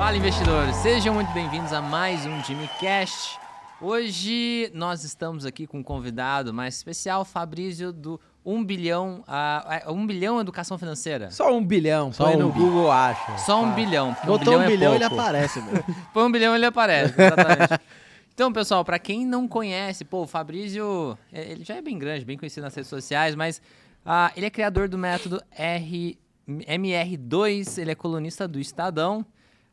Fala, investidores! Sejam muito bem-vindos a mais um Jimmy Cast. Hoje nós estamos aqui com um convidado mais especial, Fabrício do 1 bilhão, a, a 1 bilhão educação financeira. Só um bilhão, Só põe um no bi. Google acha. Só um Tá. bilhão. porque Botou um é bilhão ele aparece, meu. Põe um bilhão ele aparece, exatamente. então, pessoal, para quem não conhece, pô, o Fabrício, é, ele já é bem grande, bem conhecido nas redes sociais, mas ah, ele é criador do método R, MR2, ele é colunista do Estadão.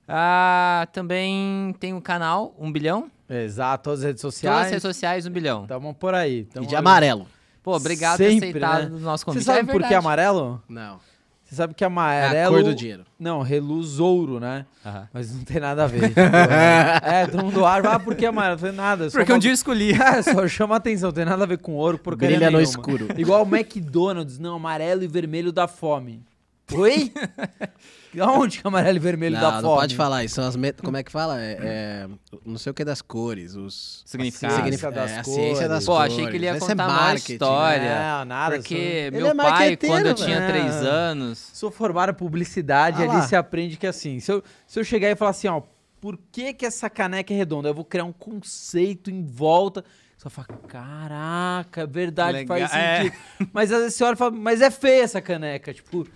Ah, também tem o canal 1 bilhão, Exato, todas as redes todas as sociais. redes sociais 1 bilhão. Tamo por aí. E Tamo de amarelo. Pô, obrigado Sempre, por ter aceitado né? o nosso Você convite. sabe é por que amarelo? Não. Você sabe que É amarelo. a cor do dinheiro. Não, reluz ouro, né? Aham. Mas não tem nada a ver. tipo, é, é, todo mundo acha, ah, por que amarelo? Eu falei, nada. Porque um dia eu escolhi. É, só chama atenção, tem nada a ver com ouro, porcaria Brilha no escuro. Igual o McDonald's, não, amarelo e vermelho dá fome. Oi? Aonde que amarelo e vermelho dá Não, fome? não pode falar. Isso são as met... Como é que fala? É, é, Não sei o que das cores. Os... Significado. A Signif- ciência das é, a cores. ciência das Pô, cores. achei que ele ia Esse é contar uma marketing, história. né? Não, nada. Porque sou- meu Ele é pai, quando eu tinha. 3 anos. Sou formado em publicidade, Ah ali lá. você aprende que assim, se eu, se eu chegar e falar assim, ó, por que que essa caneca é redonda? Eu vou criar um conceito em volta. Você vai falar, caraca, é verdade, Legal, faz é. sentido. Mas às vezes você olha e fala, mas é feia essa caneca. Tipo,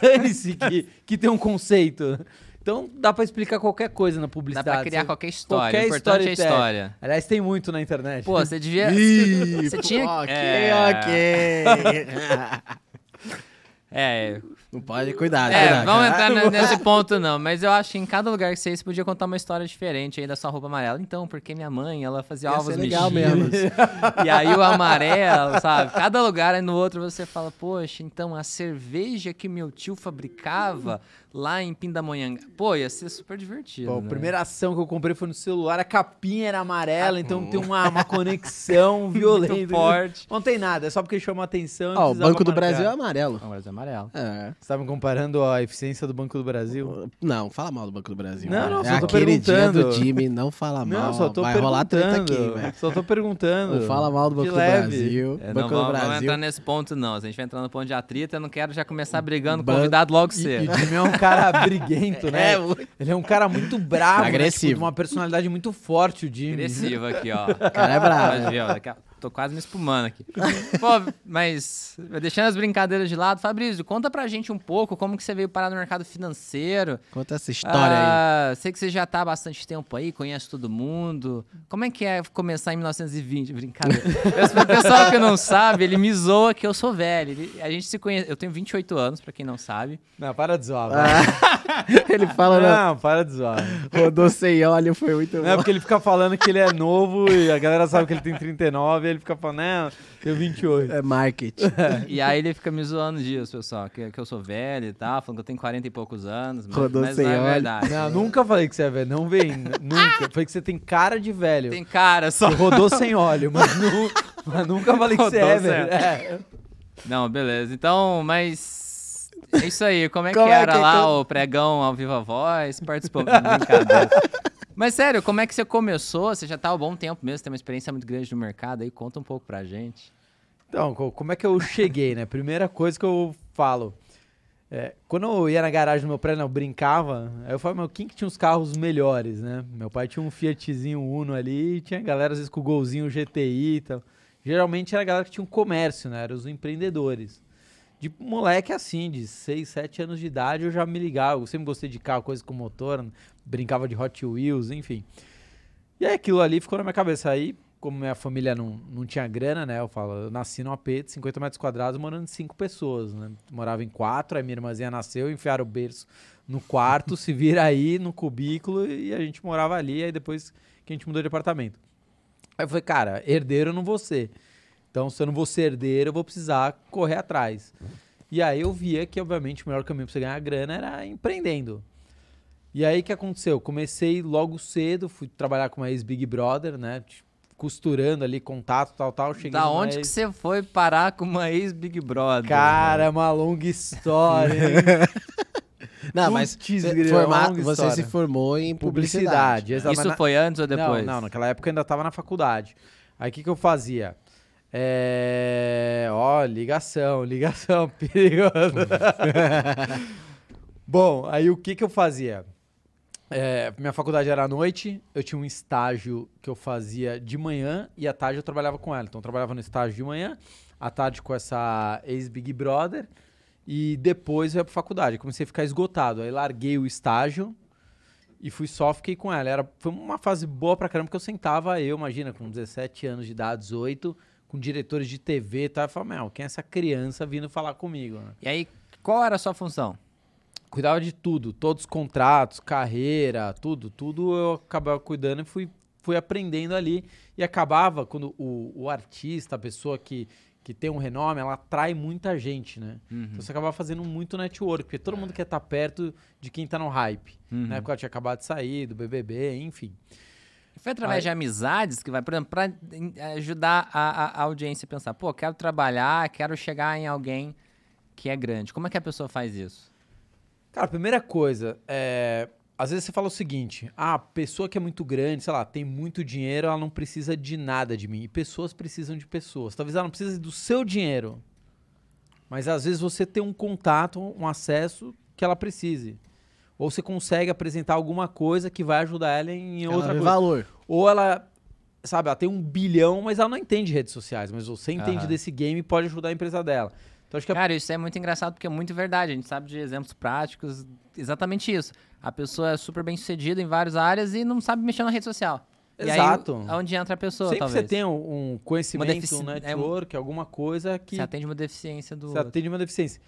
dane-se que, que tem um conceito. Então dá pra explicar qualquer coisa na Dá publicidade. pra criar Você- qualquer história. qualquer o importante é a história. Aliás, tem muito na internet. Pô, você devia. Ih, Você tinha. ok, é, ok. É, não pode cuidar. é, cuidar. vamos entrar ne- nesse ponto não, mas eu acho que em cada lugar que você ia, você podia contar uma história diferente aí da sua roupa amarela. Então, porque minha mãe, ela fazia Ia ovos legal mexidos. mesmo. E aí o amarelo, sabe? Cada lugar aí no outro você fala, poxa, então a cerveja que meu tio fabricava lá em Pindamonhanga. Pô, ia ser super divertido. Pô, a né? primeira ação que eu comprei foi no celular, a capinha era amarela, então tem uma, uma conexão violenta. Muito forte. Não tem nada, é só porque chama atenção. Ó, o precisava Banco do marcar. Brasil é amarelo. Não, mas é amarelo. É. Me comparando a eficiência do Banco do Brasil? Não, fala mal do Banco do Brasil. Não, não, é só tô aquele dia perguntando. do time, não fala mal. Não, só tô Vai perguntando. rolar treta aqui, velho. Só tô perguntando. Não fala mal do Banco do. Brasil. É, não, Banco do vamos, vamos Brasil. entrar nesse ponto, não. Se a gente vai entrar no ponto de atrito, eu não quero já começar brigando com o convidado logo E, e cedo. Jimmy é um cara briguento, né? É. Ele é um cara muito bravo, né? Agressivo. Tipo, de uma personalidade muito forte, o Jimmy. Agressivo aqui, ó. O cara é bravo. Viu, daqui a- Tô quase me espumando aqui. Pô, mas deixando as brincadeiras de lado, Fabrício, conta pra gente um pouco como que você veio parar no mercado financeiro. Conta essa história aí. Ah, Sei que você já tá há bastante tempo aí, conhece todo mundo. Como é que é começar em 1920? Brincadeira. O pessoal que não sabe, ele me zoa que eu sou velho. Ele- a gente se conhece. Eu tenho 28 anos, pra quem não sabe. Não, para de zoar. Ah, ele fala, né? Não, para de zoar. Rodou sem óleo, foi muito Não é bom. porque ele fica falando que ele é novo e a galera sabe que ele tem 39 e ele fica falando, não, tenho 28. É marketing. E aí ele fica me zoando disso, pessoal. Que, que eu sou velho e tal, falando que eu tenho 40 e poucos anos. Mas, Rodou mas sem não é óleo. verdade. Não, nunca falei que você é velho, não vem, nunca. Falei que você tem cara de velho. Tem cara só. Você rodou sem óleo, mas, nu- mas nunca falei que você é velho. É. Não, beleza. Então, mas. É isso aí. Como é que Como é era que- lá o pregão ao viva voz? Participou. Brincadeira. Mas sério, como é que você começou? Você já tá há um bom tempo mesmo, tem uma experiência muito grande no mercado aí. Conta um pouco pra gente. Então, co- como é que eu cheguei, né? Primeira coisa que eu falo. é, quando eu ia na garagem do meu prédio, eu brincava, aí eu falava, meu, quem que tinha os carros melhores, né? Meu pai tinha um Fiatzinho Uno ali, tinha galera às vezes com o golzinho GTI e tal. Geralmente era a galera que tinha um comércio, né? Eram os empreendedores. De moleque assim, de 6, 7 anos de idade, eu já me ligava. Eu sempre gostei de carro, coisa com motor, brincava de Hot Wheels, enfim. E aí aquilo ali ficou na minha cabeça. Aí, como minha família não, não tinha grana, né? Eu falo, eu nasci num AP de 50 metros quadrados, morando em cinco pessoas, né? Morava em quatro, aí minha irmãzinha nasceu, enfiaram o berço no quarto, se vira aí no cubículo e a gente morava ali, aí depois que a gente mudou de apartamento. Aí eu falei, cara, herdeiro eu não vou ser. Então, se eu não vou ser herdeiro, eu vou precisar correr atrás. E aí eu via que, obviamente, o melhor caminho para você ganhar grana era empreendendo. E aí o que aconteceu? Comecei logo cedo, fui trabalhar com uma ex-Big Brother, né? Tipo, Costurando ali, contato, tal, tal. Cheguei da onde que ex- você foi parar com uma ex-Big Brother? Cara, é uma longa história? Não, mas Putz, você, grilo, formar- você história. se formou em Publicidade, publicidade. Isso na- foi antes ou depois? Não, não, naquela época eu ainda tava na faculdade. Aí o que, que eu fazia? É... Ó, ligação, ligação, perigoso. Bom, aí o que, que eu fazia? É, minha faculdade era à noite, eu tinha um estágio que eu fazia de manhã e à tarde eu trabalhava com ela. Então eu trabalhava no estágio de manhã, à tarde com essa ex-Big Brother e depois eu ia pra faculdade. Comecei a ficar esgotado. Aí larguei o estágio e fui só, fiquei com ela. Era, foi uma fase boa pra caramba, porque eu sentava, eu, imagina, com 17 anos de idade, 18, com diretores de TV e tal. Eu falava, meu, quem é essa criança vindo falar comigo? né? E aí, qual era a sua função? Cuidava de tudo, todos os contratos, carreira, tudo, tudo eu acabava cuidando e fui, fui aprendendo ali. E acabava, quando o, o artista, a pessoa que, que tem um renome, ela atrai muita gente, né? Então você acabava fazendo muito network, porque todo mundo quer estar perto de quem tá no hype. Uhum. Na época ela tinha acabado de sair do BBB, enfim. Foi através Aí- de amizades que vai, por exemplo, pra em- ajudar a, a- a audiência a pensar, pô, quero trabalhar, quero chegar em alguém que é grande. Como é que a pessoa faz isso? Cara, primeira coisa, é, às vezes você fala o seguinte: ah, a pessoa que é muito grande, sei lá, tem muito dinheiro, ela não precisa de nada de mim. E pessoas precisam de pessoas. Talvez ela não precise do seu dinheiro. Mas às vezes você tem um contato, um acesso que ela precise. Ou você consegue apresentar alguma coisa que vai ajudar ela em Ela outra coisa. valor. Ou ela, sabe, ela tem um bilhão, mas ela não entende redes sociais. Mas você entende Aham. desse game e pode ajudar a empresa dela. Então acho que a Cara, isso é muito engraçado porque é muito verdade. A gente sabe de exemplos práticos, exatamente isso. A pessoa é super bem sucedida em várias áreas e não sabe mexer na rede social. Exato. E aí, onde entra a pessoa, Sempre talvez. você tem um, um conhecimento, defici- um é um- network, alguma coisa que Você atende uma deficiência do você outro. atende uma deficiência.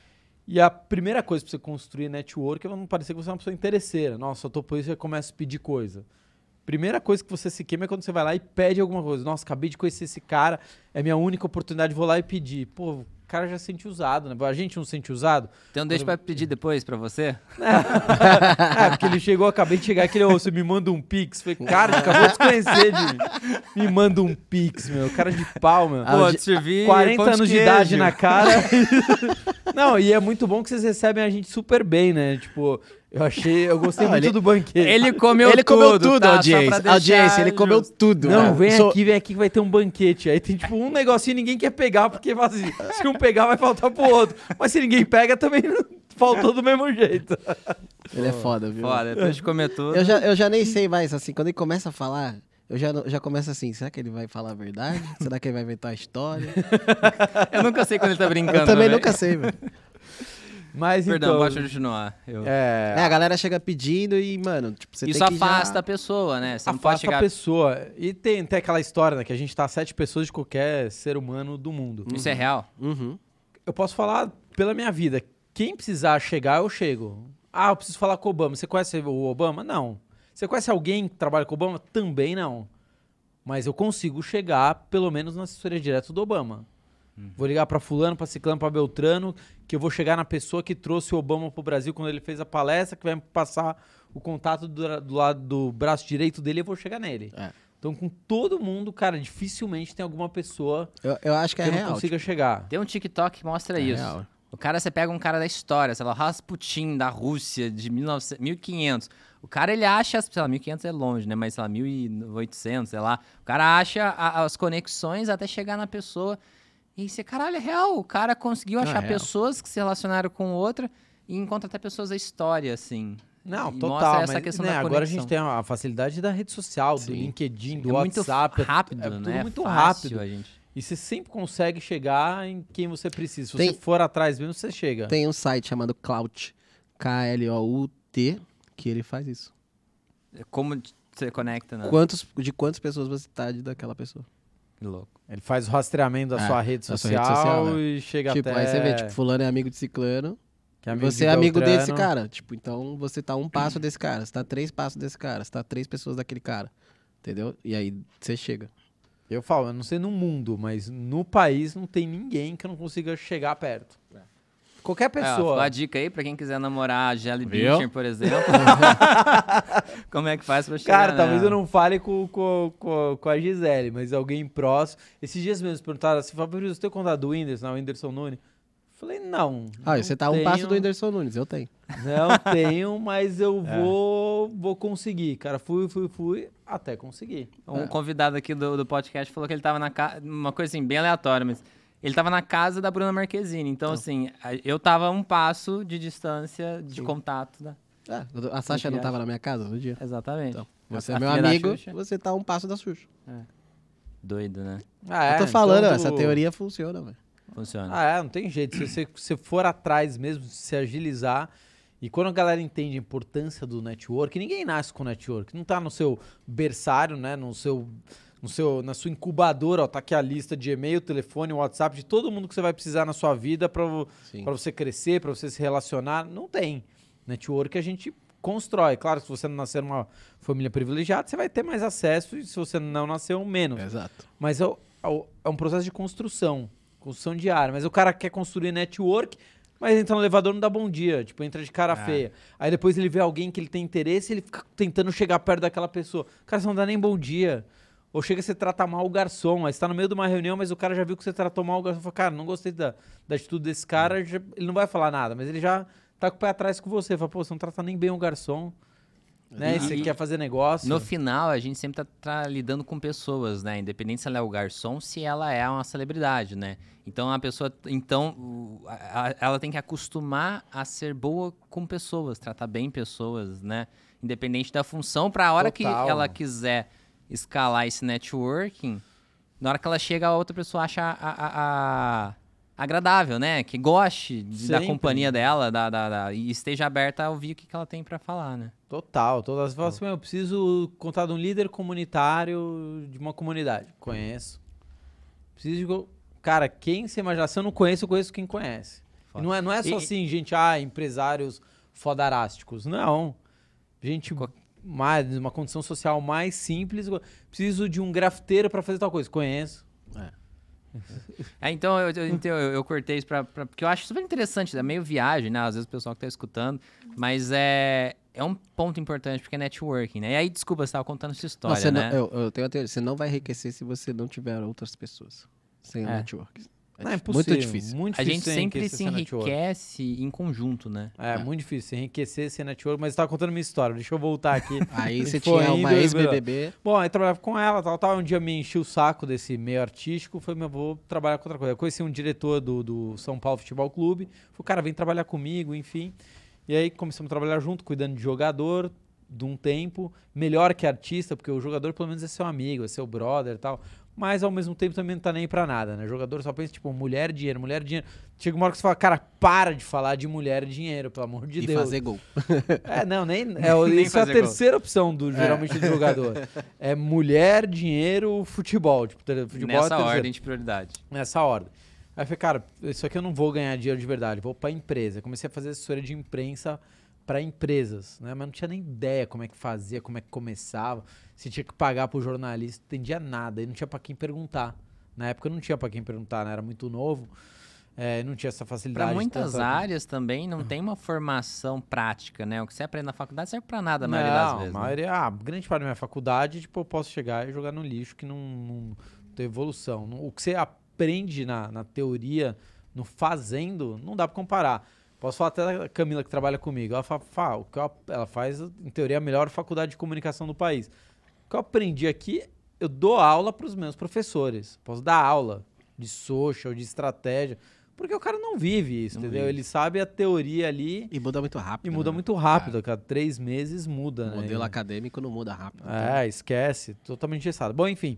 E a primeira coisa pra você construir network é não parecer que você é uma pessoa interesseira. Nossa, eu tô por isso e começa a pedir coisa. Primeira coisa que você se queima é quando você vai lá e pede alguma coisa. Nossa, acabei de conhecer esse cara, é minha única oportunidade, vou lá e pedir. Pô, cara já se sente usado, né? A gente não se sente usado? Então deixa pra pedir depois pra você. é, porque ele chegou, acabei de chegar aqui, ele, ô, você me manda um pix. Falei, cara, acabou de se conhecer de. Me manda um pix, meu. Cara de pau, meu. Ah, te servi 40 pão de anos de queijo. idade na cara. Não, e é muito bom que vocês recebem a gente super bem, né? Tipo, eu achei, eu gostei Não, muito ele- do banquete. Ele comeu ele tudo, comeu tudo, tá? Audiência. Audiência, ele comeu tudo. Não, cara. vem Sou- aqui, vem aqui que vai ter um banquete. Aí tem tipo um negocinho ninguém quer pegar, porque fala assim, se um pegar vai faltar pro outro. Mas se ninguém pega, também não- faltou do mesmo jeito. Ele é foda, viu? Foda, depois de comer tudo. Eu já, eu já nem sei mais, assim, quando ele começa a falar, eu já, já começo assim, será que ele vai falar a verdade? será que ele vai inventar a história? Eu nunca sei quando ele tá brincando. eu também velho. nunca sei, velho. Mas Perdão, então... pode continuar. Eu- É, É, a galera chega pedindo e, mano, tipo, você Isso tem que afasta já... a pessoa, né? Você não pode afasta chegar... a pessoa. E tem, tem aquela história, né? Que a gente tá sete pessoas de qualquer ser humano do mundo. Isso é real. Uhum. Eu posso falar pela minha vida. Quem precisar chegar, eu chego. Ah, eu preciso falar com o Obama. Você conhece o Obama? Não. Você conhece alguém que trabalha com o Obama? Também não. Mas eu consigo chegar, pelo menos, na assessoria direta do Obama. Vou ligar pra fulano, pra ciclano, pra beltrano, que eu vou chegar na pessoa que trouxe o Obama pro Brasil quando ele fez a palestra, que vai me passar o contato do, do lado do braço direito dele e eu vou chegar nele. É. Então, com todo mundo, cara, dificilmente tem alguma pessoa Eu, eu acho que que, é eu não real. consiga chegar. Tem um TikTok que mostra É isso. real. O cara, você pega um cara da história, sei lá, Rasputin da Rússia de 1900, 1500. O cara, ele acha, sei lá, 1500 é longe, né? Mas, sei lá, 1800, sei lá. O cara acha a- as conexões até chegar na pessoa. E você, caralho, é real. O cara conseguiu é achar real. pessoas que se relacionaram com outra e encontra até pessoas da história, assim. Não, E total. mas, questão né, da agora a gente tem a facilidade da rede social, do Sim. LinkedIn, do é muito WhatsApp. rápido, é, tudo né? muito Fácil, rápido. a gente. E você sempre consegue chegar em quem você precisa. Se Tem- você for atrás mesmo, você chega. Tem um site chamado Clout, K-L-O-U-T, que ele faz isso. Como você conecta, né? Quantos, de quantas pessoas você tá de daquela pessoa? Que louco. Ele faz o rastreamento da É, sua rede da sua social, rede social, e chega tipo, até... aí você vê, tipo, fulano é amigo de ciclano, que é e amigo você de é amigo Beltrano. desse cara. Tipo, então você tá um passo desse cara, você tá três passos desse cara, você tá três pessoas daquele cara. Entendeu? E aí você chega. Eu falo, eu não sei no mundo, mas no país não tem ninguém que eu não consiga chegar perto. É, ó, pessoa. ficou a dica aí pra quem quiser namorar a Jelly? Beacher, por exemplo. Como é que faz pra chegar Cara, talvez eu nela? não fale com, com, com, com a Gisele, mas alguém próximo. Esses dias mesmo perguntaram assim: Fabrício, você tem contato do Whindersson, não, Whindersson Nunes? Falei, não. Ah, não você tá a um tenho, passo do Whindersson Nunes, eu tenho. Não tenho, mas eu É. vou, vou conseguir. Cara, fui, fui, fui, até conseguir. Um É. convidado aqui do, do podcast falou que ele tava na casa. Uma coisa assim, bem aleatória, mas. Ele tava na casa da Bruna Marquezine. Então, assim, a- eu tava a um passo de distância de Sim. contato. Da... É, a Sasha não tava na minha casa no dia? Exatamente. Então, você a é meu amigo, você tá a um passo da Xuxa. Doido, né? Ah, eu tô é, falando, então essa teoria funciona, velho. Funciona. Ah, é, não tem jeito. Se você se for atrás mesmo, se agilizar. E quando a galera entende a importância do network, ninguém nasce com network. Não tá no seu berçário, né? No seu, no seu, na sua incubadora, ó, tá aqui a lista de e-mail, telefone, WhatsApp, de todo mundo que você vai precisar na sua vida para você crescer, para você se relacionar. Não tem. Network a gente constrói. Claro, se você não nascer numa família privilegiada, você vai ter mais acesso, e se você não nasceu, menos. Exato. Mas é, é é um processo de construção, construção diária. Mas o cara quer construir network, mas entra no elevador e não dá bom dia. Tipo, entra de cara Ah. feia. Aí depois ele vê alguém que ele tem interesse e ele fica tentando chegar perto daquela pessoa. Cara, você não dá nem bom dia. Ou chega você tratar mal o garçom. Aí você tá no meio de uma reunião, mas o cara já viu que você tratou mal o garçom. Fala, cara, não gostei da, da atitude desse cara. já- ele não vai falar nada, mas ele já tá com o pé atrás com você. Fala, pô, você não trata nem bem o garçom. Né? E você quer fazer negócio. No final, a gente sempre tá, tá lidando com pessoas, né? Independente se ela é o garçom, se ela é uma celebridade, né? Então a pessoa, então ela tem que acostumar a ser boa com pessoas, tratar bem pessoas, né? Independente da função, para a hora que Total. ela quiser escalar esse networking, na hora que ela chega, a outra pessoa acha a- a- a- agradável, né? Que goste de- da companhia dela, da, da- da- e esteja aberta a ouvir o que, que ela tem para falar, né? Total, todas. Você fala assim, "Meu, eu preciso contar de um líder comunitário de uma comunidade. Conheço. Preciso de. Cara, quem você imaginar? Se eu não conheço, eu conheço quem conhece. Não é, não é só E- assim, gente, ah, empresários fodarásticos. Não. Gente Co- mais, uma condição social mais simples. Preciso de um grafiteiro para fazer tal coisa. Conheço. É, então eu, eu, então, eu, eu cortei isso pra, pra- porque eu acho super interessante, é meio viagem, né? Às vezes o pessoal que tá escutando, mas é, é um ponto importante porque é networking, né? E aí, desculpa, você tava contando essa história, Você não- né? eu, eu tenho a teoria, você não vai enriquecer se você não tiver outras pessoas. Sem É. network. É Não, é impossível. muito difícil. Muito A difícil gente você sempre se enriquece em conjunto, né? É, É. muito difícil. Enriquecer sem network. Mas eu tava contando minha história. Deixa eu voltar aqui. Aí você tinha uma ex-BBB. Bom, aí trabalhava com ela, tal, tal. Um dia me enchi o saco desse meio artístico. Foi, meu, vou trabalhar com outra coisa. Eu conheci um diretor do, do São Paulo Futebol Clube. Falei, cara, vem trabalhar comigo, enfim. E aí começamos a trabalhar junto, cuidando de jogador de um tempo. Melhor que artista, porque o jogador pelo menos é seu amigo, é seu brother e tal. Mas ao mesmo tempo também não tá nem pra nada, né? O jogador só pensa, tipo, mulher, dinheiro, mulher, dinheiro. Chega uma hora que você fala, cara, para de falar de mulher e dinheiro, pelo amor de e Deus. fazer gol. É, não, nem. É, Nem isso é a gol. terceira opção do geralmente do jogador. É mulher, dinheiro, futebol. Tipo, futebol é Nessa terceira. ordem de prioridade. Nessa ordem. Aí eu falei, cara, isso aqui eu não vou ganhar dinheiro de verdade, vou pra empresa. Comecei a fazer assessoria de imprensa para empresas, né? Mas não tinha nem ideia como é que fazia, como é que começava, se tinha que pagar pro jornalista, não entendia nada, e não tinha pra quem perguntar. Na época não tinha pra quem perguntar, né? Era muito novo, é, não tinha essa facilidade. Para muitas tanta- áreas também não tem uma formação prática, né? O que você aprende na faculdade serve pra nada a maioria não, das vezes. a né? maioria, ah, grande parte da minha faculdade, tipo, eu posso chegar e jogar no lixo que não, não tem evolução. O que você aprende na, na teoria, no fazendo, não dá pra comparar. Posso falar até da Camila que trabalha comigo. Ela fala, "Fá, o que ela faz, em teoria, a melhor faculdade de comunicação do país. O que eu aprendi aqui, eu dou aula para os meus professores. Posso dar aula de social, de estratégia, porque o cara não vive isso, Não entendeu? vive. Ele sabe a teoria ali E muda muito rápido. e muda né? muito rápido, cada três meses muda, O né? modelo acadêmico não muda rápido. É, esquece, totalmente engessado. Bom, enfim.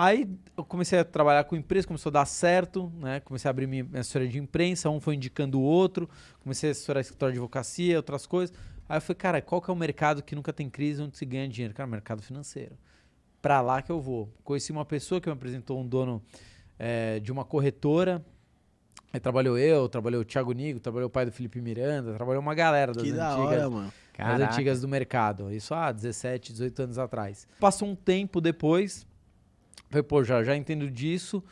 Aí eu comecei a trabalhar com empresa, começou a dar certo, né? Comecei a abrir minha minha assessoria de imprensa, um foi indicando o outro, comecei a assessorar escritório de advocacia, outras coisas. Aí eu falei, cara, qual que é o mercado que nunca tem crise, onde se ganha dinheiro? Cara, mercado financeiro. Pra lá que eu vou. Conheci uma pessoa que me apresentou um dono eh, de uma corretora. Aí trabalhou eu, trabalhou o Thiago Nigo, trabalhou o pai do Felipe Miranda, trabalhou uma galera das Que da antigas hora, mano. Caraca. antigas do mercado. Isso há 17, 18 anos atrás. Passou um tempo depois, falei, pô, já, já entendo disso.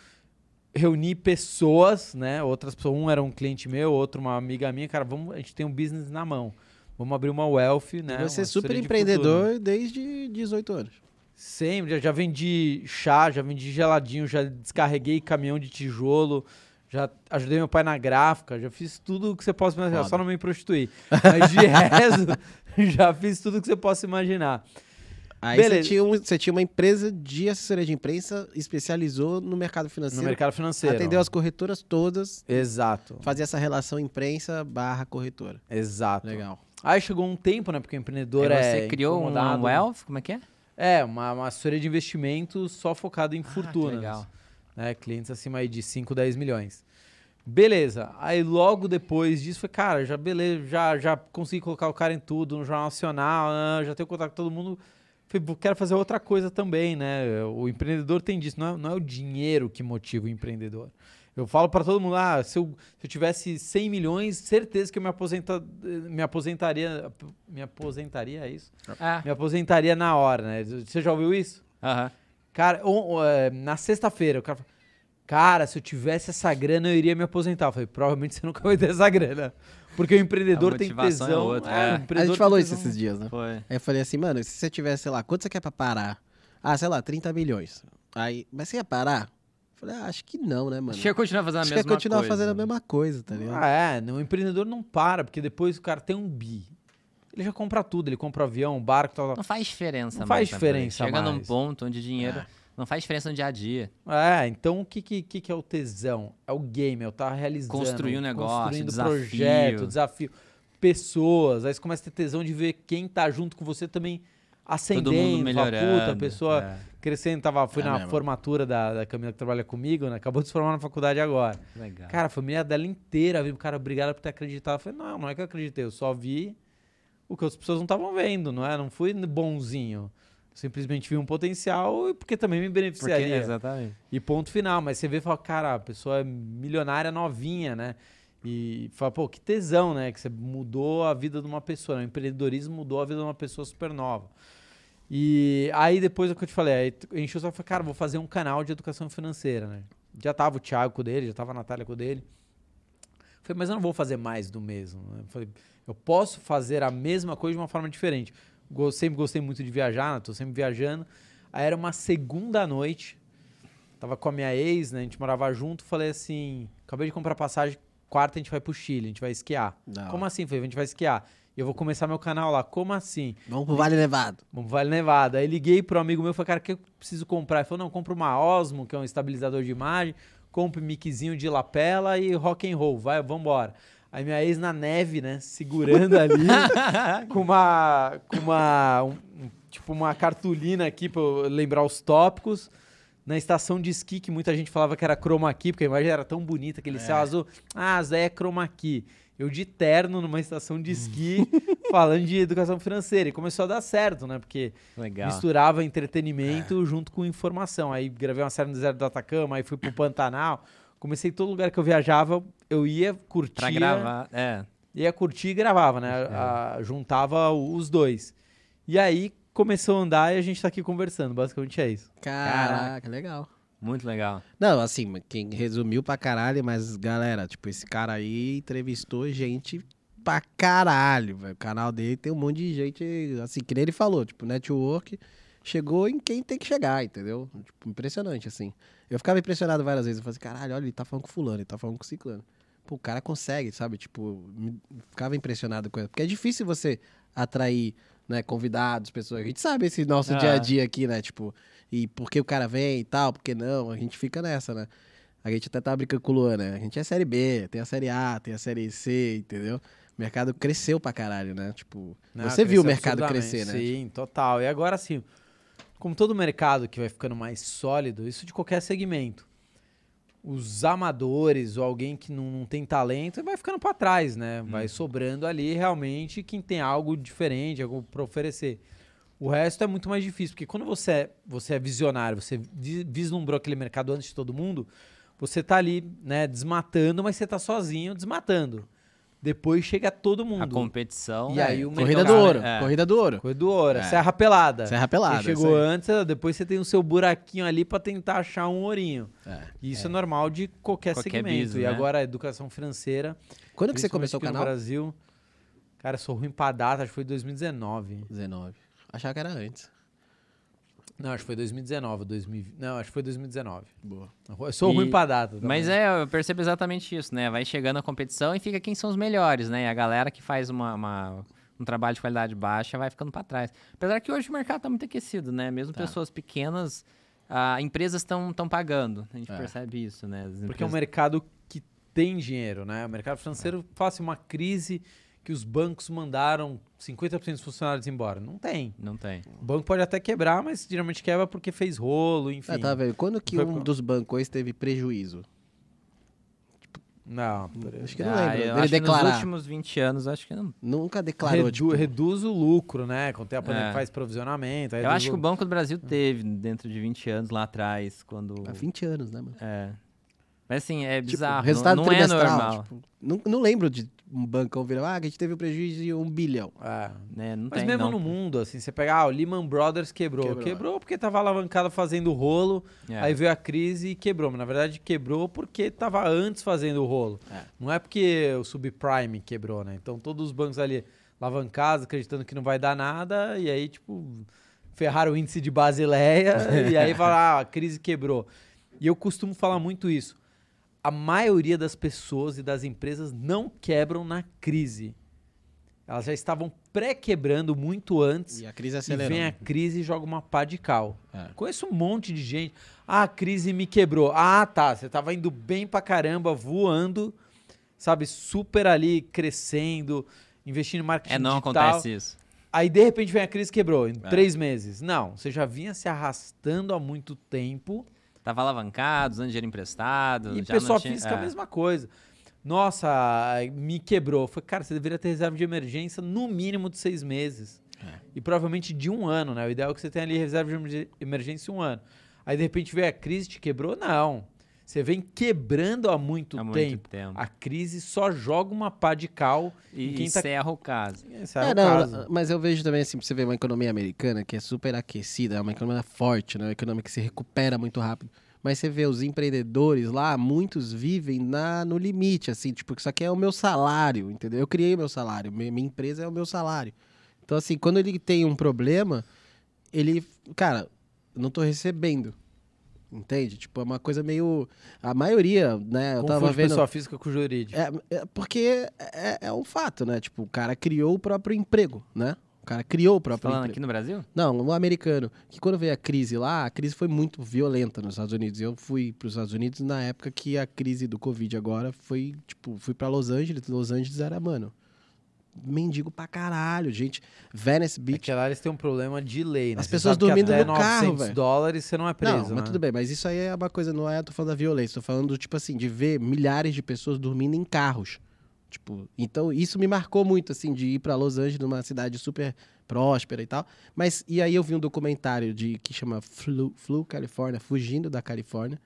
Reuni pessoas, né? Outras pessoas, um era um cliente meu, outro uma amiga minha. Cara, vamos, a gente tem um business na mão. Vamos abrir uma wealth, né? Você é super assessoria de empreendedor desde 18 anos. Sempre, já, já vendi chá, já vendi geladinho, já descarreguei caminhão de tijolo, já ajudei meu pai na gráfica, já fiz tudo que você possa imaginar, Foda. só não me prostituí. Mas de resto, já fiz tudo que você possa imaginar. Aí Beleza. você tinha, um- você tinha uma empresa de assessoria de imprensa, especializou no mercado No financeiro. mercado financeiro. Atendeu as corretoras todas, Exato. fazia essa relação imprensa barra corretora. Exato. Legal. Aí chegou um tempo, né? Porque o empreendedor Aí é. você criou um incomodado. wealth, como é que é? É, uma, uma assessoria de investimentos só focada em Ah, que fortunas. legal. né? Clientes acima aí de 5, 10 milhões. Beleza. Aí logo depois disso foi, cara, já beleza, já, já consegui colocar o cara em tudo, no Jornal Nacional, ah, já tenho contato com todo mundo. Falei, "Pô, quero fazer outra coisa também, né? O empreendedor tem disso, não é, não é o dinheiro que motiva o empreendedor. Eu falo para todo mundo, ah, se eu, se eu tivesse 100 milhões, certeza que eu me, aposenta, me aposentaria, me aposentaria, é isso? Ah, Me aposentaria na hora, né? Você já ouviu isso? aham. Cara, on- on- é, na sexta-feira, o cara falou, cara, se eu tivesse essa grana, eu iria me aposentar. Eu falei, provavelmente você nunca vai ter essa grana. Porque o empreendedor A tem é tesão. outra, o é. A gente falou isso esses dias, né? Foi. Aí eu falei assim, mano, se você tivesse, sei lá, quanto você quer pra parar? Ah, sei lá, 30 milhões. Aí, mas você ia parar? Eu falei, ah, acho que não, né, mano? Acho que ia continuar fazendo a Acho que mesma ia continuar coisa. fazendo a mesma coisa, tá ligado? Ah, é, não, o empreendedor não para, porque depois o cara tem um bi. Ele já compra tudo, ele compra avião, barco, tal, tal. Não faz diferença Não mais, faz né, diferença Chega num mais. ponto onde dinheiro não faz diferença no dia a dia. É, então o que, que, que é o tesão? É o game, é o estar realizando. Construir um negócio, construindo desafio. projeto, desafio. Pessoas. Aí você começa a ter tesão de ver quem tá junto com você também ascendendo. Todo mundo melhorando. Puta, a pessoa É, crescendo. Tava, fui É na mesmo. formatura da, da Camila que trabalha comigo, né? Acabou de se formar na faculdade agora. legal. Cara, a família dela inteira viu, cara, obrigado por ter acreditado. Eu falei, não, não é que eu acreditei, eu só vi o que as pessoas não estavam vendo, não é? Não fui bonzinho. Simplesmente vi um potencial e porque também me Porque, beneficiaria. exatamente. E ponto final. Mas você vê e fala, cara, a pessoa é milionária novinha, né? E fala, pô, que tesão, né? Que você mudou a vida de uma pessoa. né? O empreendedorismo mudou a vida de uma pessoa super nova. E aí depois é o que eu te falei, aí eu enchi o saco e falei, cara, vou fazer um canal de educação financeira, né? Já tava o Thiago com dele, já tava a Natália com dele. Falei, mas eu não vou fazer mais do mesmo. né? Eu falei, eu posso fazer a mesma coisa de uma forma diferente. Sempre gostei muito de viajar, né? tô sempre viajando. Aí era uma segunda noite, tava com a minha ex, né? A gente morava junto, falei assim, acabei de comprar passagem, quarta a gente vai pro Chile, a gente vai esquiar. Da Como assim? Falei, a gente vai esquiar. E eu vou começar meu canal lá. Como assim? Vamos pro Vale Nevado. Vamos Vale Nevada. Aí liguei pro amigo meu e falei, cara, o que eu preciso comprar? Ele falou, não, compra uma Osmo, que é um estabilizador de imagem, compre miczinho de lapela e rock and roll. Vai, vambora. Aí minha ex na neve, né, segurando ali, com uma, com uma, um- tipo uma cartolina aqui pra eu lembrar os tópicos. Na estação de esqui, que muita gente falava que era chroma key, porque a imagem era tão bonita, aquele céu azul. Ah, daí é chroma key. Eu de terno numa estação de esqui, falando de educação financeira. E começou a dar certo, né? Porque Legal. misturava entretenimento junto com informação. Aí gravei uma série no deserto do Atacama, aí fui pro Pantanal. Comecei todo lugar que eu viajava, eu ia, curtia, Pra gravar, é. ia curtir e gravava, né? É. A- juntava os dois. E aí começou a andar e a gente tá aqui conversando. Basicamente é isso. Caraca, legal. Muito legal. Não, assim, quem resumiu pra caralho, mas galera, tipo, esse cara aí entrevistou gente pra caralho, velho. O canal dele tem um monte de gente, assim, que nem ele falou, tipo, network chegou em quem tem que chegar, entendeu? Tipo, impressionante, assim. Eu ficava impressionado várias vezes, eu falei assim, caralho, olha, ele tá falando com fulano, ele tá falando com ciclano. Pô, o cara consegue, sabe? Tipo, ficava impressionado com ele. Porque é difícil você atrair, né, convidados, pessoas. A gente sabe esse nosso Ah. dia a dia aqui, né? Tipo, e por que o cara vem e tal, por que não? A gente fica nessa, né? A gente até tá brincando com o Luan, né? A gente é série B, tem a série A, tem a série C, entendeu? O mercado cresceu pra caralho, né? Tipo, Não, você viu o mercado crescer, né? Sim, total. E agora sim, como todo mercado que vai ficando mais sólido, isso de qualquer segmento. Os amadores ou alguém que não, não tem talento vai ficando para trás, né? Vai sobrando ali realmente quem tem algo diferente, algo para oferecer. O resto é muito mais difícil, porque quando você é, você é visionário, você vi- vislumbrou aquele mercado antes de todo mundo, você tá ali, né, desmatando, mas você tá sozinho desmatando. Depois chega todo A mundo. competição. E aí o Corrida do ouro, é. corrida do ouro. Corrida do ouro, É. Serra Pelada. Serra Pelada. Você chegou antes, depois você tem o seu buraquinho ali pra tentar achar um ourinho. É. E isso é, normal de qualquer, Qualquer segmento. business, e né? agora a educação financeira. Quando que você começou o aqui no canal? Brasil. Cara, sou ruim pra data, acho que foi 2019. 19. Achava que era antes. Não, acho que foi 2019, 2020. Não, acho que foi 2019. Boa. Eu sou E- ruim pra data. também. Mas é, eu percebo exatamente isso, né? Vai chegando a competição e fica quem são os melhores, né? E a galera que faz uma, uma- um trabalho de qualidade baixa vai ficando pra trás. Apesar que hoje o mercado tá muito aquecido, né? Mesmo Tá. pessoas pequenas, ah, empresas estão pagando. A gente É. percebe isso, né? As Porque é um mercado que tem dinheiro, né? O mercado financeiro faz uma crise que os bancos mandaram 50% dos funcionários embora. Não tem. Não tem. O banco pode até quebrar, mas geralmente quebra porque fez rolo, enfim. Ah, tá vendo? Quando que Foi um dos bancos teve prejuízo? Não, por- Acho que não Ah, lembro. eu Ele acho que nos declarar. últimos 20 anos, acho que não. Nunca declarou, Redu- tipo... reduz o lucro, né? Quando tem a pandemia É. que faz provisionamento. aí Eu acho que o o- Banco do Brasil teve dentro de 20 anos lá atrás, quando... Há 20 anos, né, mano? É. Mas assim, é Tipo, bizarro. não- resultado não, é trimestral. normal. tipo, não, não lembro de um bancão virar, ah, que a gente teve um prejuízo de um bilhão. É. né? Não Mas tem, mesmo não. no mundo, assim, você pegar, ah, o Lehman Brothers quebrou. Quebrou, Quebrou, porque tava alavancado fazendo rolo, É. aí veio a crise e quebrou. Mas na verdade quebrou porque tava antes fazendo o rolo. É. Não é porque o subprime quebrou, né? Então todos os bancos ali alavancados, acreditando que não vai dar nada, e aí, tipo, ferraram o índice de Basileia, e aí fala, ah, a crise quebrou. E eu costumo falar muito isso. A maioria das pessoas e das empresas não quebram na crise. Elas já estavam pré-quebrando muito antes. E a crise E acelerou. vem a crise e joga uma pá de cal. É. Conheço um monte de gente. Ah, a crise me quebrou. Ah, tá. Você tava indo bem pra caramba, voando, sabe? Super ali, crescendo, investindo em marketing É, não digital. acontece isso. Aí, de repente, vem a crise e quebrou. Em É. três meses. Não, você já vinha se arrastando há muito tempo. Tava alavancado, usando dinheiro emprestado. E já pessoa não tinha... física, é. a mesma coisa. Nossa, me quebrou. Foi, cara, você deveria ter reserva de emergência no mínimo de seis meses. É. E provavelmente de um ano, né? O ideal é que você tenha ali reserva de emerg- emergência um ano. Aí, de repente, veio a crise te quebrou? Não. Você vem quebrando há muito Há muito tempo. tempo. A crise só joga uma pá de cal E quem tá... encerra o caso. Esse é, o não, caso. mas eu vejo também, assim, pra você ver uma economia americana que é super aquecida, é uma economia forte, né? Uma economia que se recupera muito rápido. Mas você vê os empreendedores lá, muitos vivem na, no limite, assim, tipo, isso aqui é o meu salário, entendeu? Eu criei meu salário, mi- minha empresa é o meu salário. Então, assim, quando ele tem um problema, ele, cara, não tô recebendo. Entende? Tipo, é uma coisa meio. A maioria, né? Eu tava Confunde vendo. pessoa física com jurídico. É, é porque é, é um fato, né? Tipo, o cara criou o próprio emprego, né? O cara criou o Tá próprio falando emprego. aqui no Brasil? Não, o americano. Que quando veio a crise lá, a crise foi muito violenta nos Estados Unidos. Eu fui para os Estados Unidos na época que a crise do Covid agora foi, tipo, fui para Los Angeles. Los Angeles era, mano, mendigo pra caralho, gente. Venice É Beach. que lá eles têm um problema de lei, né? As Você pessoas dormindo no carro, 900 velho. dólares você não é preso, não, mas né? tudo bem, mas isso aí é uma coisa, não é, eu tô falando da violência, tô falando, tipo assim, de ver milhares de pessoas dormindo em carros. Tipo, então isso me marcou muito, assim, de ir pra Los Angeles, numa cidade super próspera e tal. Mas, e aí eu vi um documentário de, que chama Flu, Flu California, Fugindo da Califórnia.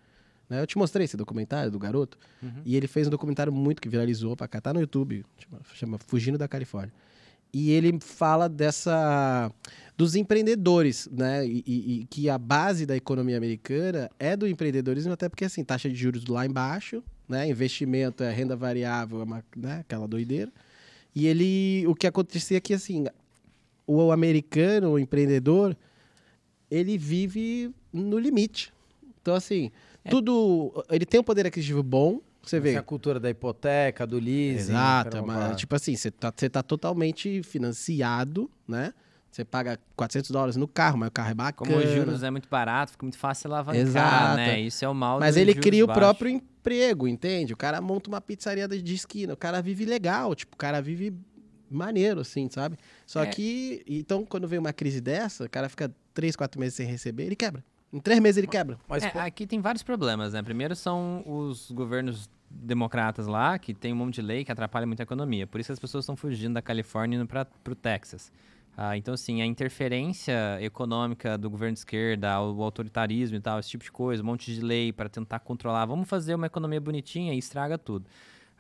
Né? Eu te mostrei esse documentário do garoto. E ele fez um documentário muito que viralizou pra cá, tá no YouTube, chama, chama Fugindo da Califórnia. E ele fala dessa dos empreendedores, né? E, e- e que a base da economia americana é do empreendedorismo, até porque assim, taxa de juros lá embaixo, né? Investimento é renda variável, é uma, né? aquela doideira. E ele, o que acontecia é que assim, o americano, o empreendedor, ele vive no limite. Então assim, tudo, ele tem um poder aquisitivo bom, você vê. Essa cultura da hipoteca, do leasing. Exato, mas, tipo assim, você tá, você tá totalmente financiado, né? Você paga 400 dólares no carro, mas o carro é bacana. Como os juros é muito barato, fica muito fácil alavancar, Exato. né? Isso é o mal Mas ele cria o próprio emprego, entende? O cara monta uma pizzaria de esquina, o cara vive legal, tipo, o cara vive maneiro, assim, sabe? Só É. que, então, quando vem uma crise dessa, o cara fica três, quatro meses sem receber, ele quebra. Em três meses ele quebra. Mas, É, pô, aqui tem vários problemas, né? Primeiro são os governos democratas lá, que tem um monte de lei que atrapalha muito a economia. Por isso as pessoas estão fugindo da Califórnia e indo para o Texas. Ah, então, assim, a interferência econômica do governo de esquerda, o autoritarismo e tal, esse tipo de coisa, um monte de lei para tentar controlar. Vamos fazer uma economia bonitinha e estraga tudo.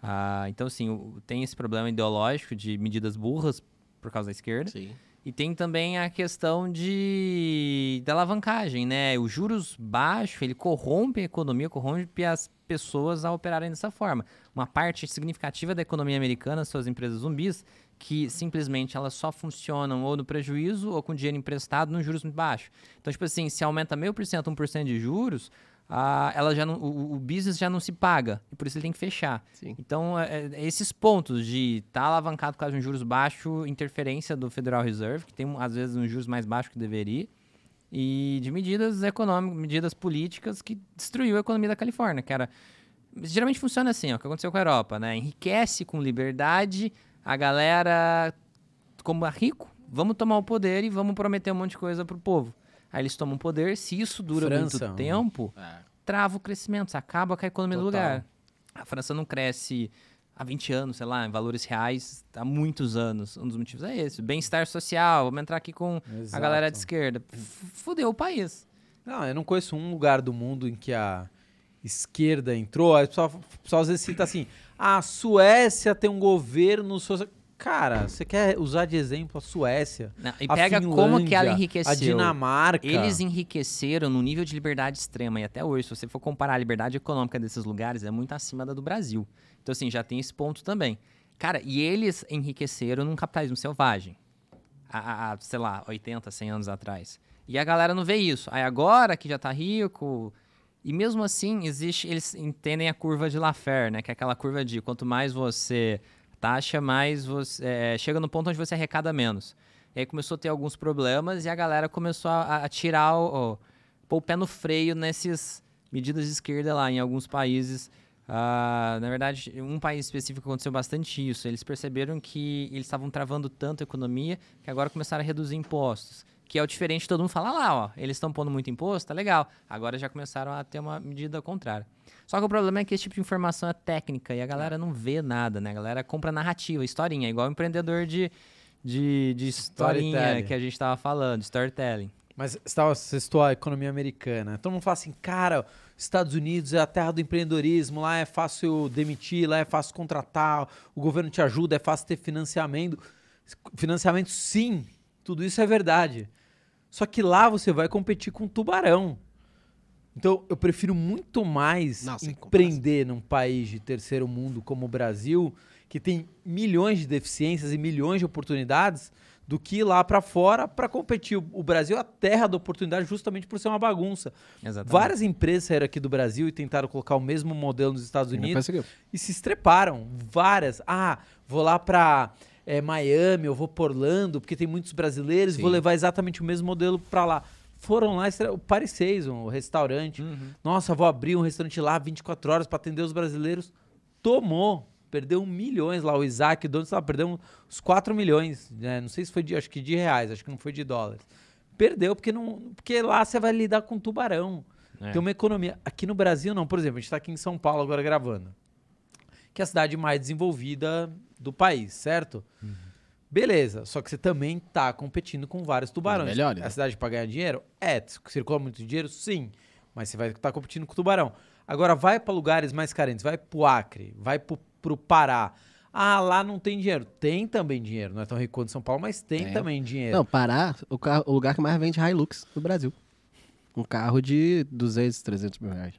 Ah, então, assim, tem esse problema ideológico de medidas burras por causa da esquerda. Sim. E tem também a questão de da alavancagem, né? Os juros baixos, ele corrompe a economia, corrompe as pessoas a operarem dessa forma. Uma parte significativa da economia americana são as empresas zumbis, que simplesmente elas só funcionam ou no prejuízo ou com dinheiro emprestado nos juros muito baixos. Então, tipo assim, se aumenta meio por cento, um por cento de juros, ah, ela já não, o, o business já não se paga, e por isso ele tem que fechar. Sim. Então, é, é, esses pontos de estar alavancado por causa de um juros baixo, interferência do Federal Reserve, que tem às vezes um juros mais baixo que deveria, e de medidas econômicas, medidas políticas que destruiu a economia da Califórnia, que era geralmente funciona assim, ó, o que aconteceu com a Europa, né? Enriquece com liberdade, a galera, como é rico, vamos tomar o poder e vamos prometer um monte de coisa pro povo. Aí eles tomam o poder, se isso dura França, muito tempo, trava o crescimento, acaba com a economia do Total. lugar. A França não cresce há 20 anos, sei lá, em valores reais, há muitos anos. Um dos motivos é esse. Bem-estar social, vamos entrar aqui com a Exato. galera de esquerda. Fudeu o país. Não, eu não conheço um lugar do mundo em que a esquerda entrou. Aí o pessoal, o pessoal às vezes cita assim: "Ah, a Suécia tem um governo social. Cara, você quer usar de exemplo a Suécia? Não, e a pega como que ela Finlândia, enriqueceu. A Dinamarca. Eles enriqueceram no nível de liberdade extrema. E até hoje, se você for comparar a liberdade econômica desses lugares, é muito acima da do Brasil. Então, assim, já tem esse ponto também. Cara, e eles enriqueceram num capitalismo selvagem. Há, há, sei lá, 80, 100 anos atrás. E a galera não vê isso. Aí agora que já tá rico... E mesmo assim, existe... Eles entendem a curva de Laffer, né? Que é aquela curva de quanto mais você taxa, mais você... é, chega no ponto onde você arrecada menos. E aí começou a ter alguns problemas e a galera começou a, a tirar o, o- pôr o pé no freio nessas medidas de esquerda lá em alguns países. Ah, na verdade, um país específico aconteceu bastante isso. Eles perceberam que eles estavam travando tanto a economia que agora começaram a reduzir impostos. Que é o diferente, todo mundo fala "Ah lá, ó, eles estão pondo muito imposto, tá legal. Agora já começaram a ter uma medida contrária. Só que o problema é que esse tipo de informação é técnica e a galera não vê nada, né? A galera compra narrativa, historinha, igual o empreendedor de, de, de historinha Storytelling. que a gente tava falando, storytelling. Mas você tava- você citou a economia americana. Todo mundo fala assim, cara, Estados Unidos é a terra do empreendedorismo, lá é fácil demitir, lá é fácil contratar, o governo te ajuda, é fácil ter financiamento. Financiamento, sim, tudo isso é verdade. Só que lá você vai competir com tubarão. Então, eu prefiro muito mais Não, empreender num país de terceiro mundo como o Brasil, que tem milhões de deficiências e milhões de oportunidades, do que ir lá pra fora para competir. O Brasil é a terra da oportunidade justamente por ser uma bagunça. Exatamente. Várias empresas saíram aqui do Brasil e tentaram colocar o mesmo modelo nos Estados Unidos e se estreparam. Várias. Ah, vou lá pra eh, Miami, eu vou pra Orlando, porque tem muitos brasileiros, Sim. vou levar exatamente o mesmo modelo pra lá. Foram lá, o Paris 6, um restaurante. Uhum. Nossa, vou abrir um restaurante lá 24 horas pra atender os brasileiros. Tomou. Perdeu milhões lá. O Isaac, o dono, sei lá, perdeu uns 4 milhões. né? Não sei se foi de, acho que de reais, acho que não foi de dólares. Perdeu porque, não, porque lá você vai lidar com tubarão. É. Tem uma economia. Aqui no Brasil, não. Por exemplo, a gente tá aqui em São Paulo agora gravando. Que é a cidade mais desenvolvida do país, certo? Beleza. Só que você também tá competindo com vários tubarões. É a né? cidade para ganhar dinheiro? É. Circula muito dinheiro? Sim. Mas você vai estar competindo com tubarão. Agora, vai para lugares mais carentes. Vai pro Acre. Vai pro, pro Pará. Ah, lá não tem dinheiro. Tem também dinheiro. Não é tão rico quanto São Paulo, mas tem É. também dinheiro. Não, Pará, o, carro- o lugar que mais vende Hilux no Brasil. Um carro de 200, 300 mil reais.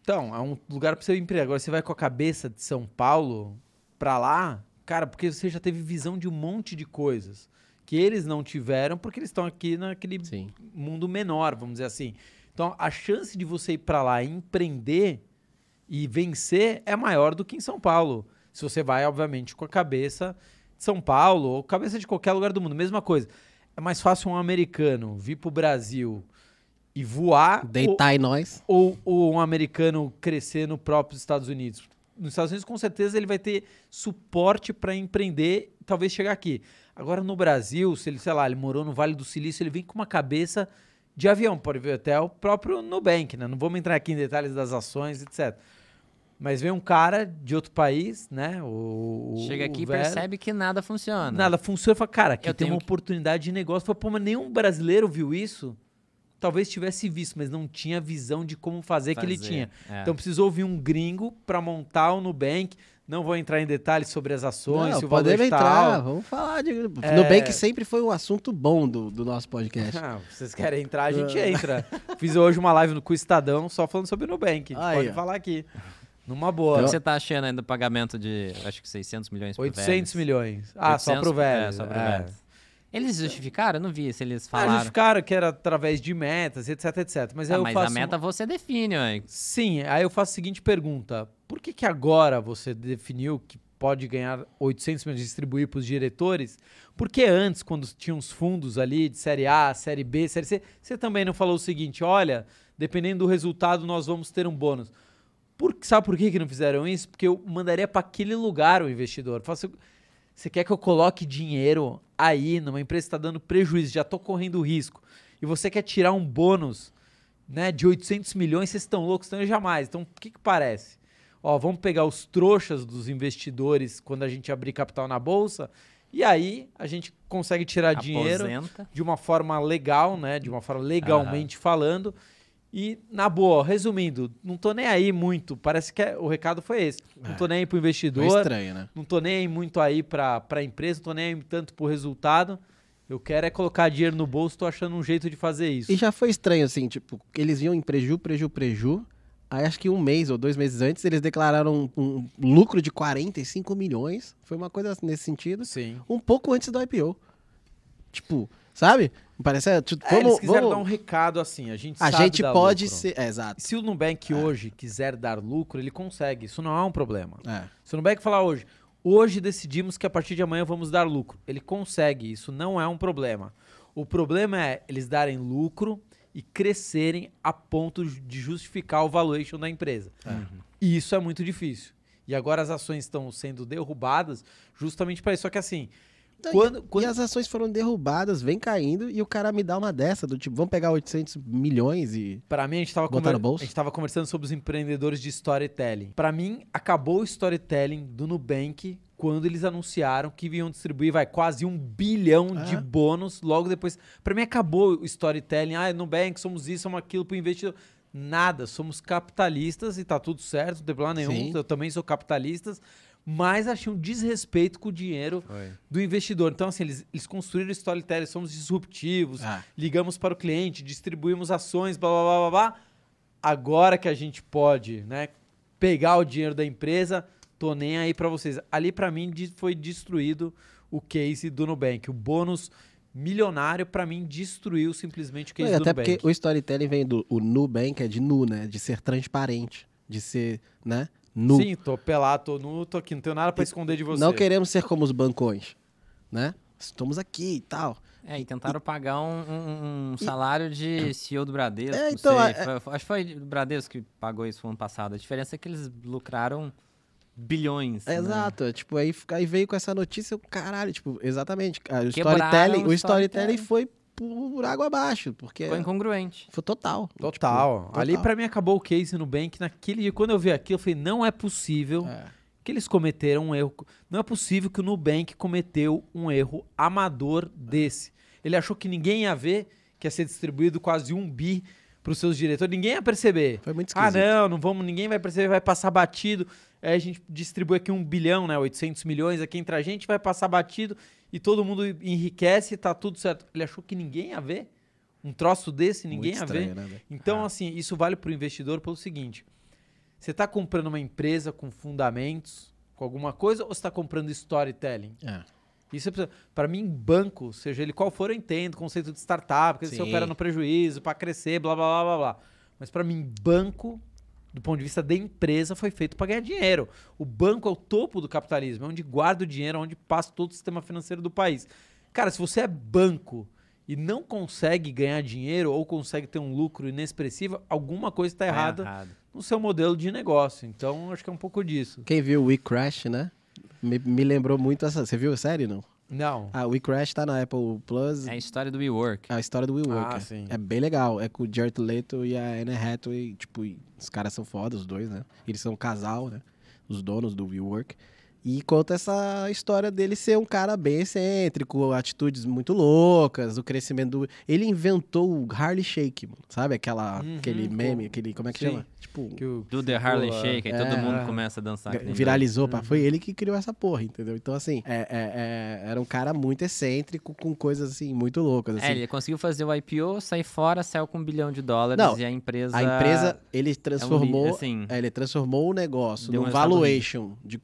Então, é um lugar pra você empreender. Agora, você vai com a cabeça de São Paulo pra lá, cara, porque você já teve visão de um monte de coisas que eles não tiveram porque eles estão aqui naquele Sim. mundo menor, vamos dizer assim. Então, a chance de você ir pra lá e empreender e vencer é maior do que em São Paulo. Se você vai, obviamente, com a cabeça de São Paulo ou cabeça de qualquer lugar do mundo, mesma coisa. É mais fácil um americano vir pro Brasil e voar ou- Deitar em nós. ou, ou um americano crescer no próprio Estados Unidos? Nos Estados Unidos, com certeza, ele vai ter suporte para empreender talvez chegar aqui. Agora, no Brasil, se ele, sei lá, ele morou no Vale do Silício, ele vem com uma cabeça de avião, pode ver até o próprio Nubank, né? Não vamos entrar aqui em detalhes das ações, etc. Mas vem um cara de outro país, né? O, Chega aqui e percebe que nada funciona. Nada funciona. Fala, cara, aqui Eu tem uma que- oportunidade de negócio. Fala, pô, mas nenhum brasileiro viu isso. Talvez tivesse visto, mas não tinha visão de como fazer, que ele Fazer, tinha. é. Então precisou vir um gringo para montar o Nubank. Não vou entrar em detalhes sobre as ações, Não, se o valor está entrar, vamos falar de... É. Nubank sempre foi um assunto bom do, do nosso podcast. Ah, vocês querem entrar, a gente entra. Fiz hoje uma live no com o Estadão só falando sobre o Nubank. A gente Aí, pode ó. falar aqui. Numa O boa. que você tá achando ainda do pagamento de, acho que 600 milhões por 800 Vélez? milhões. Ah, só 800 pro velho. É, só pro é. Vélez. Eles justificaram? Eu não vi se eles Ah, falaram. justificaram que era através de metas, etc, etc. Mas aí Ah, eu mas faço a meta você define, ué. Sim, aí eu faço a seguinte pergunta: por que, que agora você definiu que pode ganhar 800 milhões de distribuir para os diretores? Porque antes, quando tinha uns fundos ali de série A, série B, série C, você também não falou o seguinte: olha, dependendo do resultado, nós vamos ter um bônus. Por, sabe por que, que não fizeram isso? Porque eu mandaria para aquele lugar o investidor. Faço, Você quer que eu coloque dinheiro aí numa empresa que está dando prejuízo, já tô correndo risco, e você quer tirar um bônus né, de 800 milhões, vocês estão loucos, então jamais. Então, o que, que parece? Ó, vamos pegar os trouxas dos investidores quando a gente abrir capital na bolsa, e aí a gente consegue tirar dinheiro Aposenta. de uma forma legal, né? De uma forma legalmente falando. E, na boa, resumindo, não tô nem aí muito. Parece que é- o recado foi esse. Não tô nem aí pro Foi investidor, estranho, né? não tô nem aí muito aí pra, pra empresa, não tô nem aí tanto pro resultado. Eu quero é colocar dinheiro no bolso, tô achando um jeito de fazer isso. E já foi estranho, assim, tipo, eles iam em preju, preju, preju. Aí acho que um mês ou dois meses antes eles declararam um, um lucro de 45 milhões. Foi uma coisa nesse sentido. Sim. Um pouco antes do IPO. Tipo, sabe? Parece. é, tipo, É, vamos, eles quiseram vamos- dar um recado assim, a gente A gente pode lucro. ser. É, exato. Se o Nubank hoje quiser dar lucro, ele consegue. Isso não é um problema. É. Se o Nubank falar hoje, hoje decidimos que a partir de amanhã vamos dar lucro, ele consegue. Isso não é um problema. O problema é eles darem lucro e crescerem a ponto de justificar o valuation da empresa. E isso é muito difícil. E agora as ações estão sendo derrubadas justamente para isso. Só que assim, quando, E quando as ações foram derrubadas, vem caindo, e o cara me dá uma dessa, do tipo, vamos pegar 800 milhões e. Para mim, a gente estava bolso? a gente tava conversando sobre os empreendedores de storytelling. Para mim, acabou o storytelling do Nubank quando eles anunciaram que iam distribuir vai, quase um bilhão de É. bônus logo depois. Para mim, acabou o storytelling. Ah, Nubank, somos isso, somos aquilo para o investidor. Nada, somos capitalistas e tá tudo certo, não tem problema nenhum. Sim. Eu também sou capitalista. Mas achei um desrespeito com o dinheiro do investidor. Então, assim, eles, eles construíram storytelling, somos disruptivos, Ah. ligamos para o cliente, distribuímos ações, blá blá blá blá blá. Agora que a gente pode, né, pegar o dinheiro da empresa, tô nem aí para vocês. Ali para mim foi destruído o case do Nubank. O bônus milionário para mim destruiu simplesmente o case Não, do até Nubank. porque o storytelling vem do o Nubank, é de nu, né? De ser transparente, de ser, né? Nu. Sim, tô pelado, tô nu, tô aqui, não tenho nada para esconder de você. Não queremos ser como os bancões, né? Estamos aqui e tal. É, e tentaram pagar um, um- um salário de CEO do Bradesco. É, não então, sei. é- Foi- foi- acho que foi o Bradesco que pagou isso no ano passado. A diferença é que eles lucraram bilhões. né? Exato, é, tipo, aí, aí veio com essa notícia, caralho, tipo, exatamente. O Quebraram storytelling, o o storytelling storytelling. foi por água abaixo, porque Foi incongruente. foi total. Total. Tipo, Ali total. para mim acabou o case no Nubank. Naquele dia, quando eu vi aquilo, eu falei, não é possível É. que eles cometeram um erro. Não é possível que o Nubank cometeu um erro amador desse. Ele achou que ninguém ia ver que ia ser distribuído quase um bi para os seus diretores. Ninguém ia perceber. Foi muito Ah, esquisito. não, não vamos, ninguém vai perceber, vai passar batido. Aí a gente distribui aqui um bilhão, né, 800 milhões aqui entre a gente, vai passar batido e todo mundo enriquece e tá tudo certo. Ele achou que ninguém ia ver um troço desse, ninguém Muito ia ver. estranho, né, velho? Então, assim, isso vale para o investidor pelo seguinte: você está comprando uma empresa com fundamentos, com alguma coisa, ou você está comprando storytelling? É. Isso para mim, banco, seja ele qual for, eu entendo, conceito de startup, que você opera no prejuízo para crescer, blá blá blá blá blá. Mas para mim, banco, do ponto de vista da empresa, foi feito para ganhar dinheiro. O banco é o topo do capitalismo, é onde guarda o dinheiro, é onde passa todo o sistema financeiro do país. Cara, se você é banco e não consegue ganhar dinheiro ou consegue ter um lucro inexpressivo, alguma coisa está Tá errada errado. no seu modelo de negócio. Então, acho que é um pouco disso. Quem viu o We Crash, né? Me, me lembrou muito essa. Você viu a série, não? Não. Ah, o We Crash tá na Apple Plus. É a história do WeWork. A história do WeWork. Ah, é. sim. É bem legal. É com o Jared Leto e a Anne Hathaway. Tipo, os caras são foda, os dois, né? Eles são um casal, né? Os donos do WeWork. E conta essa história dele ser um cara bem excêntrico, atitudes muito loucas, o crescimento do... Ele inventou o Harley Shake, mano. Sabe aquela, Uhum, aquele meme, aquele... Como é que Sim. chama? Tipo... Que o- Do The Harlem Pô, Shake, aí é, todo mundo é. começa a dançar. Viralizou, pá. Uhum. Foi ele que criou essa porra, entendeu? Então, assim, é- é- é- era um cara muito excêntrico, com coisas, assim, muito loucas, doido. assim. É, ele conseguiu fazer o IPO, sair fora, saiu com um bilhão de dólares Não, e a empresa... A empresa, ele é um transformou, assim, é, ele transformou o negócio Deu um num valuation de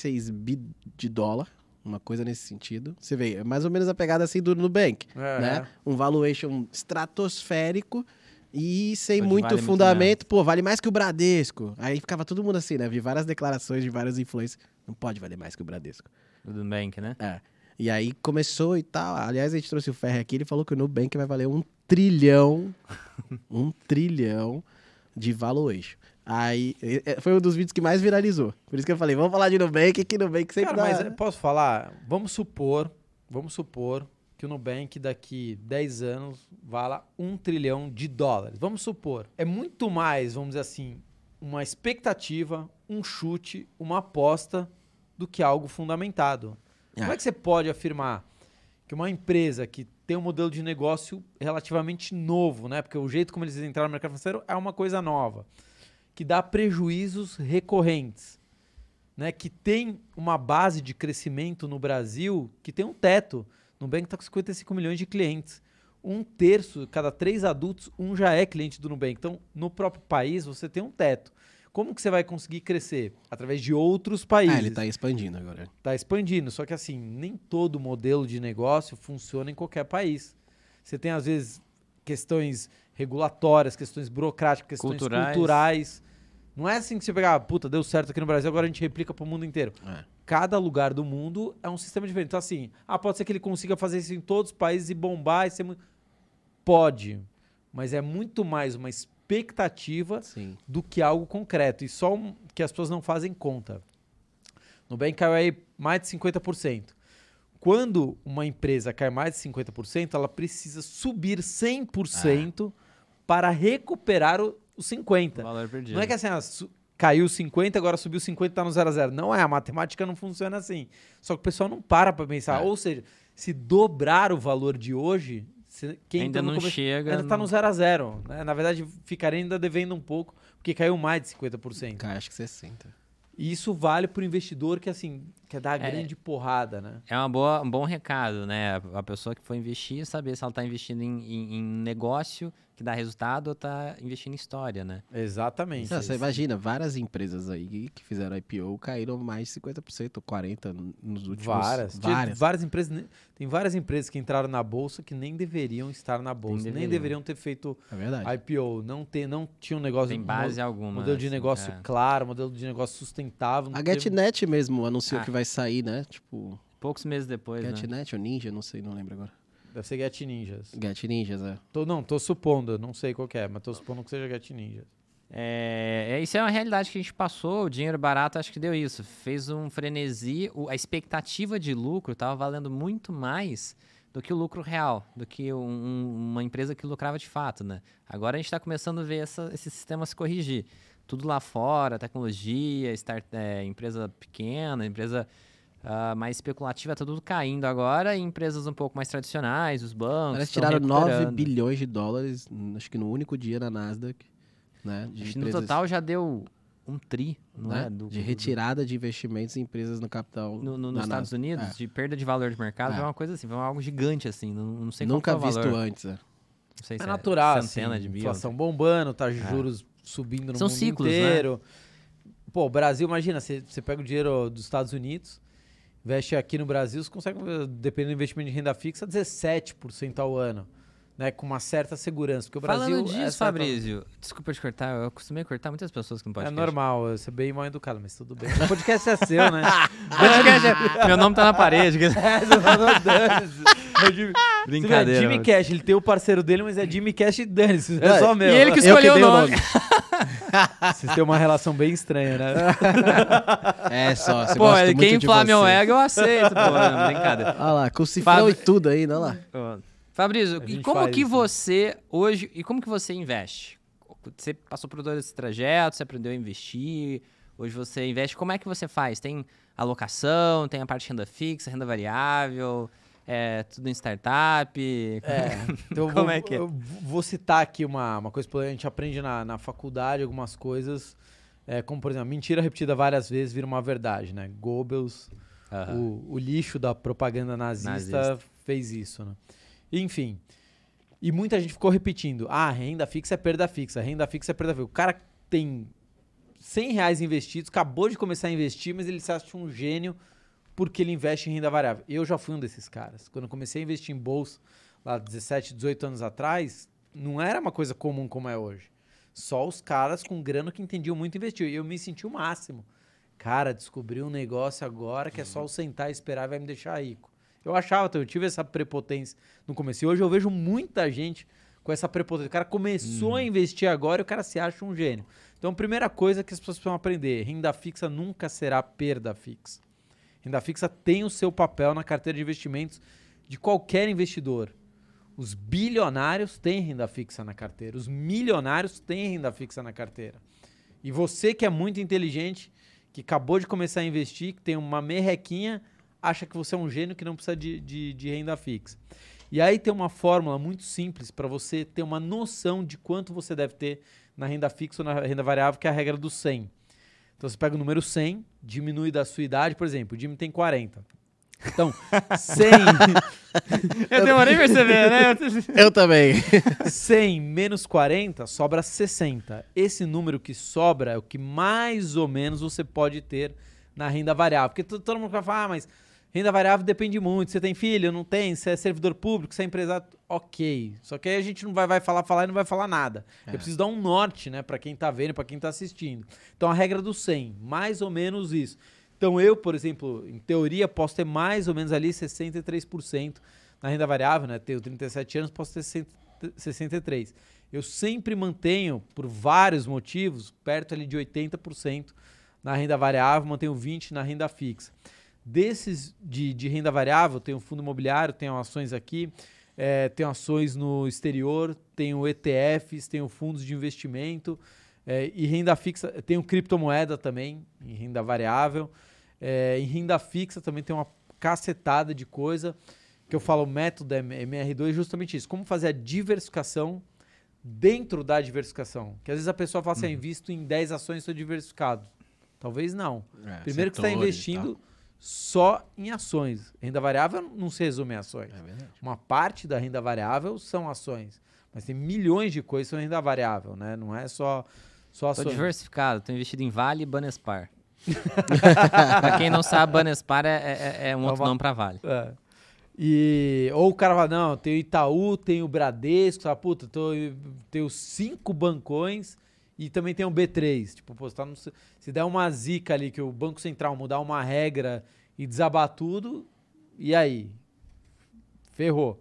46 bi de dólar, uma coisa nesse sentido. Você vê, é mais ou menos a pegada assim do Nubank, É. né? Um valuation estratosférico e sem Hoje muito vale muito fundamento. Pô, vale mais que o Bradesco. Aí ficava todo mundo assim, né? Vi várias declarações de vários influencers. Não pode valer mais que o Bradesco. do Nubank, né? É. E aí começou e tal. Aliás, a gente trouxe o Ferre aqui, ele falou que o Nubank vai valer um trilhão, um trilhão de valuation. Aí, e- foi um dos vídeos que mais viralizou. Por isso que eu falei, vamos falar de Nubank, que Nubank sempre Cara, dá... mas é, posso falar? Vamos supor, vamos supor que o Nubank daqui 10 anos vala um trilhão de dólares. Vamos supor. É muito mais, vamos dizer assim, uma expectativa, um chute, uma aposta do que algo fundamentado. Como É. é que você pode afirmar que uma empresa que tem um modelo de negócio relativamente novo, né? Porque o jeito como eles entraram no mercado financeiro é uma coisa nova, que dá prejuízos recorrentes, né? Que tem uma base de crescimento no Brasil que tem um teto. O Nubank está com 55 milhões de clientes. Um terço, cada três adultos, um já é cliente do Nubank. Então, no próprio país, você tem um teto. Como que você vai conseguir crescer? Através de outros países Ah, ele tá expandindo agora. tá expandindo. Só que assim, nem todo modelo de negócio funciona em qualquer país. Você tem, às vezes, questões regulatórias, questões burocráticas, questões culturais. Culturais. Não é assim que você pegar, ah, puta, deu certo aqui no Brasil, agora a gente replica pro mundo inteiro. É. Cada lugar do mundo é um sistema diferente. Então, assim, ah, pode ser que ele consiga fazer isso em todos os países e bombar e ser muito. Pode. Mas é muito mais uma expectativa Sim. do que algo concreto. E só um- que as pessoas não fazem conta. Nubank caiu aí mais de 50%. Quando uma empresa cai mais de 50%, ela precisa subir 100% para recuperar o- os 50%. Valor perdido. Não é que assim, ah, caiu 50, agora subiu 50, tá no 0 a 0. Não é, a matemática não funciona assim. Só que o pessoal não para para pensar. É. Ou seja, se dobrar o valor de hoje, se- quem Ainda tá não começo- chega. ainda tá no não- 0 a 0 né? Na verdade, ficaria ainda devendo um pouco, porque caiu mais de 50%. Cara, acho que 60. E isso vale pro investidor que, assim, quer dar a É. grande porrada, né? É uma boa, um bom recado, né? A- pessoa que for investir, saber se ela está investindo em, em- em negócio que dá resultado ou está investindo em história, né? Exatamente. Não, você imagina, várias empresas aí que fizeram IPO caíram mais de 50% ou 40% nos últimos... Várias. Várias. várias empresas. ne- Tem várias empresas que entraram na bolsa que nem deveriam estar na bolsa. Nem deveriam. deveriam ter feito É. IPO. Não, ter, não tinha um negócio. Tem base alguma. Modelo de assim, negócio é. claro, modelo de negócio sustentável. A não teve- GetNet mesmo anunciou Ah. que vai sair, né? Tipo, Poucos meses depois, né? GetNet ou Ninja, não sei, não lembro agora. Deve ser Get Ninjas. Get Ninjas, é. Tô, não, tô supondo, não sei qual que é, mas tô supondo que seja Get Ninjas. É, é, isso é uma realidade que a gente passou. O dinheiro barato acho que deu isso. Fez um frenesi. o- a expectativa de lucro estava valendo muito mais do que o lucro real, do que um- um- uma empresa que lucrava de fato, né? Agora a gente está começando a ver essa- esse sistema se corrigir. Tudo lá fora, tecnologia, start, é, empresa pequena, empresa ah, mais especulativa, tá tudo caindo agora. E empresas um pouco mais tradicionais, os bancos. Eles tão tiraram 9 recuperando. bilhões de dólares, n- acho que no único dia na Nasdaq, né? De, Acho que no empresas, total já deu um tri, não né, é? Do- de do- retirada de investimentos em empresas no capital. no, no- nos Estados. Unidos, É. de perda de valor de mercado, É. foi uma coisa assim, foi algo gigante, assim, não, não sei Nunca qual foi o visto valor. antes, é. Não sei É se natural, centena assim, de mil. inflação bombando, tá juros subindo no São mundo ciclos, né? inteiro. Pô, o Brasil, imagina, você você pega o dinheiro dos Estados Unidos, investe aqui no Brasil, você consegue, dependendo do investimento de renda fixa, 17% ao ano, né? Com uma certa segurança, porque o Falando Brasil... disso, é Fabrício, desculpa te cortar, eu costumei cortar muitas pessoas que não É podem normal, eu ser bem mal educado, mas tudo bem. O podcast é seu, né? Meu nome tá na parede. é, você. É o Jimmy- Brincadeira. Você vê, Jimmy. Cash, ele tem o parceiro dele, mas é Jimmy Cash e dane-se, é É, só meu. E ele que Eu escolheu o dei nome. Vocês têm uma relação bem estranha, né? É só, você Pô, gosta muito quem inflar meu ego, eu aceito, pô. Não, brincadeira. Olha lá, com cifrão Fábio- e tudo ainda, olha lá. Fabrício, e como que isso. você hoje e como que você investe? Você passou por todo esse trajeto, você aprendeu a investir, hoje você investe. Como é que você faz? Tem alocação, tem a parte de renda fixa, renda variável, é tudo em startup? É, então Como vou, é que é? eu vou citar aqui uma, uma coisa que a gente aprende na, na faculdade, algumas coisas, é, como por exemplo, mentira repetida várias vezes vira uma verdade, né? Goebbels, o, o lixo da propaganda nazista, Nazista. fez isso, né? Enfim, e muita gente ficou repetindo, ah, renda fixa é perda fixa, renda fixa é perda fixa. O cara tem 100 reais investidos, acabou de começar a investir, mas ele se acha um gênio porque ele investe em renda variável. Eu já fui um desses caras. Quando eu comecei a investir em bolsa, lá 17, 18 anos atrás, não era uma coisa comum como é hoje. Só os caras com grana que entendiam muito investir. E eu me senti o máximo. Cara, descobri um negócio agora que é só eu sentar e esperar e vai me deixar rico. Eu achava, então, eu tive essa prepotência no começo. E hoje eu vejo muita gente com essa prepotência. O cara começou a investir agora e o cara se acha um gênio. Então, a primeira coisa que as pessoas precisam aprender: renda fixa nunca será perda fixa. Renda fixa tem o seu papel na carteira de investimentos de qualquer investidor. Os bilionários têm renda fixa na carteira, os milionários têm renda fixa na carteira. E você que é muito inteligente, que acabou de começar a investir, que tem uma merrequinha, acha que você é um gênio que não precisa de, de, de renda fixa. E aí tem uma fórmula muito simples para você ter uma noção de quanto você deve ter na renda fixa ou na renda variável, que é a regra do 100. Então você pega o número 100, diminui da sua idade, por exemplo, o Jimmy tem 40. Então, 100, Eu demorei pra perceber, né? Eu também. 100 menos 40 sobra 60. Esse número que sobra é o que mais ou menos você pode ter na renda variável. Porque to- todo mundo vai falar, ah, mas renda variável depende muito. Você tem filho, não tem? Você é servidor público, você é empresário. Ok. Só que aí a gente não vai, vai falar, falar e não vai falar nada. Eu preciso dar um norte, né, para quem tá vendo, para quem tá assistindo. Então a regra do 100, mais ou menos isso. Então eu, por exemplo, em teoria, posso ter mais ou menos ali 63% na renda variável, né? Tenho 37 anos, posso ter 60 63. Eu sempre mantenho, por vários motivos, perto ali de 80% na renda variável, mantenho 20% na renda fixa. Desses de, de renda variável, tenho fundo imobiliário, tenho ações aqui, eh, tenho ações no exterior, tenho ETFs, tenho fundos de investimento eh, e renda fixa, tenho criptomoeda também em renda variável. Eh, em renda fixa também tem uma cacetada de coisa que eu falo método MR2 é justamente isso. Como fazer a diversificação dentro da diversificação. Que às vezes a pessoa fala assim, ah, invisto em 10 ações estou diversificado. Talvez não. Primeiro que você está investindo só em ações. Renda variável não se resume a ações. É verdade. Uma parte da renda variável são ações. Mas tem milhões de coisas que são renda variável, né? Não é só, só ações. diversificado, tô investido em Vale e Banespar. pra quem não sabe, Banespar é, é- é um É outro uma- nome pra Vale. É. E, ou o cara fala, não, tem o Itaú, tem o Bradesco, sabe? Puta, tô, tenho cinco bancões e também tem o B3. Tipo, pô, você tá no- se der uma zica ali que o Banco Central mudar uma regra e desabar tudo, e aí? Ferrou.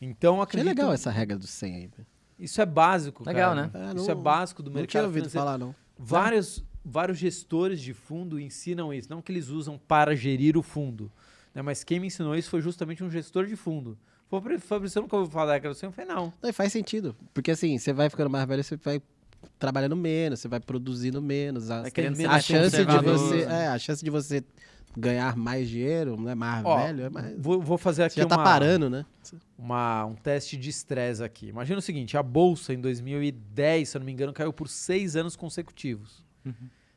Então, acredito... legal essa regra do 100 aí. velho. Isso é básico, Legal, cara. né? É, Isso não- é básico do Não mercado tinha ouvido financeiro. falar, não. Vários, vários gestores de fundo ensinam isso. Não que eles usam para gerir o fundo. né? Mas quem me ensinou isso foi justamente um gestor de fundo. Fabrício, você nunca ouviu falar daquela assim? Eu falei, não. Não, e faz sentido. Porque assim, você vai ficando mais velho, você vai trabalhando menos, você vai produzindo menos. A, ser a chance de você. É, a chance de você ganhar mais dinheiro, né? Mais Ó, velho, é mais. Vou, vou fazer aqui Você já tá uma, parando, né? uma- um teste de estresse aqui. Imagina o seguinte, a Bolsa em 2010, se eu não me engano, caiu por seis anos consecutivos.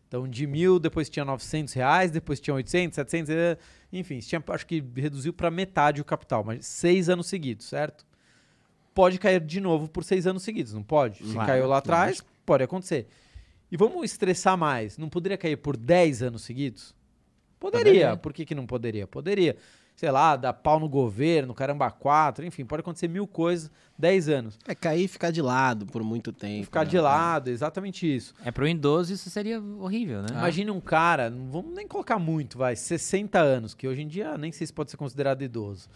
Então, de mil, depois tinha 900 reais, depois tinha 800, 700, eh, enfim, tinha, acho que reduziu para metade o capital, mas seis anos seguidos, certo? Pode cair de novo por seis anos seguidos, não pode? Se Claro, caiu lá atrás. Pode acontecer. E vamos estressar mais, não poderia cair por 10 anos seguidos? Poderia. Poderia. Por que, que não poderia? Poderia. Sei lá, dar pau no governo, caramba, quatro, enfim, pode acontecer mil coisas, 10 anos. É cair e ficar de lado por muito tempo. Ficar né? de lado, exatamente isso. É pro idoso isso seria horrível, né? Imagine um cara, não vamos nem colocar muito, vai, 60 anos, que hoje em dia nem sei se pode ser considerado idoso.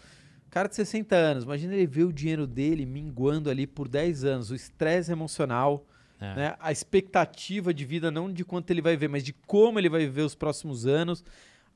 Cara de 60 anos, imagina ele ver o dinheiro dele minguando ali por 10 anos, o estresse emocional, É. né? a expectativa de vida, não de quanto ele vai ver, mas de como ele vai viver os próximos anos.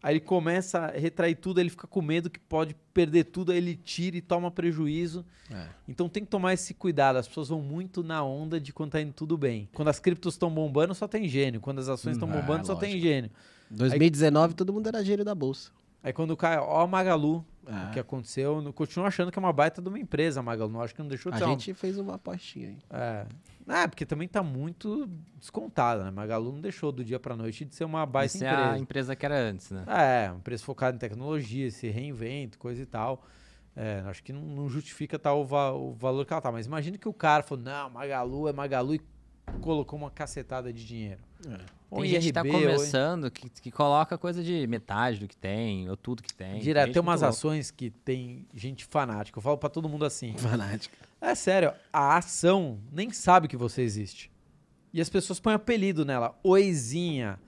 Aí ele começa a retrair tudo, aí ele fica com medo que pode perder tudo, aí ele tira e toma prejuízo. É. Então tem que tomar esse cuidado. As pessoas vão muito na onda de quando tá indo tudo bem. Quando as criptos estão bombando, só tem gênio. Quando as ações estão Hum, bombando, é, só tem gênio. 2019 todo mundo era gênio da bolsa. Aí quando cai, ó Magalu, É. o que aconteceu, eu continuo achando que é uma baita de uma empresa Magalu. Não acho que não deixou de A ser gente fez uma apostinha aí. É. É, porque também tá muito descontada, né? Magalu não deixou do dia pra noite de ser uma baita Isso é empresa. a empresa que era antes, né? É, uma empresa focada em tecnologia, esse reinvento, coisa e tal. É, acho que não, não justifica tal o, va- o valor que ela tá. Mas imagina que o cara falou, não, Magalu é Magalu e colocou uma cacetada de dinheiro. Ou Tem gente que tá começando que, que coloca coisa de metade do que tem, ou tudo que tem. Direto, gente tem umas muito louca. ações que tem gente fanática. Eu falo pra todo mundo assim. Fanática. É sério, a ação nem sabe que você existe. E as pessoas põem apelido nela. Oizinha,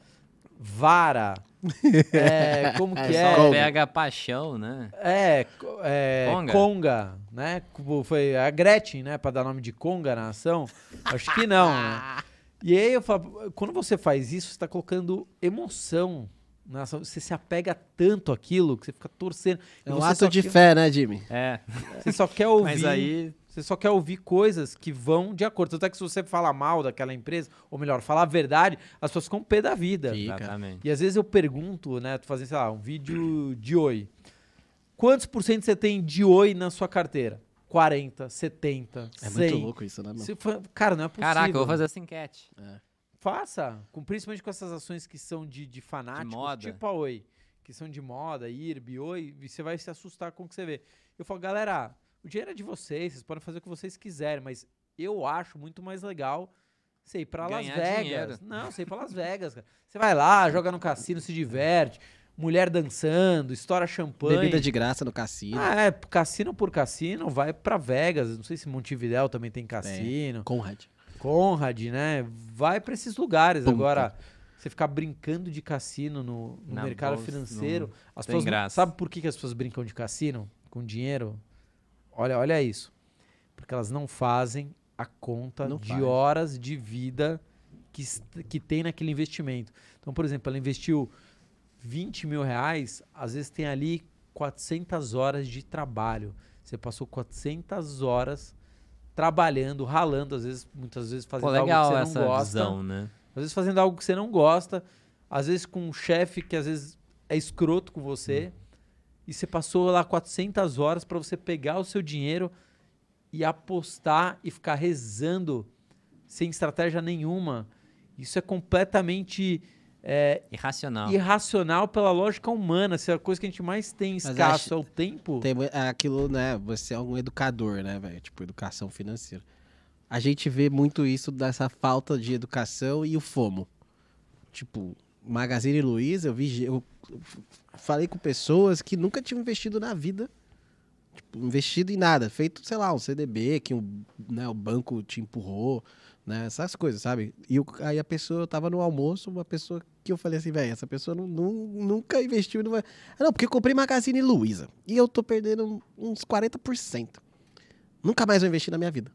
vara. É, como que É, é? Só Conga. pega paixão, né? É, é Conga? Conga. né? Foi a Gretchen, né? Pra dar nome de Conga na ação. Acho que não, né? E aí eu falo, quando você faz isso, você tá colocando emoção ação. Você se apega tanto àquilo que você fica torcendo. É um ato de quer- fé, né, Jimmy? É. Você só quer ouvir. Mas aí. Você só quer ouvir coisas que vão de acordo. Tanto é que se você falar mal daquela empresa, ou melhor, falar a verdade, as pessoas ficam pé da vida. Fica. Exatamente. E às vezes eu pergunto, né? Tô fazendo, sei lá, um vídeo de oi. Quantos por cento você tem de oi na sua carteira? 40, 70, É 100. muito louco isso, né, mano? Se for- cara, não é possível. Caraca, eu vou fazer essa enquete. Faça. Com, principalmente com essas ações que são de, de fanáticos, moda. tipo a Oi. Que são de moda, IRB, Oi, e você vai se assustar com o que você vê. Eu falo, galera, o dinheiro é de vocês, vocês podem fazer o que vocês quiserem, mas eu acho muito mais legal você ir pra Las Ganhar Vegas. dinheiro. Não, você ir pra Las Vegas, cara. Você vai lá, joga no cassino, se diverte, mulher dançando, estoura champanhe. Bebida de graça no cassino. Ah, é, cassino por cassino, vai pra Vegas. Não sei se Montevidéu também tem cassino. Conrad. Conrad, né? Vai pra esses lugares. Agora, você ficar brincando de cassino no, no mercado bolsa, financeiro. não As tem pessoas graça. sabe por que, as pessoas brincam de cassino? Com dinheiro? Olha, olha isso. Porque elas não fazem a conta Não de faz. horas de vida que, que tem naquele investimento. Então, por exemplo, ela investiu 20 mil reais, às vezes tem ali 400 horas de trabalho. Você passou 400 horas trabalhando, ralando, às vezes, muitas vezes fazendo Pô, algo que você essa não gosta. visão, né? Às vezes fazendo algo que você não gosta, às vezes com um chefe que às vezes é escroto com você, e você passou lá 400 horas para você pegar o seu dinheiro e apostar e ficar rezando sem estratégia nenhuma. Isso é completamente é, Irracional. irracional pela lógica humana. Se a coisa que a gente mais tem escasso é o tempo. Tem é aquilo, né? Você é um educador, né, velho? Tipo, educação financeira. A gente vê muito isso dessa falta de educação e o FOMO. Tipo, Magazine Luiza, eu vi. Eu falei com pessoas que nunca tinham investido na vida. Tipo, investido em nada. Feito, sei lá, um CDB que um, né, o banco te empurrou, né? Essas coisas, sabe? E o- aí a pessoa, eu tava no almoço, uma pessoa que eu falei assim, velho, essa pessoa não, nu- nunca investiu não vai. Ah, não, porque eu comprei Magazine Luiza. E eu tô perdendo uns 40%. Nunca mais vou investir na minha vida.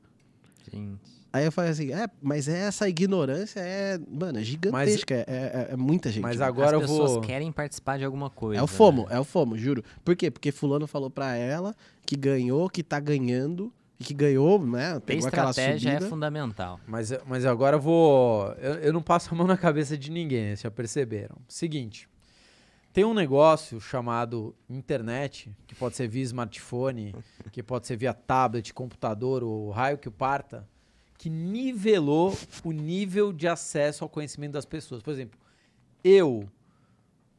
Gente. Aí eu falei assim, é, mas essa ignorância é, mano, é gigantesca. é, é- é muita gente. Mas agora As eu pessoas vou. querem participar de alguma coisa. É o FOMO, né? é o FOMO, juro. Por quê? Porque fulano falou pra ela que ganhou, que tá ganhando, e que ganhou, né? Pegou aquela estratégia é fundamental. Mas, mas agora eu vou. Eu, eu não passo a mão na cabeça de ninguém, vocês já perceberam. Seguinte. Tem um negócio chamado internet, que pode ser via smartphone, que pode ser via tablet, computador, o raio que o parta, que nivelou o nível de acesso ao conhecimento das pessoas. Por exemplo, eu,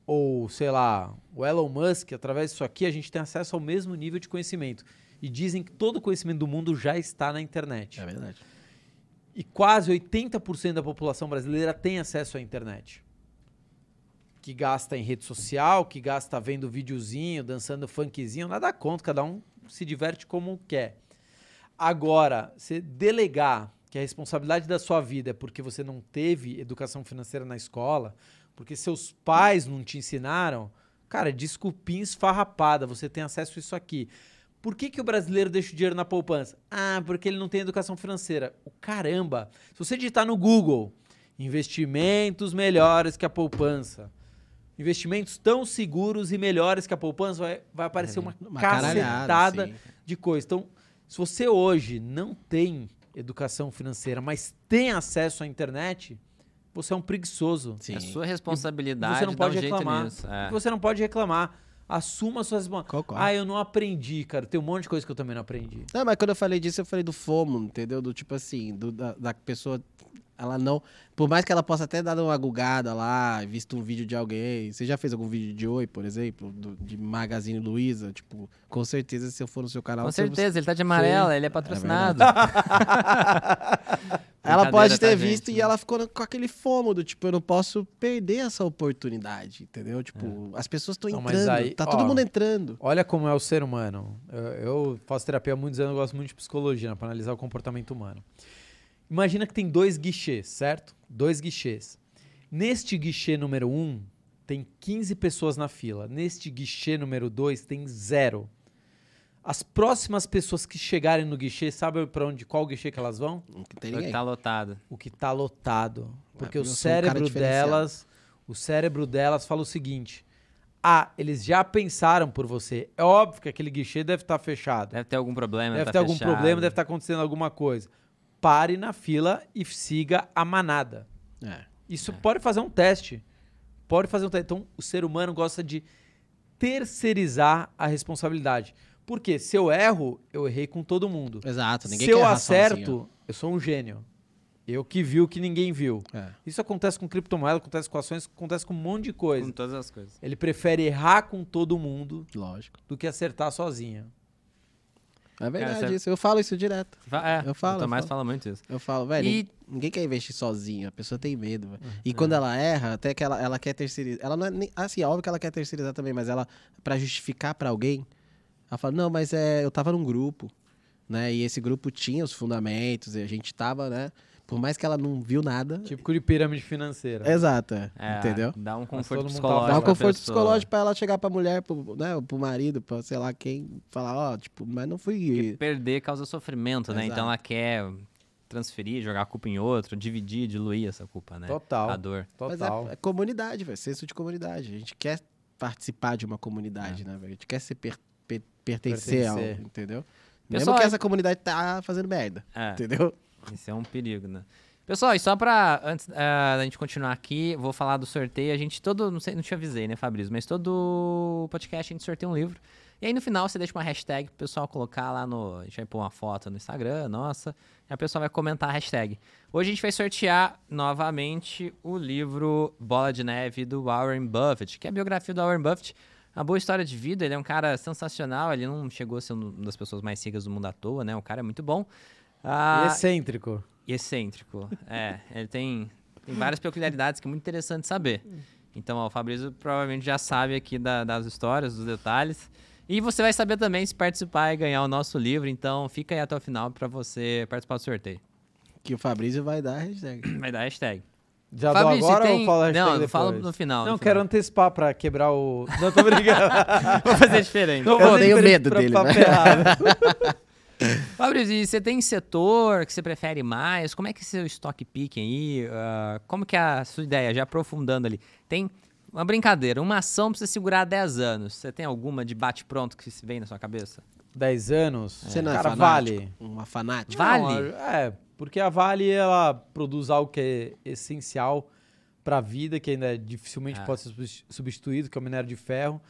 ou sei lá, o Elon Musk, através disso aqui, a gente tem acesso ao mesmo nível de conhecimento. E dizem que todo o conhecimento do mundo já está na internet. É verdade. E quase 80% da população brasileira tem acesso à internet. Que gasta em rede social, que gasta vendo videozinho, dançando funkzinho, nada contra, cada um se diverte como quer. Agora, você delegar que a responsabilidade da sua vida é porque você não teve educação financeira na escola, porque seus pais não te ensinaram, cara, desculpinha esfarrapada, você tem acesso a isso aqui. Por que, que o brasileiro deixa o dinheiro na poupança? Ah, porque ele não tem educação financeira. O caramba! Se você digitar no Google investimentos melhores que a poupança, investimentos tão seguros e melhores que a poupança, vai, vai aparecer uma, Uma cacetada de coisa. Então, se você hoje não tem educação financeira, mas tem acesso à internet, você é um preguiçoso. Sim. É sua responsabilidade Você não dar um pode jeito reclamar. nisso. É. Você não pode reclamar. Assuma suas. Concordo. Ah, eu não aprendi, cara. Tem um monte de coisa que eu também não aprendi. Não, mas quando eu falei disso, eu falei do FOMO, entendeu? Do tipo assim, do- da, da pessoa. Ela não. Por mais que ela possa até dar uma gugada lá, visto um vídeo de alguém. Você já fez algum vídeo de Oi, por exemplo? do- de Magazine Luiza? Tipo, com certeza, se eu for no seu canal. Com você- certeza, ele tá de amarela, ele é patrocinado. Ela Brincadeira, pode ter tá, visto gente? e ela ficou com aquele fomo do tipo, eu não posso perder essa oportunidade, entendeu? Tipo, as pessoas estão entrando, aí, tá ó, todo mundo entrando. Olha como é o ser humano. Eu, eu faço terapia há muitos anos, eu gosto muito de psicologia, né, para analisar o comportamento humano. Imagina que tem dois guichês, certo? Dois guichês. Neste guichê número um, tem 15 pessoas na fila. Neste guichê número 2 tem zero. As próximas pessoas que chegarem no guichê, sabe para onde qual guichê que elas vão? Não tem Porque ninguém. tá lotado. O que tá lotado. Porque eu o um cérebro diferenciado. delas, o cérebro delas fala o seguinte: "Ah, eles já pensaram por você. É óbvio que aquele guichê deve estar fechado. Deve ter algum problema. Deve tá ter algum fechado. problema, deve estar acontecendo alguma coisa. Pare na fila e siga a manada. É. Isso pode fazer um teste. Pode fazer um teste. Então, o ser humano gosta de terceirizar a responsabilidade. Porque se eu erro, eu errei com todo mundo. Exato, ninguém se quer eu acerto, sozinho. eu sou um gênio. Eu que vi o que ninguém viu. É. Isso acontece com criptomoeda, acontece com ações, acontece com um monte de coisa. Com todas as coisas. Ele prefere errar com todo mundo Lógico. do que acertar sozinho. É verdade você- isso. Eu falo isso direto. É, Eu falo, O eu Tomás falo. fala muito isso. Eu falo, velho, E- ninguém- quer investir sozinho. A pessoa tem medo. Uhum. E quando ela erra, até que ela, ela quer terceirizar. Ela não é nem. Assim, é óbvio que ela quer terceirizar também, mas ela, pra justificar pra alguém, ela fala: não, mas é, eu tava num grupo, né? E esse grupo tinha os fundamentos, e a gente tava, né? Por mais que ela não viu nada. Tipo de pirâmide financeira. Exato, é, É, entendeu? Dá um conforto tá psicológico. Dá um conforto pessoa. psicológico pra ela chegar pra mulher, pro, né, pro marido, pra sei lá quem, falar, ó, tipo, mas não fui. Perder causa sofrimento, né? Exato. Então ela quer transferir, jogar a culpa em outro, dividir, diluir essa culpa, né? Total. A dor. Mas Total. é, é comunidade, velho. Senso de comunidade. A gente quer participar de uma comunidade, né, velho? A gente quer ser per- per- pertencer, ao, Pertencer. entendeu? Pessoal, Mesmo que é- essa comunidade tá fazendo merda, É. entendeu? Isso é um perigo, né? Pessoal, e só pra, antes eh, da gente continuar aqui, vou falar do sorteio. A gente todo, não sei, não te avisei, né, Fabrício? Mas todo podcast a gente sorteia um livro. E aí no final você deixa uma hashtag pro pessoal colocar lá no. A gente vai pôr uma foto no Instagram, nossa. E a pessoa vai comentar a hashtag. Hoje a gente vai sortear novamente o livro Bola de Neve do Warren Buffett, que é a biografia do Warren Buffett. Uma boa história de vida, ele é um cara sensacional, ele não chegou a ser uma das pessoas mais ricas do mundo à toa, né? O cara é muito bom. Ah, E excêntrico. e excêntrico. É, ele tem, tem várias peculiaridades que é muito interessante saber. Então, ó, o Fabrício provavelmente já sabe aqui da- das histórias, dos detalhes. E você vai saber também se participar e ganhar o nosso livro. Então, fica aí até o final para você participar do sorteio. Que o Fabrício vai dar a hashtag. Vai dar hashtag. Já Fabrício, dou agora tem... ou fala a hashtag Não, depois? fala no final. Não, no quero final. antecipar pra quebrar o... Não, tô brincando. Vou fazer diferente. Não Eu vou tenho medo dele, né? Fabrício, e você tem setor que você prefere mais? Como é que é seu stock picking aí? Ah, como que é a sua ideia, já aprofundando ali? Tem uma brincadeira, uma ação pra você segurar 10 anos. Você tem alguma de bate-pronto que se vem na sua cabeça? 10 anos? Você não é Cara, fanático? vale. Uma fanática? Vale? Não, é, porque a Vale, ela produz algo que é essencial pra vida, que ainda dificilmente Ah. pode ser subs- substituído, que é o minério de ferro.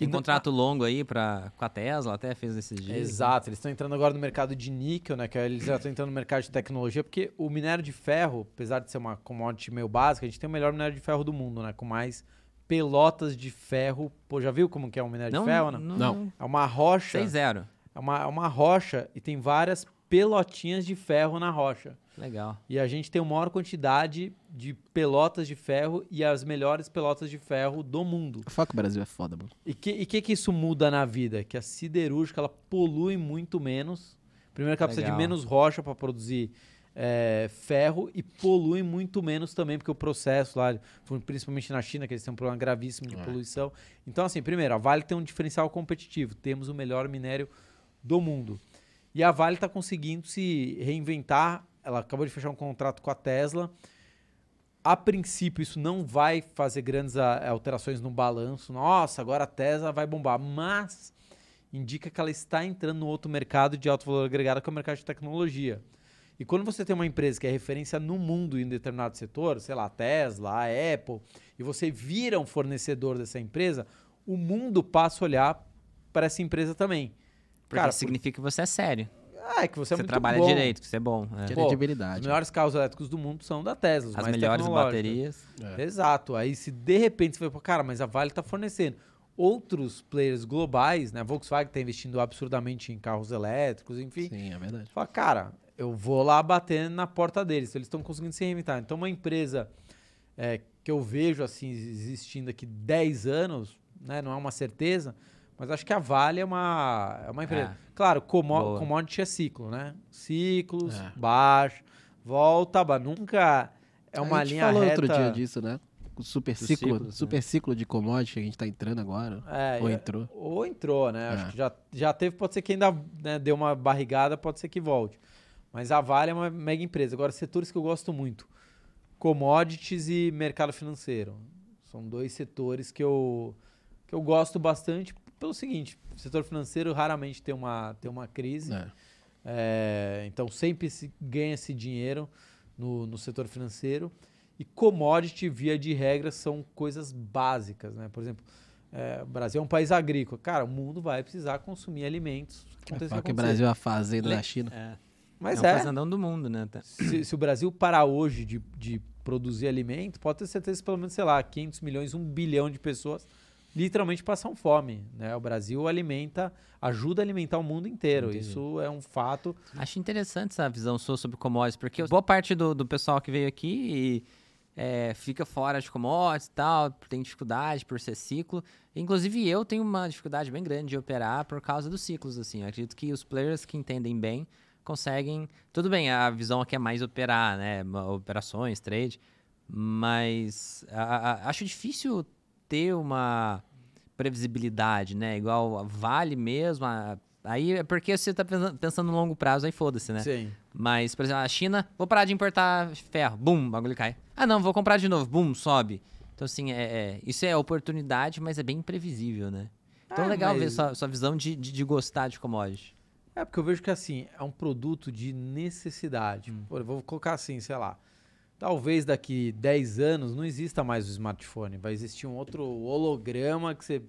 Tem E não- contrato longo aí pra, com a Tesla, até fez esses dias. Exato, eles estão entrando agora no mercado de níquel, né? Que eles já estão entrando no mercado de tecnologia, porque o minério de ferro, apesar de ser uma commodity meio básica, a gente tem o melhor minério de ferro do mundo, né? Com mais pelotas de ferro. Pô, já viu como que é um minério Não, de ferro? não, Não? Não. É uma rocha. 6-0. É uma, é uma rocha e tem várias pelotinhas de ferro na rocha. Legal. E a gente tem a maior quantidade de pelotas de ferro e as melhores pelotas de ferro do mundo. Foca que o Brasil é foda, mano. E o que, que que isso muda na vida? Que a siderúrgica ela polui muito menos. Primeiro que ela precisa de Legal. menos rocha para produzir é, ferro e polui muito menos também, porque o processo lá, principalmente na China, que eles têm um problema gravíssimo de É. poluição. Então, assim, primeiro, a Vale tem um diferencial competitivo. Temos o melhor minério do mundo. E a Vale está conseguindo se reinventar. Ela acabou de fechar um contrato com a Tesla. A princípio, isso não vai fazer grandes a- alterações no balanço. Nossa, agora a Tesla vai bombar. Mas indica que ela está entrando no outro mercado de alto valor agregado, que é o mercado de tecnologia. E quando você tem uma empresa que é referência no mundo em determinado setor, sei lá, a Tesla, a Apple, e você vira um fornecedor dessa empresa, o mundo passa a olhar para essa empresa também. Porque Cara, significa que você é sério. Ah, é que você, Você, é muito trabalha bom. direito, que você é bom. é. Pô, Credibilidade. Os melhores carros elétricos do mundo são da Tesla, As mais melhores baterias. É. Exato. Aí se de repente você para cara, mas a Vale está fornecendo. Outros players globais, né? A Volkswagen está investindo absurdamente em carros elétricos, enfim. Sim, é verdade. Fala, cara, eu vou lá bater na porta deles. Eles estão conseguindo se reinventar. Então, uma empresa é, que eu vejo assim existindo aqui 10 anos, né? Não é uma certeza, mas acho que a Vale é uma, é uma empresa. É. Claro, commo commodity é ciclo, né? Ciclos, É. baixo, volta, ba- nunca é uma a gente linha falou reta. outro dia disso, né? super Dos ciclo, ciclos, super ciclo de commodity que a gente tá entrando agora. É, Ou é- entrou. Ou entrou, né? Acho É. que já, já teve, pode ser que ainda né, deu uma barrigada, pode ser que volte. Mas a Vale é uma mega empresa. Agora, setores que eu gosto muito: commodities e mercado financeiro. São dois setores que eu, que eu gosto bastante pelo seguinte: o setor financeiro raramente tem uma, tem uma crise. É. É, então sempre se ganha esse dinheiro no, no setor financeiro. E commodity, via de regra, são coisas básicas. Né? Por exemplo, é, o Brasil é um país agrícola. Cara, o mundo vai precisar consumir alimentos. o Fala que o acontecer. Brasil é a fazenda Le- da China. É, Mas é é. o fazendão do mundo, né? Se, se o Brasil parar hoje de, de produzir alimento, pode ter certeza que pelo menos, sei lá, 500 milhões, 1 bilhão de pessoas literalmente passam fome. Né? O Brasil alimenta, ajuda a alimentar o mundo inteiro. Entendi. Isso é um fato. Acho interessante essa visão sua sobre commodities, porque boa parte do, do pessoal que veio aqui é, fica fora de commodities e tal, tem dificuldade por ser ciclo. Inclusive eu tenho uma dificuldade bem grande de operar por causa dos ciclos, assim. Eu acredito que os players que entendem bem conseguem... Tudo bem, a visão aqui é mais operar, né? Operações, trade, mas a- a- acho difícil ter uma previsibilidade, né? Igual Vale mesmo, a- Aí é porque você tá pensa- pensando no longo prazo, aí foda-se, né? Sim. Mas, por exemplo, a China, vou parar de importar ferro, bum, o bagulho cai. Ah, não, vou comprar de novo, bum, sobe. Então, assim, é, é- isso é oportunidade, mas é bem imprevisível, né? Então, Ah, legal ver mas- sua, sua visão de, de, de gostar de commodity. É porque eu vejo que assim, é um produto de necessidade. Hum. Pô, vou colocar assim, sei lá. Talvez daqui 10 anos não exista mais o smartphone. Vai existir um outro holograma que você.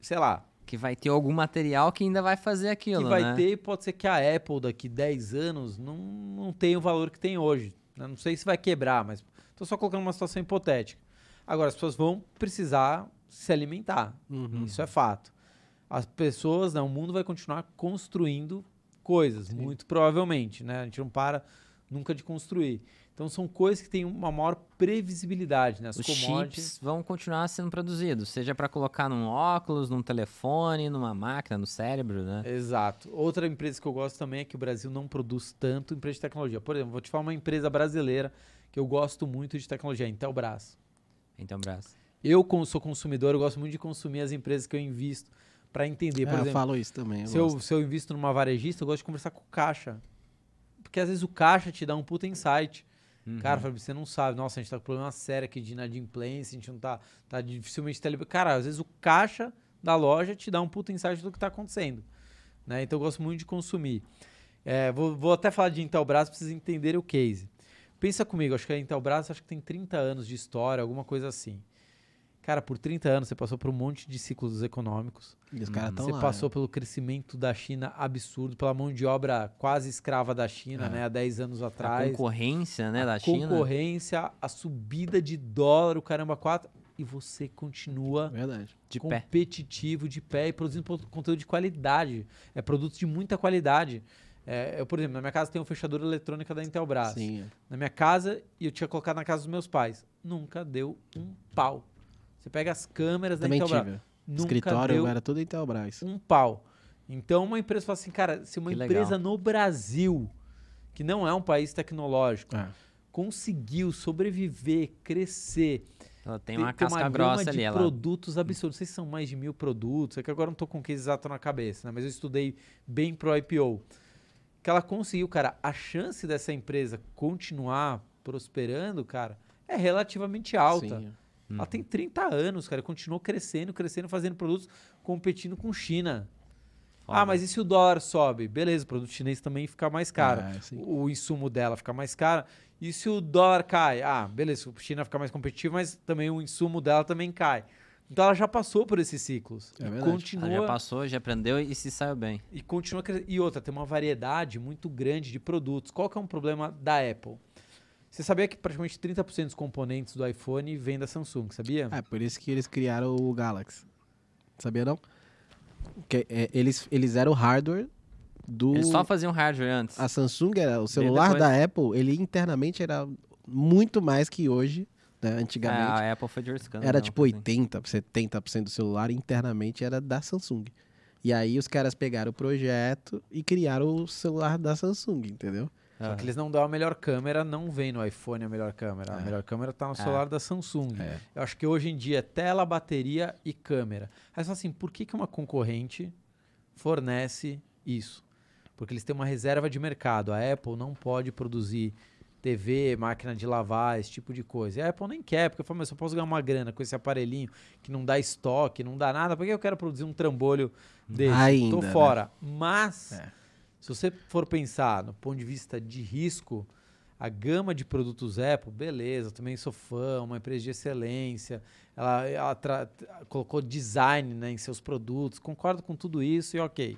Sei lá. Que vai ter algum material que ainda vai fazer aquilo, que vai né? ter, pode ser que a Apple daqui 10 anos não, não tenha o valor que tem hoje. né? Não sei se vai quebrar, mas tô só colocando uma situação hipotética. Agora, as pessoas vão precisar se alimentar. Uhum. Isso é fato. As pessoas, né, o mundo vai continuar construindo coisas, muito provavelmente, né? A gente não para nunca de construir. Então são coisas que têm uma maior previsibilidade, né? As Os commodities. chips vão continuar sendo produzidos, seja para colocar num óculos, num telefone, numa máquina, no cérebro, né? Exato. Outra empresa que eu gosto também é que o Brasil não produz tanto empresa de tecnologia. Por exemplo, vou te falar uma empresa brasileira que eu gosto muito de tecnologia, a Intelbras. Então, braço. Eu, como sou consumidor, eu gosto muito de consumir as empresas que eu invisto para entender. Por É, eu exemplo, falo isso também. eu se, eu, se eu invisto numa varejista, eu gosto de conversar com o caixa. Porque às vezes o caixa te dá um puta insight. Uhum. Cara, Fábio, você não sabe. Nossa, a gente tá com problema sério aqui de inadimplência, a gente não tá, tá dificilmente tele... Cara, às vezes o caixa da loja te dá um puta insight do que tá acontecendo. Né? Então eu gosto muito de consumir. É, vou, vou até falar de Intelbras pra vocês entenderem o case. Pensa comigo, acho que a Intelbras acho que tem 30 anos de história, alguma coisa assim. Cara, por 30 anos você passou por um monte de ciclos econômicos. E os caras estão Você lá. passou pelo crescimento da China absurdo, pela mão de obra quase escrava da China, É. né, há 10 anos A atrás. concorrência, né, a da China. concorrência, a subida de dólar, o caramba 4, e você continua Verdade. De pé. competitivo, de pé e produzindo conteúdo de qualidade. É produtos de muita qualidade. É, eu, por exemplo, na minha casa tem uma fechadura eletrônica da Intelbras. Sim. Na minha casa, e eu tinha colocado na casa dos meus pais. Nunca deu um pau. Você pega as câmeras Também da Intelbras. tive. Nunca Escritório deu era tudo Intelbras. um pau. Então uma empresa fala assim, cara, se uma Que empresa legal. no Brasil, que não é um país tecnológico, É. conseguiu sobreviver, crescer, Ela tem uma casca gama grossa de ali. Ela... produtos absurdos. Não sei se são mais de mil produtos, é que agora não tô com o case exato na cabeça, né? mas eu estudei bem pro IPO. Que ela conseguiu, cara, a chance dessa empresa continuar prosperando, cara, é relativamente alta. Sim. Ela tem 30 anos, cara, continuou crescendo, crescendo, fazendo produtos, competindo com China. Ah, mas e se o dólar sobe? Beleza, o produto chinês também fica mais caro. É, o insumo dela fica mais caro. E se o dólar cai? Ah, beleza, a China fica mais competitiva, mas também o insumo dela também cai. Então ela já passou por esses ciclos. É e verdade. Ela continua já passou, já aprendeu e se saiu bem. e continua crescendo. E outra, tem uma variedade muito grande de produtos. Qual que é um problema da Apple? Você sabia que praticamente 30% dos componentes do iPhone vem da Samsung, sabia? É, por isso que eles criaram o Galaxy. Sabia não? Que, é, eles, eles eram o hardware do. Eles só faziam hardware antes. A Samsung era. O celular depois. da Apple, ele internamente era muito mais que hoje, né? É, Antigamente. a Apple foi diversificando. Era né, tipo uma coisa 80%, 70% do celular internamente era da Samsung. E aí os caras pegaram o projeto e criaram o celular da Samsung, entendeu? Só Ah. que eles não dão a melhor câmera, não vem no iPhone a melhor câmera. A É. melhor câmera tá no É. celular da Samsung. É. Eu acho que hoje em dia é tela, bateria e câmera. Aí você assim, por que, que uma concorrente fornece isso? Porque eles têm uma reserva de mercado. A Apple não pode produzir TV, máquina de lavar, esse tipo de coisa. E a Apple nem quer, porque fala, mas eu posso ganhar uma grana com esse aparelhinho que não dá estoque, não dá nada, por que eu quero produzir um trambolho desse? Ainda, Tô né? fora. Mas, É. se você for pensar no ponto de vista de risco, a gama de produtos Apple, beleza, também sou fã, uma empresa de excelência, ela, ela tra- colocou design né, em seus produtos, concordo com tudo isso e ok.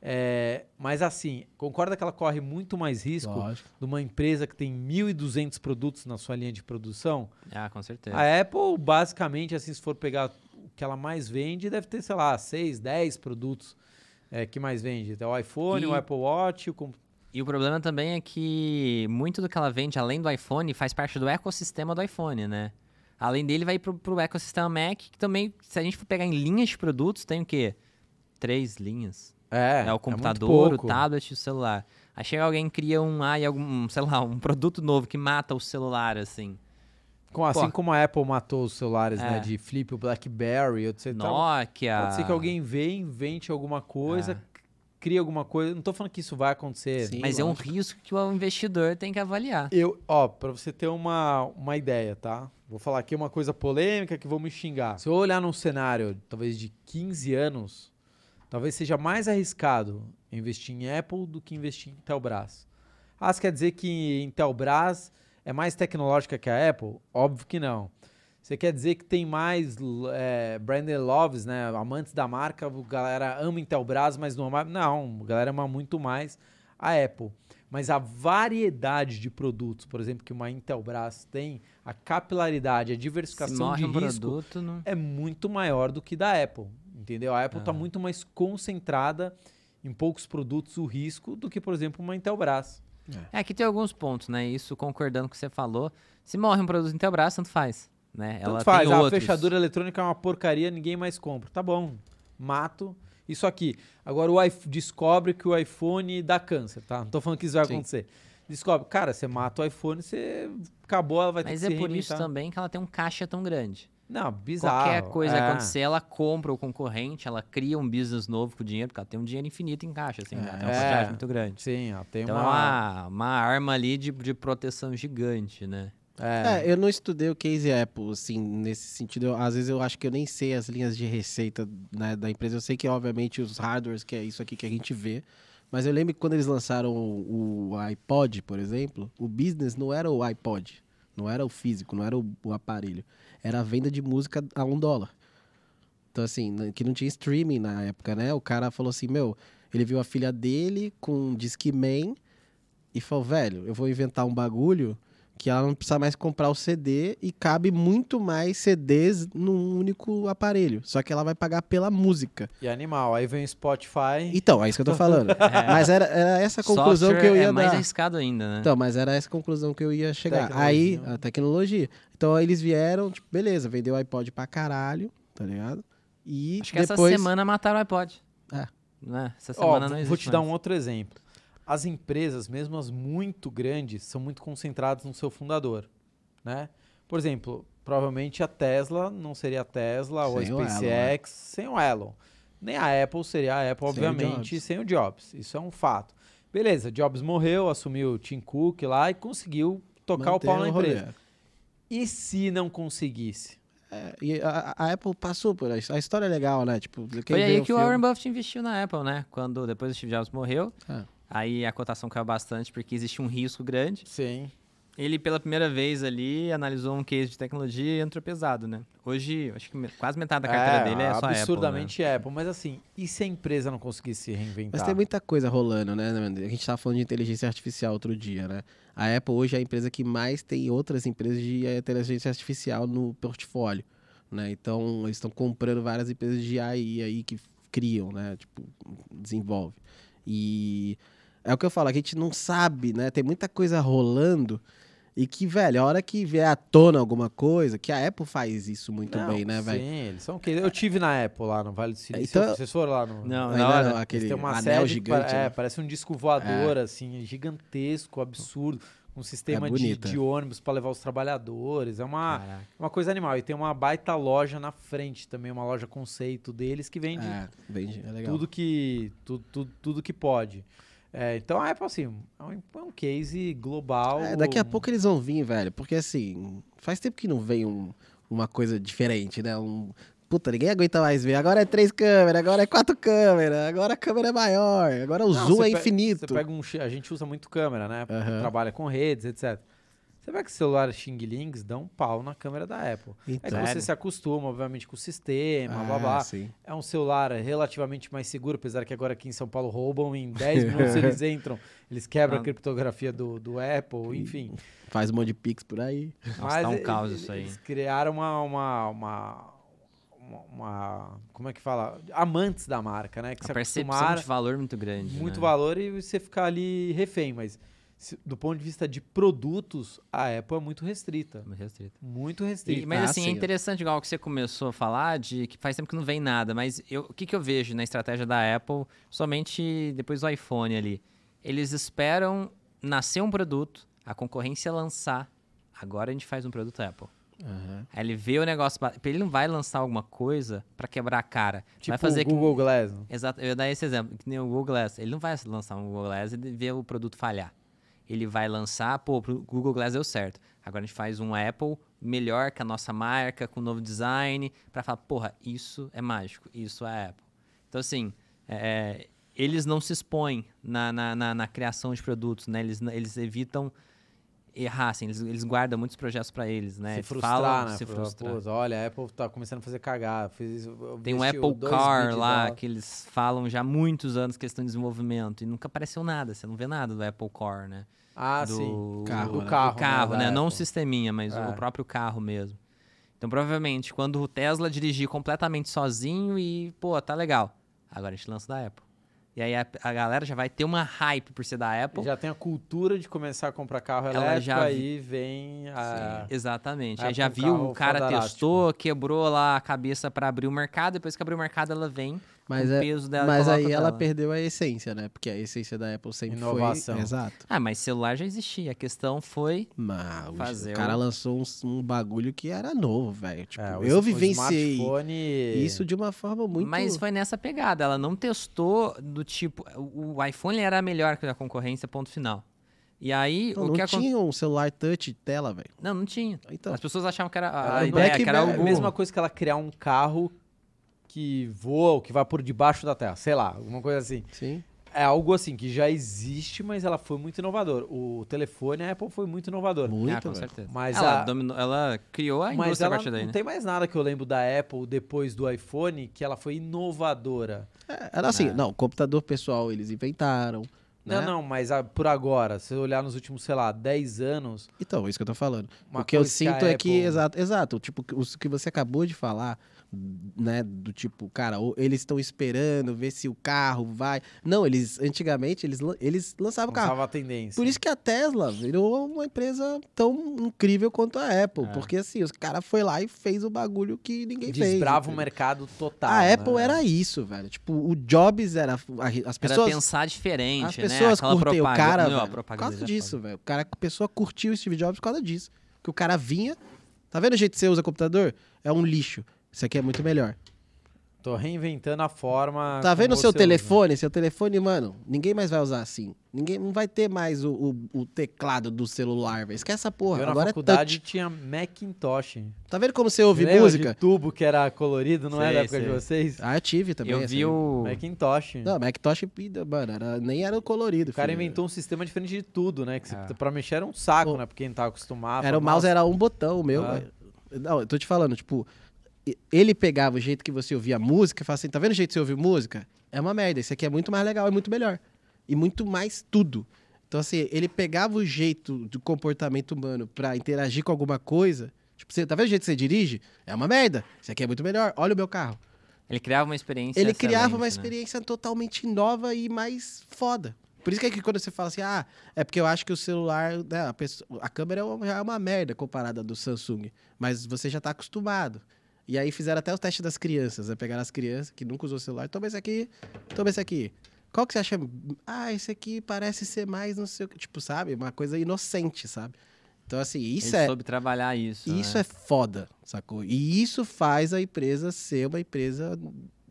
É, mas assim, concorda que ela corre muito mais risco Lógico. de uma empresa que tem 1.200 produtos na sua linha de produção? Ah, com certeza. A Apple, basicamente, assim, se for pegar o que ela mais vende, deve ter, sei lá, 6, 10 produtos é, que mais vende. Então, o iPhone, E- o Apple Watch, o E o problema também é que muito do que ela vende, além do iPhone, faz parte do ecossistema do iPhone, né? Além dele, vai pro, pro ecossistema Mac, que também, se a gente for pegar em linhas de produtos, tem o quê? Três linhas. É, É, o computador, o pouco. tablet e o celular. Aí chega alguém e cria um, ai, algum, sei lá, um produto novo que mata o celular, assim. Com- assim Pô. como a Apple matou os celulares, né? É. De flip, o BlackBerry, etc. Nokia. Pode ser que alguém vê, invente alguma coisa, É. cria alguma coisa. Não tô falando que isso vai acontecer. Sim. Mas é um risco que o investidor tem que avaliar. Eu, ó, pra você ter uma, uma ideia, tá? Vou falar aqui uma coisa polêmica que vão me xingar. Se eu olhar num cenário, talvez de 15 anos, talvez seja mais arriscado investir em Apple do que investir em Intelbras. Ah, você quer dizer que Intelbras é mais tecnológica que a Apple? Óbvio que não. Você quer dizer que tem mais é, branded loves, né? Amantes da marca, a galera ama Intelbras, mas não ama... Não, a galera ama muito mais a Apple. Mas a variedade de produtos, por exemplo, que uma Intelbras tem, a capilaridade, a diversificação de um risco produto, não... é muito maior do que da Apple, entendeu? A Apple está Ah. muito mais concentrada em poucos produtos o risco do que, por exemplo, uma Intelbras. É, aqui tem alguns pontos, né? Isso concordando com o que você falou. Se morre um produto Intelbras, tanto faz. Né? Tanto Ela faz, tem a outros. fechadura eletrônica é uma porcaria, ninguém mais compra. Tá bom, mato isso aqui. Agora o iPhone descobre que o iPhone dá câncer, tá? Não tô falando que isso vai Sim. acontecer. Descobre, cara, você mata o iPhone, você acabou, ela vai ter Mas que é se por isso também que ela tem um caixa tão grande. Não, bizarro. Qualquer coisa é. acontecer, ela compra o concorrente, ela cria um business novo com o dinheiro, porque ela tem um dinheiro infinito em caixa, assim, né? Ela tem uma É. quantidade muito grande. Sim, ela tem Então uma... é uma, uma arma ali de, de proteção gigante, né? É, É, eu não estudei o case Apple, assim, nesse sentido. Eu- às vezes eu acho que eu nem sei as linhas de receita né, da empresa. Eu sei que, obviamente, os hardwares, que é isso aqui que a gente vê. Mas eu lembro que quando eles lançaram o, o iPod, por exemplo, o business não era o iPod. Não era o físico, não era o, o aparelho. Era a venda de música a um dólar. Então, assim, que não tinha streaming na época, né? O cara falou assim, meu, ele viu a filha dele com um Discman e falou, velho, eu vou inventar um bagulho que ela não precisa mais comprar o CD e cabe muito mais CDs num único aparelho. Só que ela vai pagar pela música. E animal. Aí vem o Spotify. Então, é isso que eu tô falando. Mas era, era essa a conclusão que eu Software ia é mais dar. arriscado ainda, né? Então, mas era essa a conclusão que eu ia chegar. Tecnologia. Aí, a tecnologia. Então, aí eles vieram, tipo, beleza, vendeu o iPod pra caralho, tá ligado? E Acho que depois... essa semana mataram o iPod. É. Né? Essa semana não existe vou te dar um mais. outro exemplo. As empresas, mesmo as muito grandes, são muito concentradas no seu fundador, né? Por exemplo, provavelmente a Tesla não seria a Tesla ou a Sem o Elon, SpaceX sem o Elon. Nem a Apple seria a Apple, Sem o obviamente, Jobs. sem o Jobs. Isso é um fato. Beleza, Jobs morreu, assumiu o Tim Cook lá e conseguiu tocar o pau na empresa. E se não conseguisse? É, e a, a Apple passou por isso. A história é legal, né? Tipo, quem Foi aí o que o Warren Buffett investiu na Apple, né? Quando depois o Steve Jobs morreu, É. aí a cotação caiu bastante porque existia um risco grande. Sim. Ele, pela primeira vez ali, analisou um case de tecnologia e entrou pesado, né? Hoje, acho que quase metade da carteira dele é só Apple, né? absurdamente Apple, Mas assim, e se a empresa não conseguisse se reinventar? Mas tem muita coisa rolando, né? A gente tava falando de inteligência artificial outro dia, né? A Apple hoje é a empresa que mais tem outras empresas de inteligência artificial no portfólio, né? Então, eles estão comprando várias empresas de AI aí que criam, né? Tipo, desenvolve. E é o que eu falo, a gente não sabe, né? Tem muita coisa rolando E que, velho, a hora que vier à tona alguma coisa, que a Apple faz isso muito Não, bem, né, velho? Sim, eles são ok. Eu tive na Apple lá no Vale do Silício. Então- Vocês foram lá no. Não, na hora. não, Eles aquele têm uma anel que gigante. pa- é, né? parece um disco voador, assim, gigantesco, absurdo. Um sistema É de, de ônibus para levar os trabalhadores. É uma, Caraca. uma coisa animal. E tem uma baita loja na frente também, uma loja conceito deles que vende É, bem, é legal. tudo que tudo, tudo, tudo que pode. É, então a Apple, assim, é um, é um case global. É, daqui a pouco eles vão vir, velho, porque assim, faz tempo que não vem um- uma coisa diferente, né? Um, puta, ninguém aguenta mais ver. Agora é três câmeras, agora é quatro câmeras, agora a câmera é maior, agora o Não, zoom é infinito. Você pega um, a gente usa muito câmera, né? Aham. Trabalha com redes, etc. Você pega que celulares Xing Lings dão um pau na câmera da Apple. É Então, que você Sério? se acostuma, obviamente, com o sistema, ah, blá blá. sim. É um celular relativamente mais seguro, apesar que agora aqui em São Paulo roubam, em 10 minutos eles entram, eles quebram a Ah. criptografia do, do Apple, enfim. Faz um monte de pix por aí. Nossa, tá um eles- caos isso aí. Eles criaram uma, uma, uma, uma- Como é que fala? Amantes da marca, né? Que A se percepção acostumaram de valor muito grande. muito né? valor e você ficar ali refém, mas se- do ponto de vista de produtos, a Apple é muito restrita. Muito restrito. Muito E- restrita. mas Ah, assim, é sim. interessante, igual que você começou a falar, de que faz tempo que não vem nada, mas eu- o que, que eu vejo na estratégia da Apple, somente depois do iPhone ali? Eles esperam nascer um produto, a concorrência lançar, agora a gente faz um produto Apple. Aham. Aí ele vê o negócio, ele não vai lançar alguma coisa pra quebrar a cara. tipo vai fazer o Google Glass. que Exato, eu ia dar esse exemplo, que nem o Google Glass. Ele não vai lançar um Google Glass e ver o produto falhar. Ele vai lançar, pô, o Google Glass deu certo. Agora a gente faz um Apple melhor que a nossa marca, com novo design, pra falar, porra, isso é mágico, isso é Apple. Então, assim, é, eles não se expõem na, na, na- na criação de produtos, né? Eles, eles evitam errar, assim, eles, eles guardam muitos projetos pra eles, né? Se frustrar, Falam, né? Se frustrar. "Pô, olha, a Apple tá começando a fazer cagar. Fez, Tem um Apple Car lá dólares." que eles falam já há muitos anos que eles estão em desenvolvimento e nunca apareceu nada. Você não vê nada do Apple Car, né? Ah, do sim. Carro, do né? carro, do carro, da né? Não o sisteminha, mas É. o próprio carro mesmo. Então, provavelmente, quando o Tesla dirigir completamente sozinho e, pô, tá legal. Agora a gente lança da Apple. E aí a, a galera já vai ter uma hype por ser da Apple. Já tem a cultura de começar a comprar carro Ela elétrico, já vi- aí vem a... Exatamente. Apple Aí já viu, o cara testou, quebrou lá a cabeça pra abrir o mercado. Depois que abriu o mercado, ela vem Mas, o é, peso dela. mas aí ela dela. perdeu a essência, né? Porque a essência da Apple sempre Inovação. foi... Exato. Ah, mas celular já existia. A questão foi Mas o- Fazer o cara o- lançou um, um bagulho que era novo, velho. Tipo, É, o- eu o vivenciei smartphone- isso de uma forma muito... Mas foi nessa pegada. Ela não testou do tipo. O o iPhone era melhor que a concorrência, ponto final. E aí, Não, o não que aconteceu. tinha um celular touch tela, velho. Não, não tinha. Então, As pessoas achavam que era. A, Ah, a não ideia que era é o É a Google. mesma coisa que ela criar um carro que voa ou que vai por debaixo da terra, sei lá, alguma coisa assim. sim. É algo assim que já existe, mas ela foi muito inovador. O telefone, a Apple foi muito inovador. Muito, Ah, com velho. certeza. Mas ela, a- dominou- ela criou a Mas indústria a ela partir daí, não né? tem mais nada que eu lembro da Apple depois do iPhone que ela foi inovadora. É, Era assim, É. não, computador pessoal eles inventaram. Não, né? não, mas a- por agora, se eu olhar nos últimos, sei lá, 10 anos, Então, isso que eu tô falando. o que eu sinto a é que, Apple- exato, exato, tipo, o que você acabou de falar, né, do tipo, cara, eles estão esperando ver se o carro vai. Não, eles, antigamente, eles, eles lançavam o carro. Lançava a tendência. Por isso que a Tesla virou uma empresa tão incrível quanto a Apple. É. Porque assim, os cara foi lá e fez o bagulho que ninguém fez. Desbrava o mercado total. A né? Apple era isso, velho. Tipo, o Jobs era. As Era pessoas. pensar diferente, As né? pessoas Aquela curtem o cara, Não, a velho, por propaganda causa disso, velho. O cara, a pessoa curtiu o Steve Jobs por causa disso. Que o cara vinha. Tá vendo o jeito que você usa computador? É um lixo. Isso aqui é muito melhor. Tô reinventando a forma. Tá vendo o seu você usa. telefone? Seu telefone, mano, ninguém mais vai usar assim. Ninguém não vai ter mais o, o, o teclado do celular, velho. Esquece essa porra. Eu na Agora é faculdade touch. tinha Macintosh. Tá vendo como você ouve Lembra música? De tubo que era colorido, não é Sei, da época de sei. vocês? Ah, eu tive também. Eu essa vi aí. o. Macintosh. Não, Macintosh, mano, era, nem era o colorido. O cara filho. inventou um sistema diferente de tudo, né? Que você- É. pra mexer era um saco, Pô. né? Porque quem tava acostumado. Era o mouse, "Nossa, era um botão, o meu. Ah. Não, eu tô te falando, tipo, ele pegava o jeito que você ouvia música e falava assim: tá vendo o jeito que você ouve música? É uma merda. Esse aqui é muito mais legal, é muito melhor. E muito mais tudo. Então, assim, ele pegava o jeito do comportamento humano pra interagir com alguma coisa. Tipo, você, tá vendo o jeito que você dirige? É uma merda. Esse aqui é muito melhor. Olha o meu carro. Ele criava uma experiência. Ele criava uma né? experiência totalmente nova e mais foda. Por isso que, é que quando você fala assim, ah, é porque eu acho que o celular, né, a, pessoa- a câmera é uma- já é uma merda comparada do Samsung. Mas você já tá acostumado. E aí fizeram até o teste das crianças, né? Pegaram as crianças que nunca usou celular, toma esse aqui, toma esse aqui. Qual que você acha? Ah, esse aqui parece ser mais não sei o que. Tipo, sabe? Uma coisa inocente, sabe? Então, assim, isso Ele é. soube trabalhar isso. Isso né? é foda, sacou? E isso faz a empresa ser uma empresa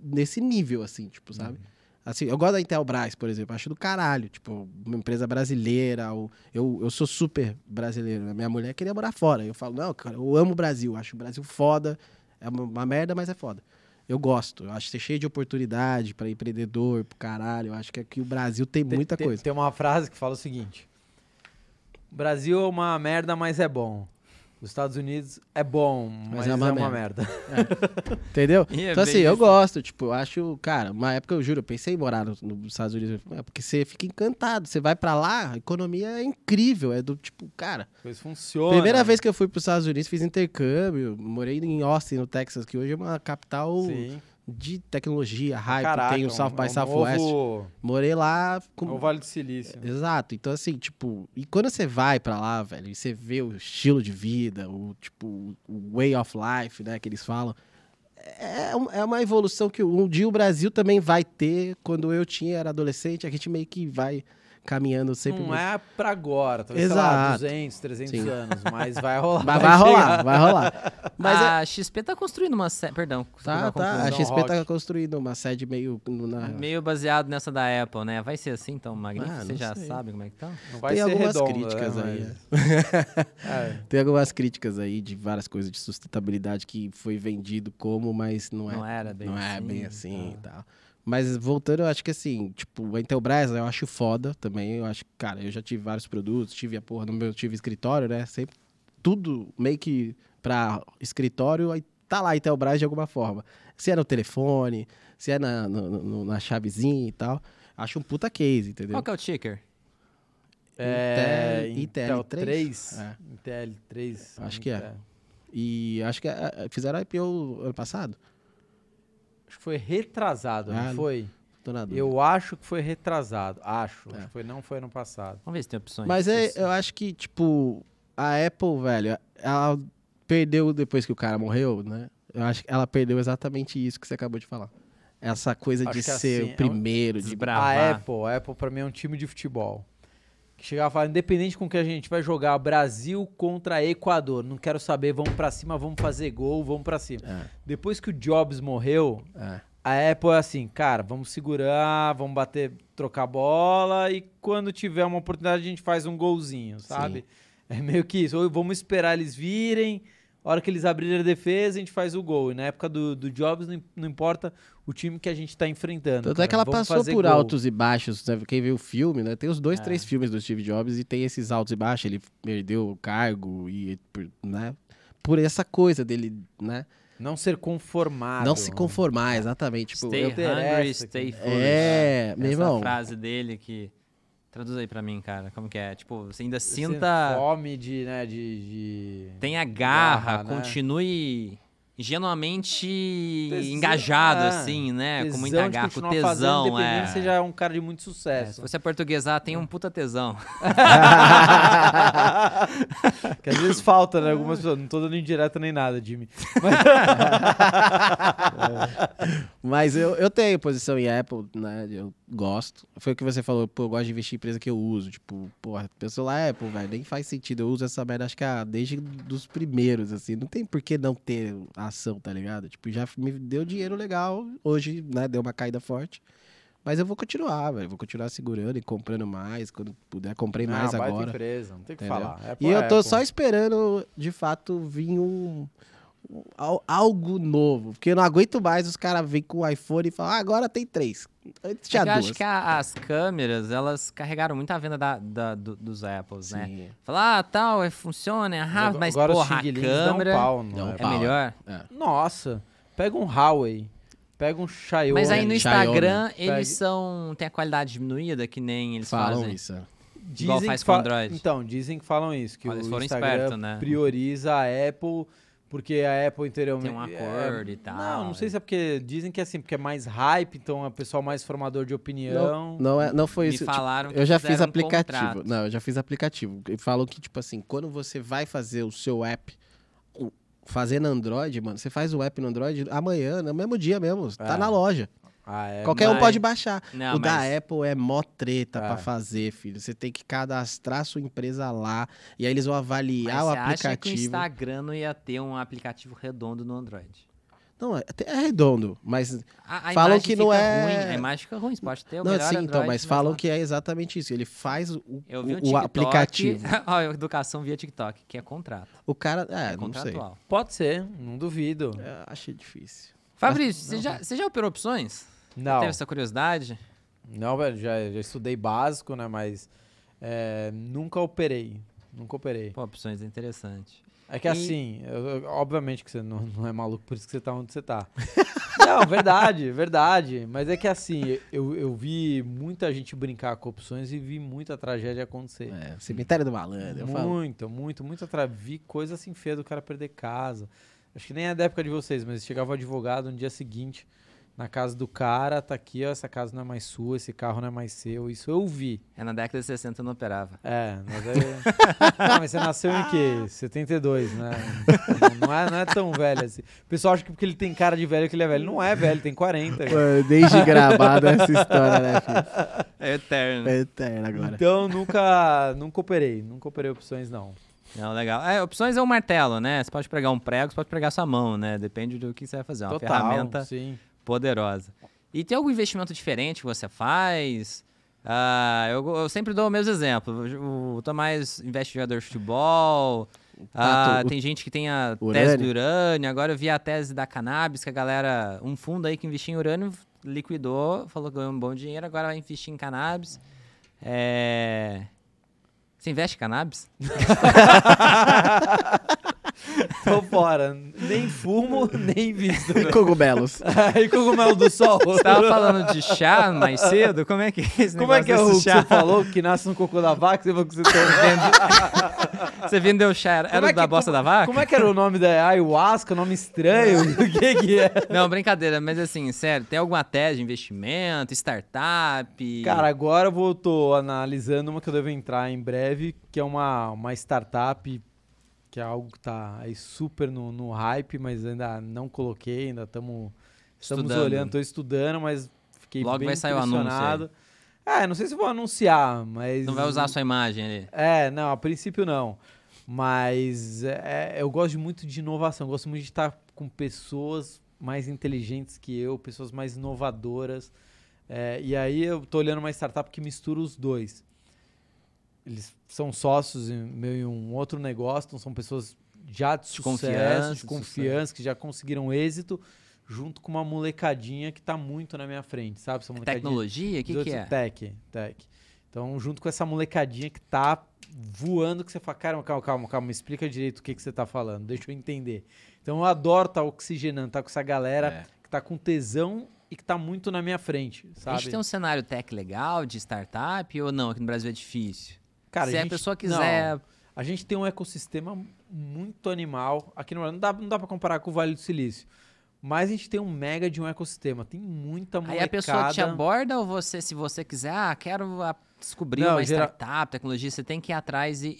nesse nível, assim, tipo, sabe? Assim, eu gosto da Intelbras, por exemplo, acho do caralho, tipo, uma empresa brasileira, eu, eu sou super brasileiro, né? minha mulher queria morar fora, eu falo, não, cara, eu amo o Brasil, acho o Brasil foda, é uma, merda, mas é foda. Eu gosto, eu acho que ser cheio de oportunidade pra empreendedor, pro caralho, eu acho que aqui o Brasil tem Tem- muita tem, coisa. Tem uma frase que fala o seguinte: Brasil é uma merda, mas é bom. Os Estados Unidos é bom, mas, é é uma uma, merda. merda. Entendeu? E é então, assim, bem eu isso. gosto, tipo, eu acho, cara, uma época eu juro, eu pensei em morar no- nos Estados Unidos, é porque você fica encantado, você vai pra lá, a economia é incrível, é do tipo, cara, Coisa funciona. primeira vez que eu fui pros Estados Unidos, fiz intercâmbio, morei em Austin, no Texas, que hoje é uma capital Sim. De tecnologia, hype, Caraca, tem o é South by é um Southwest. novo- Morei lá é com o Vale do Silício. Exato. Então, assim, tipo, e quando você vai pra lá, velho, e você vê o estilo de vida, o tipo, o way of life, né, que eles falam, é, é uma evolução que um dia o Brasil também vai ter. Quando eu tinha, era adolescente, a gente meio que vai caminhando sempre. Não é pra agora, talvez, sei lá, Exato. 200, 300 Sim. anos, mas vai rolar. Mas vai rolar, chegar. vai rolar. Mas é- a XP tá construindo uma série. Perdão. Tá, desculpa tá. A. XP tá rock. construindo uma sede meio. Na... Meio baseado nessa da Apple, né? Vai ser assim, então, Magnífico? Ah, Você já sei. sabe como é que tá? Não vai Tem ser algumas redonda, críticas né, aí. mas- É. Tem algumas críticas aí de várias coisas de sustentabilidade que foi vendido como, mas não é. Não era bem não é assim, bem assim tá. e tal. Mas voltando, eu acho que assim, tipo, a Intelbras eu acho foda também. Eu acho, cara, eu já tive vários produtos, tive a porra no meu, tive escritório, né? Sempre tudo meio que pra escritório, aí tá lá a Intelbras de alguma forma. Se é no telefone, se é na, no- no- na chavezinha e tal. Acho um puta case, entendeu? Qual que é o ticker? É, Intel Intel 3? 3. É. Intel 3. Acho que é. Intel. E acho que é, fizeram a IPO ano passado. Acho que foi retrasado, Ah, não foi? Tô na dúvida. Eu acho que foi retrasado. Acho. É. Acho que foi, não foi ano passado. Vamos ver se tem opções. Mas é, eu acho que, tipo, a Apple, velho, ela perdeu depois que o cara morreu, né? Eu acho que ela perdeu exatamente isso que você acabou de falar. Essa coisa Acho de ser assim, é o primeiro, de Desbravar. A Apple, a Apple pra mim é um time de futebol. Que chegava e falava, independente com que a gente vai jogar Brasil contra Equador, não quero saber, vamos pra cima, vamos fazer gol, vamos pra cima. É, Depois que o Jobs morreu, é. a Apple é assim, cara, vamos segurar, vamos bater, trocar bola e quando tiver uma oportunidade a gente faz um golzinho, sabe? É meio que isso. Ou vamos esperar eles virem, a hora que eles abrirem a defesa a gente faz o gol. E na época do, do Jobs não, im- não importa o time que a gente tá enfrentando. Tanto é cara, que ela vamos passou por gol. altos e baixos. né? Quem viu o filme, né? Tem os dois, É. três filmes do Steve Jobs e tem esses altos e baixos. Ele perdeu o cargo e, por- né? Por essa coisa dele, né? Não ser conformado. Não se conformar, exatamente. Tipo, Stay hungry, stay foolish. É, meu Essa irmão. frase dele que... Traduz aí pra mim, cara. Como que é? Tipo, você ainda Sem sinta... Fome de, né, de... de... Tenha garra, Garra, né? continue genuamente Tesão, engajado, é. assim, né? com tesão muita de garra, com fazendo, tesão, independente é. você já é um cara de muito É, sucesso. Se você portuguesar, tem um puta tesão. que às vezes falta, né? Algumas pessoas. Não tô dando indireta nem nada, Jimmy. Mas eu, eu tenho posição em Apple, né? Eu gosto. Foi o que você falou, pô, eu gosto de investir em empresa que eu uso. Tipo, porra, meu celular é Apple, velho, nem faz sentido. Eu uso essa merda, acho que ah, desde dos primeiros, assim. Não tem por que não ter ação, tá ligado? Tipo, já me deu dinheiro legal. Hoje, né, deu uma caída forte. Mas eu vou continuar, velho. Vou continuar segurando e comprando mais. Quando puder, comprei mais não, baita agora. empresa, não tem o que Entendeu? falar. Apple E eu é tô Apple. só esperando, de fato, vir um, al- algo novo. Porque eu não aguento mais os caras virem com o iPhone e falar, ah, agora tem três. Antes É tinha eu duas. acho que a- as câmeras, elas carregaram muito a venda da, da- do- dos Apples, né? Sim. Falar, ah, tal, é, funciona, é rápido, mas Agora porra, a câmera pau no Dão Apple. é pau. melhor. É. Nossa, pega um Huawei, pega um Xiaomi. Mas aí no Xiaomi. Instagram, Pegue. eles são... Tem a qualidade diminuída, que nem eles Falam fazem. isso. é. Dizem igual que faz com fa- Android. Então, dizem que falam isso, que Olha, o foram Instagram espertos, né? prioriza a Apple porque a Apple anteriormente... Tem um acordo é, e tal. Não, não sei se é porque dizem que é assim, porque é mais hype, então é o pessoal mais formador de opinião. Não, não, é, não foi Me isso. tipo, falaram que eu já fiz um aplicativo. contrato. não, eu já fiz aplicativo. E falam que, tipo assim, quando você vai fazer o seu app fazendo Android, mano, você faz o app no Android amanhã, no mesmo dia mesmo. Tá É. na loja. Ah, é, Qualquer um mas- pode baixar. Não, o da mas- Apple é mó treta É. pra fazer, filho. Você tem que cadastrar sua empresa lá. E aí eles vão avaliar Mas o você acha que o aplicativo. Instagram não ia ter um aplicativo redondo no Android? Não, é, é redondo, mas. A, a Falam que não fica é- Ruim, a imagem fica ruim, você pode ter o não, melhor sim, Android, então, mas falam lá- que é exatamente isso. Ele faz o, Eu vi um o, aplicativo. Ó, educação via TikTok, que é contrato. O cara. É, É, não sei. Pode ser, não duvido. É, achei difícil. Fabrício, você já, você já operou opções? Não, Teve essa curiosidade? não, velho, já, já estudei básico, né, mas é, nunca operei, nunca operei. Pô, opções é interessante. É que E- assim, eu- obviamente que você não, não é maluco, por isso que você tá onde você tá. não, verdade, verdade. Mas é que assim, eu, eu vi muita gente brincar com opções e vi muita tragédia acontecer. É, cemitério do malandro, eu falo. muito, muito, muito. Tra... Vi coisa assim feia do cara perder casa. Acho que nem é da época de vocês, mas chegava o advogado no dia seguinte na casa do cara, tá aqui, ó, essa casa não é mais sua, esse carro não é mais seu. Isso eu vi. É na década de 60 eu não operava. É, mas aí... ah, mas você nasceu em quê? 72, né? Não é, não é tão velho assim. O pessoal acha que porque ele tem cara de velho que ele é velho. Não é velho, tem 40. Pô, Desde gravado essa história, né, filho? É eterno. É eterno agora. Então nunca, nunca operei. Nunca operei opções, não. Não, legal. É, opções é um martelo, né? Você pode pregar um prego, você pode pregar sua mão, né? Depende do que você vai fazer. É uma Total, ferramenta sim. Poderosa. E tem algum investimento diferente que você faz? Ah, eu, eu sempre dou o mesmo exemplo. O, Tomás investe em jogador de futebol. Ah, tu- tem gente que tem a Urânio. tese do urânio. Agora eu vi a tese da cannabis, que a galera. Um fundo aí que investia em urânio liquidou, falou que ganhou um bom dinheiro, agora vai investir em cannabis. É. Você investe em cannabis? Tô fora. Nem fumo, nem visto. Cogumelos. e cogumelo do sol. Você tava falando de chá mais cedo? Como é que é esse Como é que é o negócio que você falou? Que nasce no cocô da vaca? Você falou que você tá Você vendeu chá, era, é o da que- bosta como- da vaca? Como é que era o nome da ayahuasca? Nome estranho? o que que é? Não, brincadeira, mas assim, sério, tem alguma tese de investimento, startup? Cara, agora eu vou, tô analisando uma que eu devo entrar em breve, que é uma, uma startup, que é algo que tá aí super no, no hype, mas ainda não coloquei, ainda tamo, estamos Estudando. olhando, tô estudando, mas fiquei Logo bem vai sair o anúncio aí. É, não sei se vou anunciar, mas... não vai usar a sua imagem ali. É, não, a princípio não. Mas é, eu gosto muito de inovação, gosto muito de estar com pessoas mais inteligentes que eu, pessoas mais inovadoras. É, e aí eu tô olhando uma startup que mistura os dois. Eles são sócios em meu um outro negócio, então são pessoas já de, sucesso, confiança, de de confiança, que já conseguiram êxito, junto com uma molecadinha que tá muito na minha frente, sabe? Essa molecadinha Tecnologia, o que, 18 que é? Tech, tech. Então, junto com essa molecadinha que tá voando, que você fala, calma, calma, calma, calma, me explica direito o que, que você tá falando, deixa eu entender. Então, eu adoro estar oxigenando, tá com essa galera É. que tá com tesão e que tá muito na minha frente, A sabe? gente tem um cenário tech legal de startup ou não? Aqui no Brasil é difícil. Cara, Se a, gente- pessoa quiser. não, a gente tem um ecossistema muito animal. Aqui no Brasil não dá, não dá pra comparar com o Vale do Silício. Mas a gente tem um mega de um ecossistema. Tem muita Aí molecada. a pessoa te aborda ou você, se você quiser, ah, quero ah, descobrir Não, uma gera- startup, tecnologia, você tem que ir atrás e. e-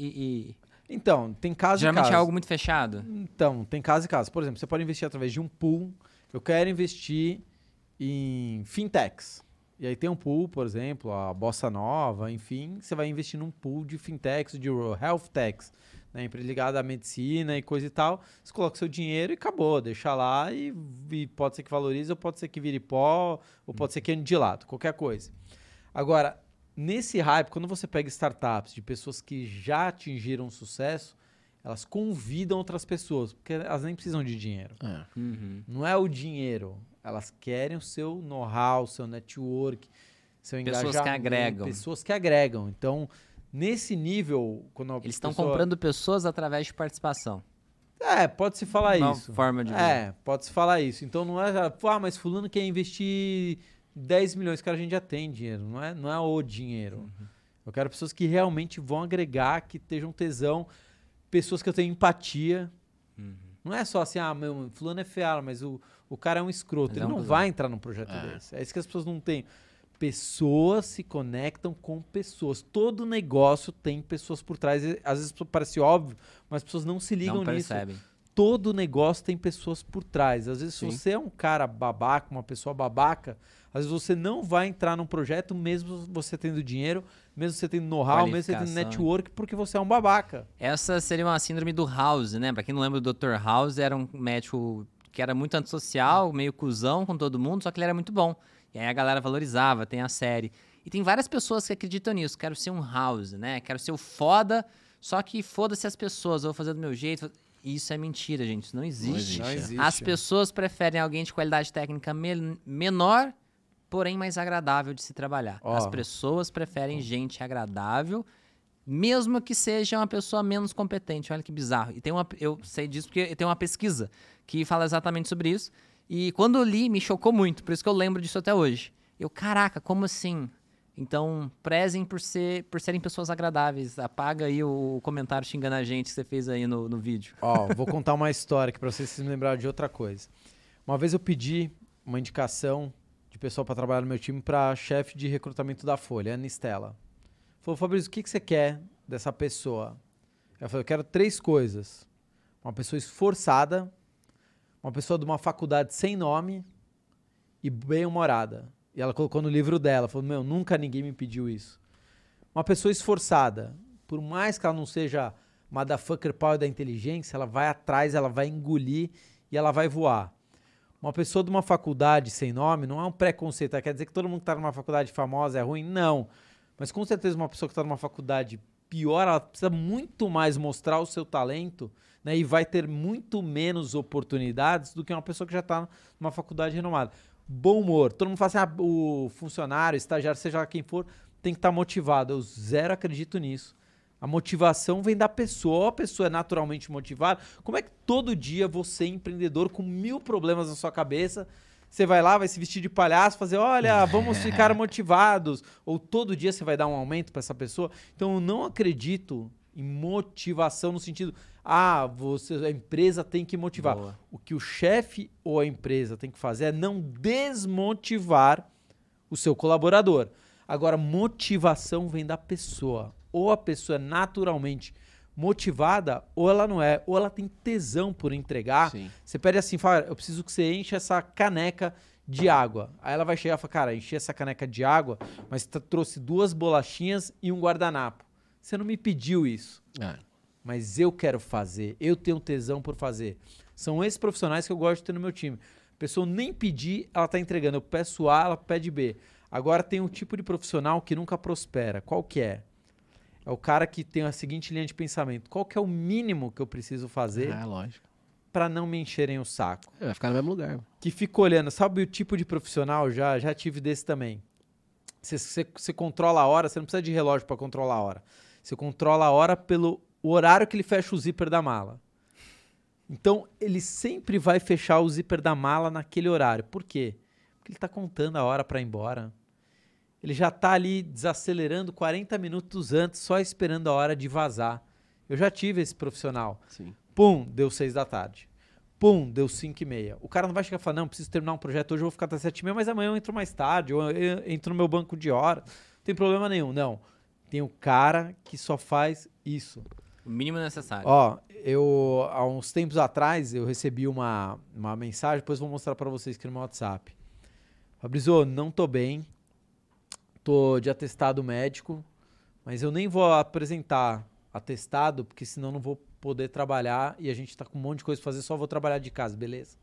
e- Então, tem caso e Geralmente caso. é algo muito fechado. Então, tem caso e caso. Por exemplo, você pode investir através de um pool. Eu quero investir em fintechs. E aí tem um pool, por exemplo, a Bossa Nova, enfim, você vai investir num pool de fintechs, de health techs, né, empresa ligada à medicina e coisa e tal. Você coloca seu dinheiro e acabou, deixa lá e, e pode ser que valorize, ou pode ser que vire pó, ou pode ser que ande de lado, qualquer coisa. Agora, nesse hype, quando você pega startups de pessoas que já atingiram sucesso, elas convidam outras pessoas, porque elas nem precisam de dinheiro. É. Uhum. Não é o dinheiro. Elas querem o seu know-how, seu network, seu Pessoas que engajamento. agregam. Pessoas que agregam. Então, nesse nível, quando Eles estão pessoa- comprando pessoas através de participação. É, pode-se falar Uma isso. forma de ver. É, pode-se falar isso. Então, não é... Ah, mas fulano quer investir 10 milhões. Cara, a gente já tem dinheiro. Não é, não é o dinheiro. Uhum. Eu quero pessoas que realmente vão agregar, que estejam tesão. Pessoas que eu tenho empatia. Uhum. Não é só assim, ah, meu, fulano é feio, mas o, o cara é um escroto. Mas Ele é um não cuzão. vai entrar num projeto É. desse. É isso que as pessoas não têm. Pessoas se conectam com pessoas. Todo negócio tem pessoas por trás. E, Às vezes parece óbvio, mas as pessoas não se ligam não nisso. percebem. Todo negócio tem pessoas por trás. Às vezes, Sim. se você é um cara babaca, uma pessoa babaca, às vezes você não vai entrar num projeto mesmo você tendo dinheiro, mesmo você tendo know-how, mesmo você tendo Qualificação. network, porque você é um babaca. Essa seria uma síndrome do House, né? Pra quem não lembra, o Dr. House era um médico que era muito antissocial, meio cuzão com todo mundo, só que ele era muito bom. E aí a galera valorizava, tem a série. E tem várias pessoas que acreditam nisso. Quero ser um House, né? Quero ser o foda, só que foda-se as pessoas, eu vou fazer do meu jeito. Isso é mentira, gente. Isso não existe. Não existe. As pessoas preferem alguém de qualidade técnica men- menor, porém mais agradável de se trabalhar. Ó. As pessoas preferem gente agradável, mesmo que seja uma pessoa menos competente. Olha que bizarro. E tem uma, eu sei disso porque tem uma pesquisa que fala exatamente sobre isso. E quando eu li, me chocou muito, por isso que eu lembro disso até hoje. Eu, caraca, como assim? Então, prezem por, ser, por serem pessoas agradáveis. Apaga aí o comentário xingando a gente que você fez aí no, no vídeo. Ó, vou contar uma história aqui pra vocês se lembrarem de outra coisa. Uma vez eu pedi uma indicação de pessoal pra trabalhar no meu time pra chefe de recrutamento da Folha, Ana Estela. Falou, Fabrício, o que, que você quer dessa pessoa? Eu falei, eu quero três coisas. Uma pessoa esforçada, uma pessoa de uma faculdade sem nome e bem-humorada. E ela colocou no livro dela, falou, meu, nunca ninguém me pediu isso. Uma pessoa esforçada, por mais que ela não seja motherfucker power da inteligência, ela vai atrás, ela vai engolir e ela vai voar. Uma pessoa de uma faculdade sem nome não é um preconceito, quer dizer que todo mundo que está numa faculdade famosa é ruim? Não. Mas com certeza uma pessoa que está numa faculdade pior, ela precisa muito mais mostrar o seu talento né, e vai ter muito menos oportunidades do que uma pessoa que já está numa faculdade renomada. Bom humor. Todo mundo fala assim, ah, o funcionário, estagiário, seja quem for, tem que estar motivado. Eu zero acredito nisso. A motivação vem da pessoa. A pessoa é naturalmente motivada. Como é que todo dia você, empreendedor, com mil problemas na sua cabeça, você vai lá, vai se vestir de palhaço, fazer, olha, vamos ficar motivados. Ou todo dia você vai dar um aumento para essa pessoa. Então eu não acredito em motivação no sentido, ah, você, a empresa tem que motivar. Boa. O que o chefe ou a empresa tem que fazer é não desmotivar o seu colaborador. Agora, motivação vem da pessoa. Ou a pessoa é naturalmente motivada, ou ela não é. Ou ela tem tesão por entregar. Sim. Você pede assim, fala, eu preciso que você encha essa caneca de água. Aí ela vai chegar e fala, cara, enchi essa caneca de água, mas trouxe duas bolachinhas e um guardanapo. Você não me pediu isso É. mas eu quero fazer, eu tenho tesão por fazer. São esses profissionais que eu gosto de ter no meu time. A pessoa nem pedir, ela tá entregando. Eu peço A, ela pede B. Agora tem um tipo de profissional que nunca prospera. Qual que é? É o cara que tem a seguinte linha de pensamento. Qual que é o mínimo que eu preciso fazer Ah, lógico. para não me encherem o saco? É, Vai ficar no mesmo lugar. que fica olhando. Sabe o tipo de profissional? Já, já tive desse também. Você controla a hora, você não precisa de relógio para controlar a hora. Você controla a hora pelo horário que ele fecha o zíper da mala. Então, ele sempre vai fechar o zíper da mala naquele horário. Por quê? Porque ele está contando a hora para ir embora. Ele já está ali desacelerando 40 minutos antes, só esperando a hora de vazar. Eu já tive esse profissional. Sim. Pum, deu seis da tarde. Pum, deu cinco e meia. O cara não vai chegar e falar, não, preciso terminar um projeto hoje, eu vou ficar até sete e meia, mas amanhã eu entro mais tarde, ou eu entro no meu banco de hora. Não tem problema nenhum. Não. Tem o cara que só faz isso. O mínimo necessário. Ó, eu, há uns tempos atrás, eu recebi uma, uma mensagem, depois vou mostrar pra vocês aqui no meu WhatsApp. Fabrizio, não tô bem, tô de atestado médico, mas eu nem vou apresentar atestado, porque senão não vou poder trabalhar e a gente tá com um monte de coisa pra fazer, só vou trabalhar de casa, beleza?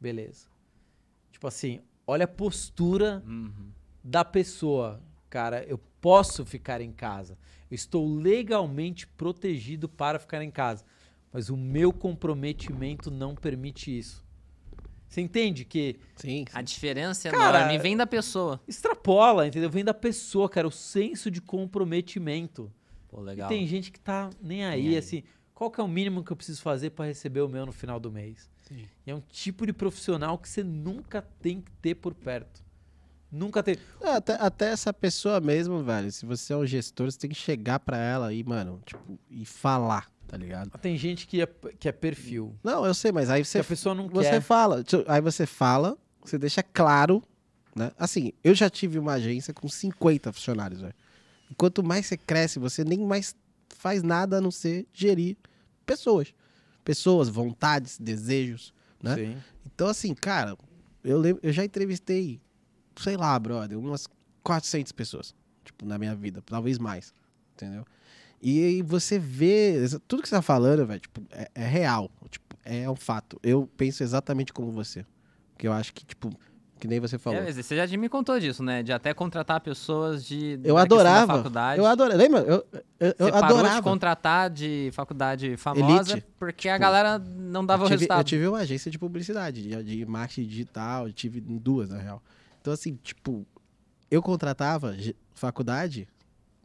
Beleza. Tipo assim, olha a postura Uhum. da pessoa. Cara, eu posso ficar em casa. Eu estou legalmente protegido para ficar em casa. Mas o meu comprometimento não permite isso. Você entende que Sim. A diferença é Cara, enorme vem da pessoa. extrapola, entendeu? Vem da pessoa, cara, o senso de comprometimento. Pô, E legal. tem gente que tá nem aí, aí. assim, qual que é o mínimo que eu preciso fazer para receber o meu no final do mês? Sim. E é um tipo de profissional que você nunca tem que ter por perto. Nunca tem. É, Até, até essa pessoa mesmo, velho. Se você é um gestor, você tem que chegar pra ela e, mano, tipo, e falar. Tá ligado? Tem gente que é, que é perfil. Não, eu sei, mas aí Que você a pessoa não Você quer. fala, aí você fala, você deixa claro, né? Assim, eu já tive uma agência com 50 funcionários, velho. E Quanto mais você cresce, você nem mais faz nada a não ser gerir pessoas. Pessoas, vontades, desejos, né? Sim. Então, assim, cara, eu, lembro, eu já entrevistei, sei lá, brother, umas 400 pessoas, tipo, na minha vida, talvez mais, entendeu? E aí você vê, tudo que você tá falando, velho, tipo, é, é real, tipo, é um fato. Eu penso exatamente como você, que eu acho que, tipo, que nem você falou. É, você já me contou disso, né? De até contratar pessoas de. eu da adorava, faculdade. eu adorava, lembra? Eu, eu, eu Você parou de adorava. contratar de faculdade famosa Elite. porque a galera não dava eu o tive, resultado. Eu tive uma agência de publicidade, de, de marketing digital, eu tive duas, na real. Então, assim, tipo, eu contratava faculdade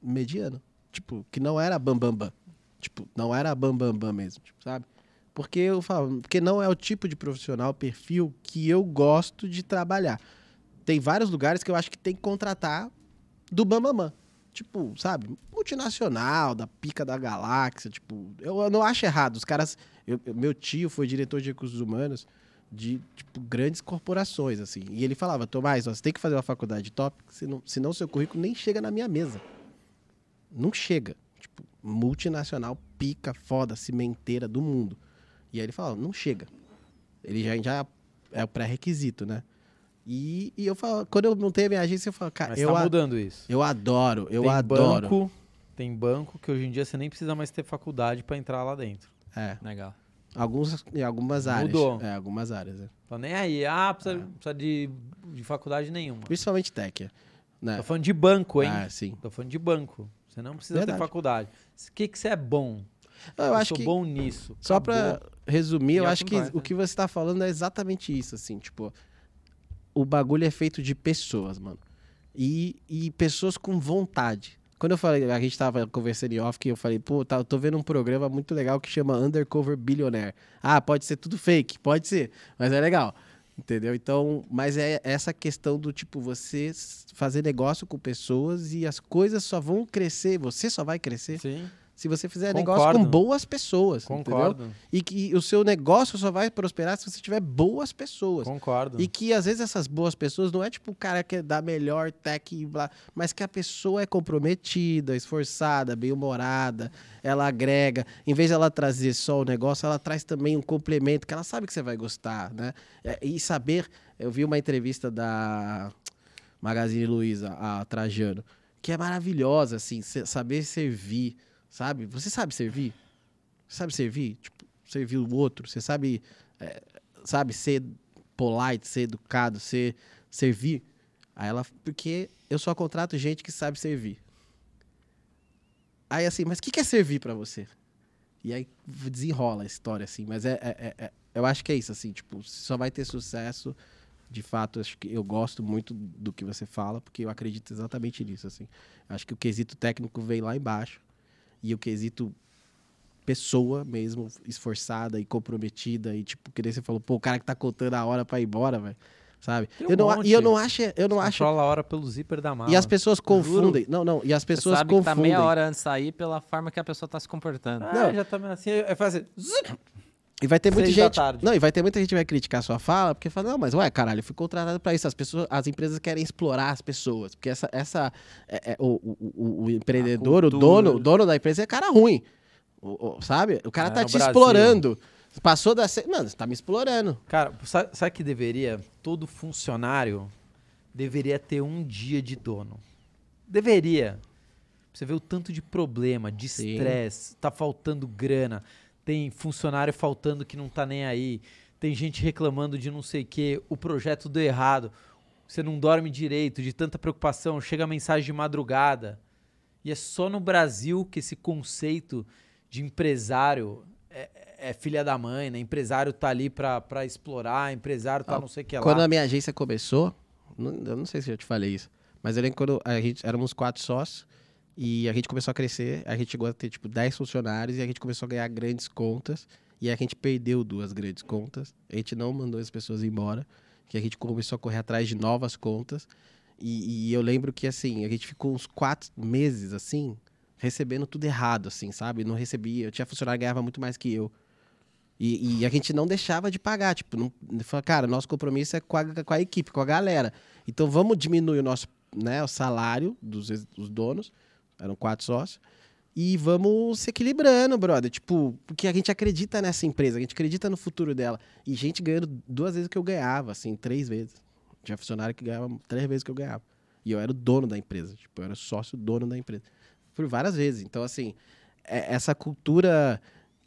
mediano. Tipo, que não era bam, bam, bam. Tipo, não era bam, bam, bam mesmo, tipo, sabe? Porque eu falo, porque não é o tipo de profissional, perfil que eu gosto de trabalhar. Tem vários lugares que eu acho que tem que contratar do bam, bam, bam. Tipo, sabe? Multinacional, da pica da galáxia, tipo, eu, eu não acho errado. Os caras, eu- eu- meu tio foi diretor de recursos humanos de tipo, grandes corporações, assim. E ele falava, Tomás, ó, você tem que fazer uma faculdade top, senão, senão seu currículo nem chega na minha mesa. Não chega. Tipo, multinacional, pica, foda, cimenteira do mundo. E aí ele falava, não chega. Ele já, já é o pré-requisito, né? E, e eu falo, quando eu montei a minha agência, eu falo, cara, Mas eu, tá mudando isso. eu adoro, eu tem adoro. Banco, tem banco que hoje em dia você nem precisa mais ter faculdade pra entrar lá dentro. É, Legal. alguns, em algumas áreas. Mudou. É, algumas áreas. né? Tô nem aí. Ah, precisa, precisa de, de faculdade nenhuma. Principalmente tech. Né? Tô falando de banco, hein? Ah, sim. Tô falando de banco. Você não precisa Verdade. ter faculdade. O que, que você é bom? Eu, acho sou que bom nisso. Só pra resumir, eu E é o acho que que importa. o que você tá falando é exatamente isso, assim, tipo, o bagulho é feito de pessoas, mano. E, e pessoas com vontade. Quando eu falei, a gente tava conversando em off, que eu falei, pô, tá, eu tô vendo um programa muito legal que chama Undercover Billionaire. Ah, pode ser tudo fake, pode ser, mas é legal. Entendeu? Então, mas é essa questão do tipo, você fazer negócio com pessoas e as coisas só vão crescer, você só vai crescer Sim, se você fizer negócio com Concordo. boas pessoas. Entendeu? concordo. E que o seu negócio só vai prosperar se você tiver boas pessoas. Concordo. E que às vezes essas boas pessoas não é tipo o cara que é da melhor tech e blá, mas que a pessoa é comprometida, esforçada, bem-humorada, ela agrega. Em vez de ela trazer só o negócio, ela traz também um complemento que ela sabe que você vai gostar, né? É, E saber, eu vi uma entrevista da Magazine Luiza, a Trajano, que é maravilhosa, assim, saber servir, sabe? Você sabe servir? Você sabe servir? Tipo, servir o outro, você sabe, é, sabe, ser polite, ser educado, ser servir. Aí ela, porque eu só contrato gente que sabe servir. Aí assim, mas o que que é servir pra você? E aí desenrola a história, assim. Mas é, é- é- é- eu acho que é isso, assim, tipo, só vai ter sucesso. De fato, acho que eu gosto muito do que você fala, porque eu acredito exatamente nisso, assim. Acho que o quesito técnico vem lá embaixo. E o quesito pessoa mesmo, esforçada e comprometida. E, tipo, que nem você falou, pô, o cara que tá contando a hora pra ir embora, velho. Sabe? Um Eu não, monte. e eu não acho. Eu não acho. A hora pelo zíper da mala. E as pessoas confundem. Não, não. E as Você pessoas sabe que tá confundem. meia hora antes de sair pela forma que a pessoa tá se comportando. Ah, Não. já tá assim. Eu faço assim. E vai ter muita gente. Não, e vai ter muita gente que vai criticar a sua fala, porque fala, não, mas ué, caralho, eu fui contratado pra isso. As pessoas, as empresas querem explorar as pessoas. Porque essa. essa é- é- o, o, o- empreendedor, o dono, o dono da empresa é cara ruim. O- o- sabe? O cara É, tá te Brasil. explorando. Passou da. Mano, você tá me explorando. Cara, sabe, sabe que deveria? Todo funcionário deveria ter um dia de dono. Deveria. Você vê o tanto de problema, de estresse, tá faltando grana, tem funcionário faltando que não tá nem aí, tem gente reclamando de não sei o que, o projeto deu errado, você não dorme direito, de tanta preocupação, chega a mensagem de madrugada. E é só no Brasil que esse conceito de empresário é, é filha da mãe, né? Empresário tá ali pra explorar, empresário tá Ah, não sei o que lá. Quando a minha agência começou, não- eu não sei se eu te falei isso, mas eu lembro quando a gente éramos quatro sócios e a gente começou a crescer, a gente chegou a ter tipo 10 funcionários e a gente começou a ganhar grandes contas e a gente perdeu duas grandes contas. A gente não mandou as pessoas embora, que a gente começou a correr atrás de novas contas. E, e eu lembro que assim, a gente ficou uns quatro meses assim, recebendo tudo errado, assim, sabe? Não recebia. Eu tinha funcionário ganhava muito mais que eu. E, e a gente não deixava de pagar. Tipo, não, cara, nosso compromisso é com a, com a equipe, com a galera. Então vamos diminuir o nosso né, o salário dos, dos donos. Eram quatro sócios. E vamos se equilibrando, brother. Tipo, porque a gente acredita nessa empresa, a gente acredita no futuro dela. E gente ganhando duas vezes o que eu ganhava, assim, três vezes. Tinha funcionário que ganhava três vezes o que eu ganhava. E eu era o dono da empresa. Tipo, eu era sócio dono da empresa. Por várias vezes. Então, assim, é, essa cultura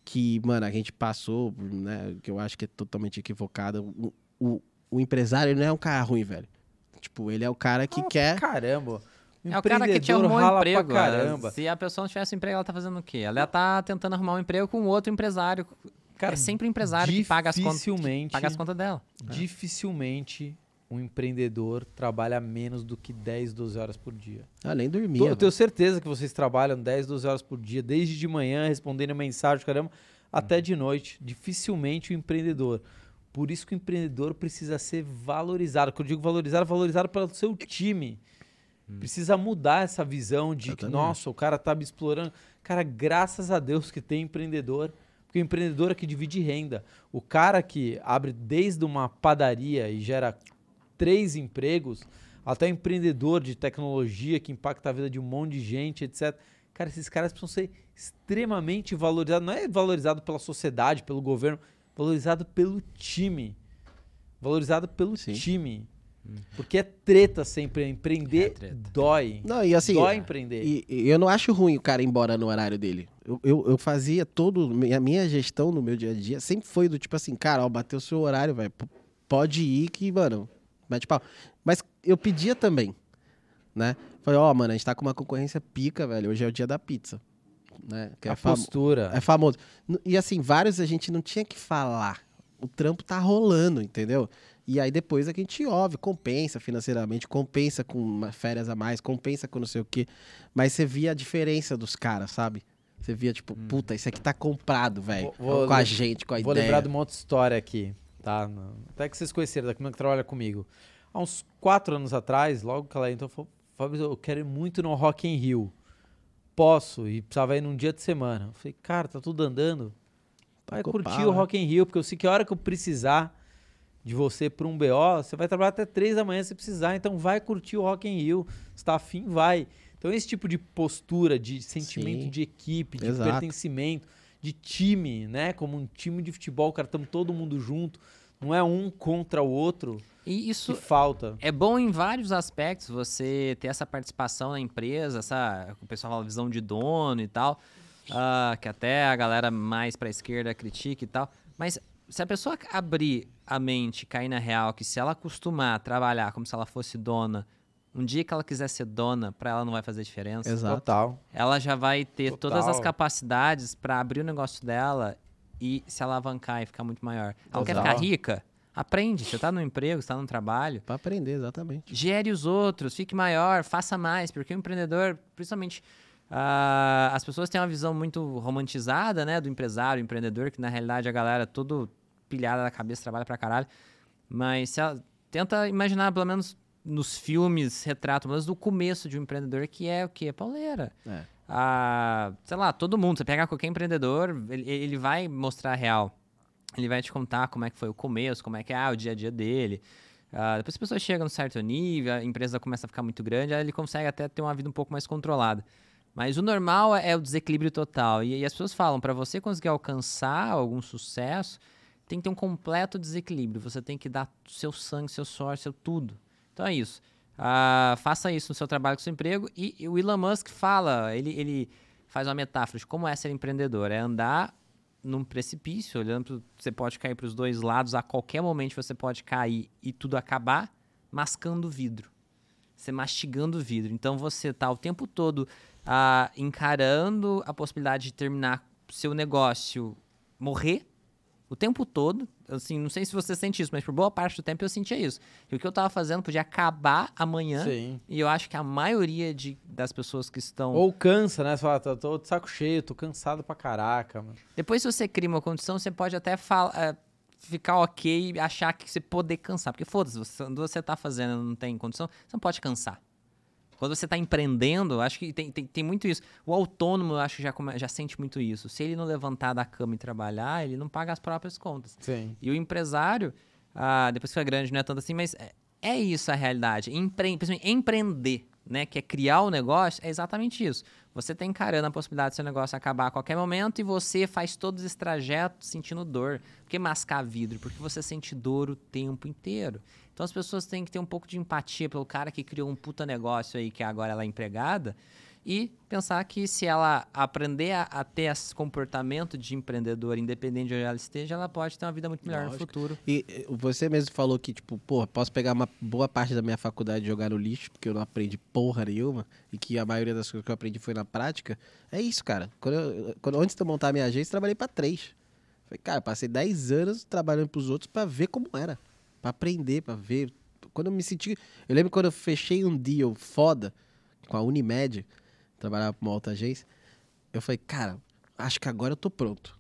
que, mano, a gente passou, né? Que eu acho que é totalmente equivocada. O, o, o empresário não é um cara ruim, velho. Tipo, ele é o cara que Ah, quer. Caramba. É o cara que te arrumou um emprego. Pra é. caramba. Se a pessoa não tivesse emprego, ela tá fazendo o quê? Ela tá tentando arrumar um emprego com outro empresário. Cara, é sempre o empresário que paga as contas, paga as contas dela. Dificilmente um empreendedor trabalha menos do que 10, 12 horas por dia. Ah, nem Tô- dormia. eu tenho certeza que vocês trabalham 10, 12 horas por dia, desde de manhã, respondendo mensagem, caramba, até de noite. Dificilmente o empreendedor. Por isso que o empreendedor precisa ser valorizado. Quando eu digo valorizado, valorizado pelo seu time. Precisa mudar essa visão de Eu que, também nossa, o cara tá me explorando. Cara, graças a Deus que tem empreendedor. Porque o empreendedor é que divide renda. O cara que abre desde uma padaria e gera três empregos, até empreendedor de tecnologia que impacta a vida de um monte de gente, etc. Cara, esses caras precisam ser extremamente valorizados. Não é valorizado pela sociedade, pelo governo, valorizado pelo time. Valorizado pelo Sim. time. Porque é treta sempre. Empreender É treta. dói. Não, e assim. dói empreender. E, e eu não acho ruim o cara ir embora no horário dele. Eu, eu, eu fazia todo. A minha gestão no meu dia a dia sempre foi do tipo assim, cara, ó, bateu o seu horário, velho. p- Pode ir que, mano, mete pau. Mas eu pedia também, né? Falei, ó, mano, a gente tá com uma concorrência pica, velho. Hoje é o dia da pizza. Né? Que a é, famo- postura. é famoso. E assim, vários a gente não tinha que falar. O trampo tá rolando, entendeu? E aí depois a gente ouve, compensa financeiramente, compensa com férias a mais, compensa com não sei o quê. Mas você via a diferença dos caras, sabe? Você via, tipo, puta, isso aqui tá comprado, velho. Vou- vou Com a gente, com a Vou ideia. lembrar de uma outra história aqui, tá? Até que vocês conheceram da que trabalha comigo. Há uns quatro anos atrás, logo que ela entrou, falou, Fábio, eu quero ir muito no Rock in Rio. Posso? E precisava ir num dia de semana. Eu falei, cara, tá tudo andando. Vai com curtir pau, o né? Rock in Rio, porque eu sei que a hora que eu precisar de você pra um BO, você vai trabalhar até três da manhã se precisar, então vai curtir o Rock in Rio. Se tá afim, vai. Então esse tipo de postura, de sentimento Sim. de equipe, de Exato. pertencimento, de time, né? Como um time de futebol, cara, estamos todo mundo junto. Não é um contra o outro E que isso falta. é bom em vários aspectos, você ter essa participação na empresa, essa, o pessoal fala visão de dono e tal, ah, que até a galera mais pra esquerda critica e tal. Mas se a pessoa abrir a mente, cair na real, que se ela acostumar a trabalhar como se ela fosse dona, um dia que ela quiser ser dona, pra ela não vai fazer diferença. Exato. Total. ela já vai ter todas as Total. capacidades para abrir o negócio dela e se alavancar e ficar muito maior. Ela quer Total. ficar rica? Aprende. Você tá no emprego, você tá no trabalho. Pra aprender, exatamente. Gere os outros, fique maior, faça mais, porque o empreendedor, principalmente. ah, as pessoas têm uma visão muito romantizada, né, do empresário, empreendedor, que na realidade a galera é tudo pilhada da cabeça, trabalha pra caralho. Mas ela, tenta imaginar, pelo menos nos filmes, retrato, pelo menos do começo de um empreendedor, que é o quê? Pauleira É. a, sei lá, todo mundo. Você pegar qualquer empreendedor, ele, ele vai mostrar a real. Ele vai te contar como é que foi o começo, como é que é ah, o dia a dia dele. Ah, depois que a pessoa chega num certo nível, a empresa começa a ficar muito grande, aí ele consegue até ter uma vida um pouco mais controlada. Mas o normal é o desequilíbrio total. E, e as pessoas falam, para você conseguir alcançar algum sucesso, tem que ter um completo desequilíbrio. Você tem que dar seu sangue, seu suor, seu tudo. Então é isso. Ah, faça isso no seu trabalho, com o seu emprego. E, e o Elon Musk fala, ele, ele faz uma metáfora de como é ser empreendedor. É andar num precipício, olhando você pode cair para os dois lados, a qualquer momento você pode cair e tudo acabar, mascando vidro. Você mastigando vidro. Então você tá o tempo todo ah, encarando a possibilidade de terminar seu negócio morrer o tempo todo. Assim, não sei se você sente isso, mas por boa parte do tempo eu sentia isso. E o que eu tava fazendo podia acabar amanhã. Sim. E eu acho que a maioria de, das pessoas que estão. Ou cansa, né? Você fala, tô, tô de saco cheio, tô cansado pra caraca, mano. Depois, se você cria uma condição, você pode até eh, ficar ok e achar que você poder cansar. Porque foda-se, você, quando você tá fazendo e não tem condição, você não pode cansar. Quando você está empreendendo, acho que tem, tem, tem, muito isso. O autônomo, eu acho que já, já sente muito isso. Se ele não levantar da cama e trabalhar, ele não paga as próprias contas. Sim. E o empresário, ah, depois que foi grande, não é tanto assim, mas é, é isso a realidade. Empre empreender, né? Que é criar o negócio, é exatamente isso. Você está encarando a possibilidade do seu negócio acabar a qualquer momento e você faz todos esses trajetos sentindo dor. Por que mascar vidro? Porque você sente dor o tempo inteiro. Então as pessoas têm que ter um pouco de empatia pelo cara que criou um puta negócio aí, que agora ela é empregada, e pensar que se ela aprender a, a, ter esse comportamento de empreendedor, independente de onde ela esteja, ela pode ter uma vida muito melhor Lógico. no futuro. E você mesmo falou que, tipo, pô, posso pegar uma boa parte da minha faculdade e jogar no lixo, porque eu não aprendi porra nenhuma, e que a maioria das coisas que eu aprendi foi na prática. É isso, cara. Quando, eu, quando antes de eu montar a minha agência, trabalhei para três. Falei, cara, passei 10 anos trabalhando pros outros para ver como era para aprender, para ver. Quando eu me senti. Eu lembro quando eu fechei um deal foda com a Unimed, trabalhava com uma alta agência, eu falei, cara, acho que agora eu tô pronto.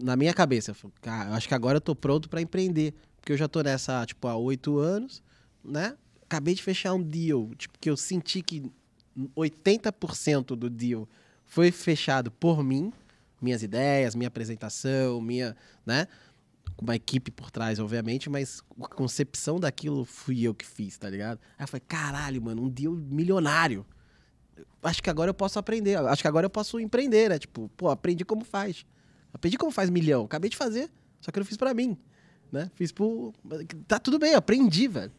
Na minha cabeça, eu falei, cara, acho que agora eu tô pronto para empreender. Porque eu já tô nessa, tipo, há oito anos, né? Acabei de fechar um deal, tipo, que eu senti que 80% do deal foi fechado por mim, minhas ideias, minha apresentação, minha, né? Com uma equipe por trás, obviamente, mas a concepção daquilo fui eu que fiz, tá ligado? Aí eu falei, caralho, mano, um deal milionário. Acho que agora eu posso aprender, acho que agora eu posso empreender, né? Tipo, pô, aprendi como faz. Aprendi como faz milhão, acabei de fazer, só que eu não fiz para mim, né? Fiz por... Tá tudo bem, aprendi, velho.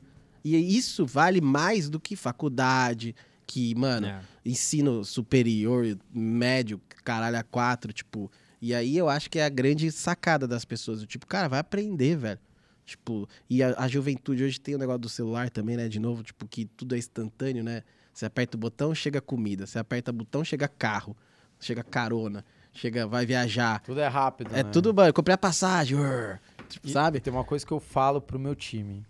E isso vale mais do que faculdade, que, mano, é. ensino superior, médio, caralho, a quatro, tipo e aí eu acho que é a grande sacada das pessoas. Tipo, cara, vai aprender, velho. Tipo, e a, a, juventude hoje tem o negócio do celular também, né? De novo, tipo, que tudo é instantâneo, né? Você aperta o botão, chega comida. Você aperta o botão, chega carro. Chega carona. Chega, vai viajar. Tudo é rápido, É né? tudo, mano. Comprei a passagem. tipo, e sabe? Tem uma coisa que eu falo pro meu time.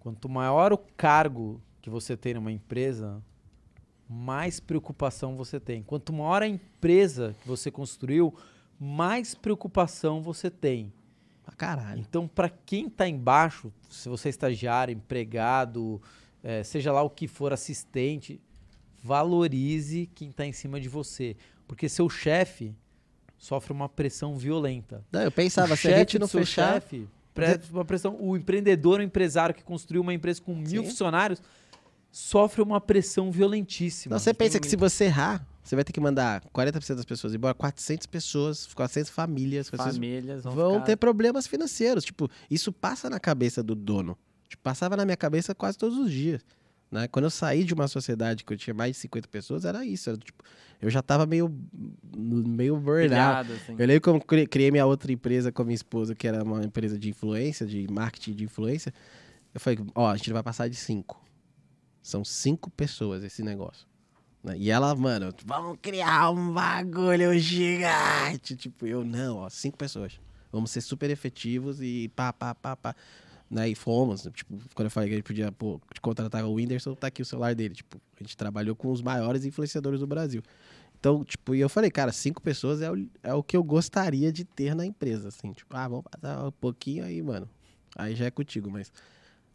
Quanto maior o cargo que você tem numa empresa, mais preocupação você tem. Quanto maior a empresa que você construiu, mais preocupação você tem. Pra caralho. Então, para quem está embaixo, se você é estagiário, empregado, é, seja lá o que for, assistente, valorize quem está em cima de você. Porque seu chefe sofre uma pressão violenta. Não, eu pensava, o se a gente não fechar... Chefe, uma pressão, o empreendedor, o empresário que construiu uma empresa com mil Sim. funcionários, sofre uma pressão violentíssima. Não, você pensa que se você errar, você vai ter que mandar 40% das pessoas embora, 400 pessoas, 400 famílias. Famílias vão, vão ter problemas financeiros. Tipo, isso passa na cabeça do dono. Tipo, passava na minha cabeça quase todos os dias. Né? Quando eu saí de uma sociedade que eu tinha mais de 50 pessoas, era isso. Era, tipo, eu já tava meio, meio burnout. Assim. Eu lembro que eu criei minha outra empresa com a minha esposa, que era uma empresa de influência, de marketing de influência. Eu falei, ó, a gente vai passar de cinco. São cinco pessoas esse negócio. Né? E ela, mano, vamos criar um bagulho gigante. Tipo, eu, não, ó, cinco pessoas. Vamos ser super efetivos e pá, pá, pá, pá. Né? E fomos, tipo, quando eu falei que a gente podia pô, contratar o Whindersson, tá aqui o celular dele. Tipo, a gente trabalhou com os maiores influenciadores do Brasil. Então, tipo, e eu falei, cara, cinco pessoas é o, é o que eu gostaria de ter na empresa, assim. Tipo, ah, vamos passar um pouquinho aí, mano. Aí já é contigo, mas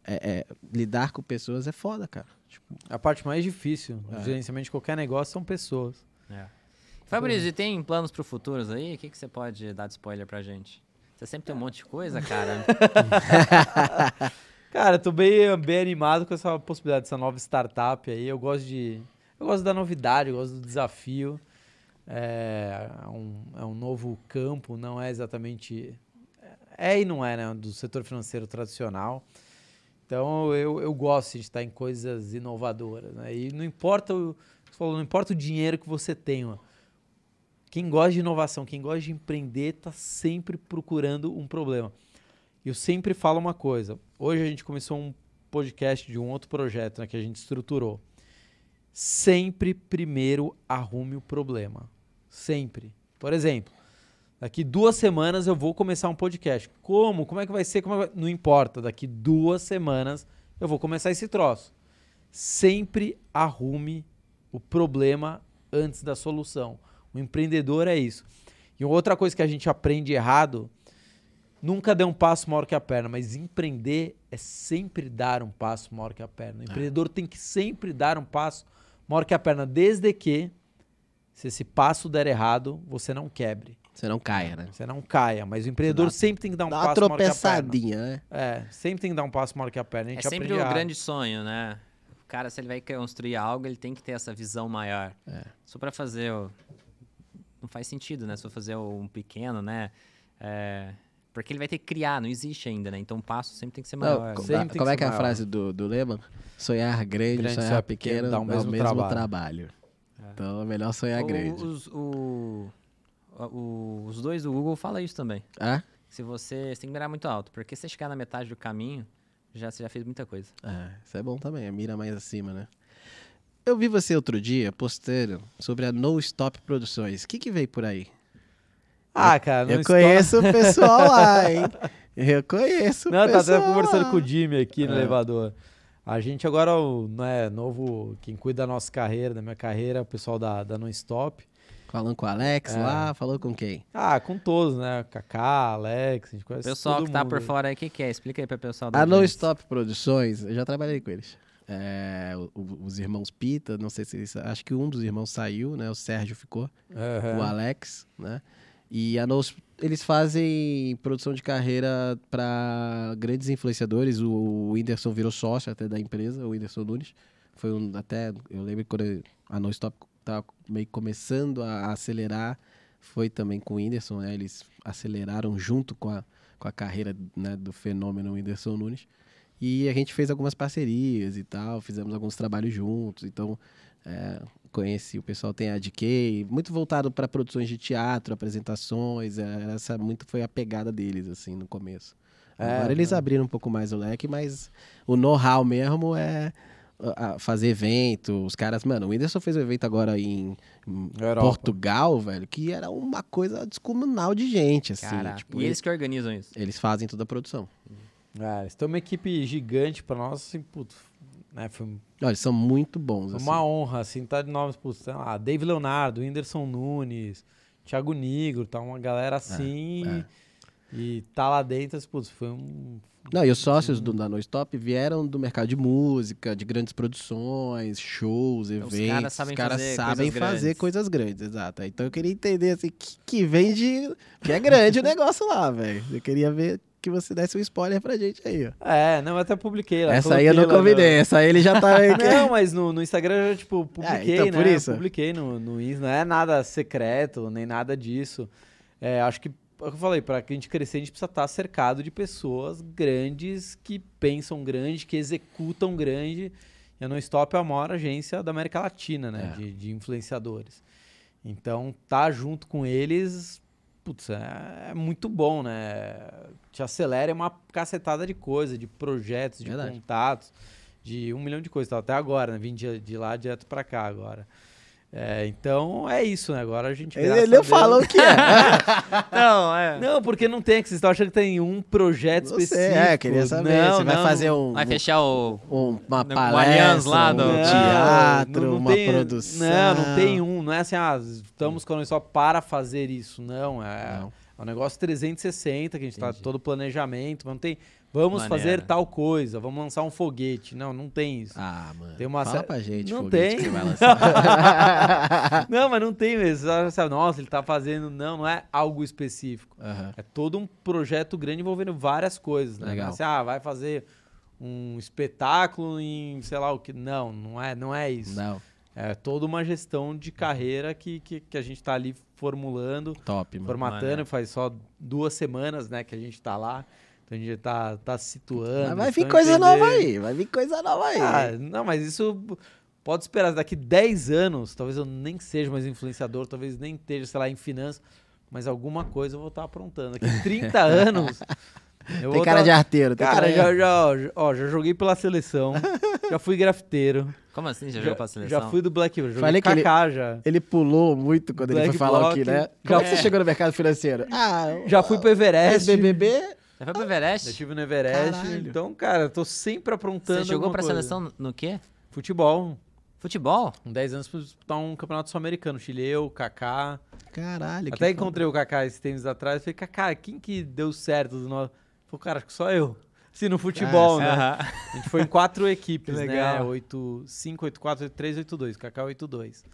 é, é, lidar com pessoas é foda, cara. Tipo, a parte mais difícil, é. gerenciamento de qualquer negócio, são pessoas. É. Fabrício, e tem planos pro futuros aí? O que, que você pode dar de spoiler pra gente? Você sempre tem um monte de coisa, cara. cara, tô bem, bem animado com essa possibilidade dessa nova startup aí. Eu gosto de. Eu gosto da novidade, eu gosto do desafio. É um, é um novo campo, não é exatamente. É e não é, né? Do setor financeiro tradicional. Então eu, eu gosto de estar em coisas inovadoras. Né? E não importa, o, falou, não importa o dinheiro que você tenha. Quem gosta de inovação, quem gosta de empreender, está sempre procurando um problema. Eu sempre falo uma coisa. Hoje a gente começou um podcast de um outro projeto né, que a gente estruturou. Sempre primeiro arrume o problema. Sempre. Por exemplo, Daqui duas semanas eu vou começar um podcast. Como? Como é que vai ser? Como é que vai... Não importa. Daqui duas semanas eu vou começar esse troço. Sempre arrume o problema antes da solução. O empreendedor é isso. E outra coisa que a gente aprende errado nunca dê um passo maior que a perna, mas empreender é sempre dar um passo maior que a perna. O empreendedor tem que sempre dar um passo maior que a perna, desde que, se esse passo der errado, você não quebre. Você não caia, né? Você não caia, mas o empreendedor Dá- sempre tem que dar um Dá uma passo maior que a perna. tropeçadinha, né? É, sempre tem que dar um passo maior que a perna. A É sempre o errado. grande sonho, né? O cara, se ele vai construir algo, ele tem que ter essa visão maior. É. Só pra fazer o... Não faz sentido, né? For fazer um pequeno, né? É, Porque ele vai ter que criar, não existe ainda, né? Então o passo sempre tem que ser Não, maior. tem que como é que é a frase do, do Lehman? Sonhar grande, Grande, sonhar, sonhar pequeno, pequeno, dá o mesmo, trabalho. trabalho. Então é melhor sonhar O- grande. Os, o- o- os dois do Google falam isso também. Ah? Se você, você tem que mirar muito alto, porque se você chegar na metade do caminho, já, você já fez muita coisa. É, isso é bom também, a mira mais acima, né? Eu vi você outro dia postando sobre a No Stop Produções. O que, que veio por aí? Ah, cara, não eu conheço o pessoal lá, hein? Eu conheço o Não, tá até conversando com o Jimmy aqui no É. elevador. A gente agora, o né, novo, quem cuida da nossa carreira, da minha carreira, é o pessoal da, da Non-Stop. Falando com o Alex É. lá, falou com quem? Ah, com todos, né? Kaká, Alex, a gente conhece pessoal todo que tá mundo por fora aí, o que, que é? Explica aí pra pessoal da A No. Stop Produções, eu já trabalhei com eles. É, os irmãos Pita, não sei se eles, acho que um dos irmãos saiu, né? O Sérgio ficou, Aham. o Alex, né? E a Nos, eles fazem produção de carreira para grandes influenciadores. O, o Whindersson virou sócio até da empresa, o Whindersson Nunes. Foi um até, eu lembro quando a No Stop tava meio começando a acelerar, foi também com o Whindersson, né? Eles aceleraram junto com a, com a carreira né, do fenômeno Whindersson Nunes. E a gente fez algumas parcerias e tal, fizemos alguns trabalhos juntos. Então, é, conheci o pessoal tem a DK, muito voltado para produções de teatro, apresentações. é, essa muito foi a pegada deles, assim, no começo. É, Agora eles abriram um pouco mais o leque, mas o know-how mesmo é a- fazer evento. Os caras, mano, o Whindersson fez um evento agora em, Europa. Portugal, velho, que era uma coisa descomunal de gente, assim. Caraca. tipo, e eles que organizam isso. eles fazem toda a produção. É, eles têm uma equipe gigante pra nós, assim, putz, né? Foi Olha, eles são muito bons, assim. uma honra, assim, tá de nomes, putz, sei lá, Dave Leonardo, Whindersson Nunes, Thiago Nigro, tá uma galera assim. é. E tá lá dentro, assim, putz, foi um. Não, e os sócios do, da No Stop vieram do mercado de música, de grandes produções, shows, eventos. Os caras sabem os caras fazer sabem coisas fazer grandes. coisas grandes, exato. Então eu queria entender, assim, que, que vem de... Que é grande o negócio lá, velho. Eu queria ver que você desse um spoiler pra gente aí, ó. É, não, eu até publiquei lá. essa aí eu não no- convidei, essa aí ele já tá... Não, mas no, no Instagram eu já, tipo, publiquei, então, né? por isso. Publiquei no, no Insta, não é nada secreto, nem nada disso. É, acho é que eu falei, pra que a gente crescer, a gente precisa estar cercado de pessoas grandes que pensam grande, que executam grande. E a No Stop é a maior agência da América Latina, né? É. De, de influenciadores. Então, tá junto com eles, putz, é, é muito bom, né? Te acelera uma cacetada de coisa, de projetos, de Verdade. contatos, de um milhão de coisas. Tá, Até agora, né? Vim de, de lá direto pra cá agora. É, então, é isso, né? Agora a gente. Ele, ele falou que é. Não, é. Não, porque não tem, que vocês estão achando que tem um projeto Não sei, específico. é, queria saber. Não, você vai não, fazer um, Vai fechar o. um- uma no palestra, Allianz lá um do- Não, teatro, não- não uma tem- produção. Não, não tem um. Não é assim, ah, estamos com só para fazer isso. Não, é, Não. É um negócio 360 que a gente está Entendi. todo planejamento. Não tem. Vamos Maneiro. fazer tal coisa, vamos lançar um foguete. Não, não tem isso. Ah, mano. Tem uma Fala sé- pra gente, Não foguete tem. que vai lançar. Não, mas não tem mesmo. Nossa, ele tá fazendo. Não, não é algo específico. Aham. É todo um projeto grande envolvendo várias coisas, né? Legal. Assim, ah, vai fazer um espetáculo em sei lá o que. Não, não é, não é isso. Não, É toda uma gestão de carreira que, que, que a gente tá ali formulando, top, mano. formatando. Maneiro. Faz só duas semanas, né, que a gente tá lá. Então a gente tá, tá situando. Mas vai vir então coisa entender- nova aí, vai vir coisa nova aí. Ah, não, mas isso pode esperar. Daqui 10 anos, talvez eu nem seja mais influenciador, talvez nem esteja, sei lá, em finanças, mas alguma coisa eu vou estar aprontando. Daqui 30 anos. Eu tem vou cara tá- de arteiro, tem Cara, cara já, já, ó, já joguei pela seleção, já fui grafiteiro, Como assim? Já, já, jogou pra seleção? já fui do Black Joguei Falei que ele- Kaká já. Ele pulou muito quando ele Black foi falar Block, aqui, né? já- Como é que você chegou no mercado financeiro? Ah, Já fui pro Everest. SBBB? Já foi pro Everest? Já estive no Everest. Caralho. Então, cara, eu tô sempre aprontando Você jogou pra coisa. seleção no quê? Futebol. Futebol? Com 10 anos pra disputar um campeonato sul-americano. Chile, eu, Kaká. Caralho, que Até foda. encontrei o Kaká esses tempos atrás. Falei, Kaká, quem que deu certo do nosso. Falei, cara, acho que só eu. Assim, no futebol, né? Aham. A gente foi em quatro equipes, né? legal. 8, 5, 8, 4, 8, 3, 8, 2. Kaká 8, 2.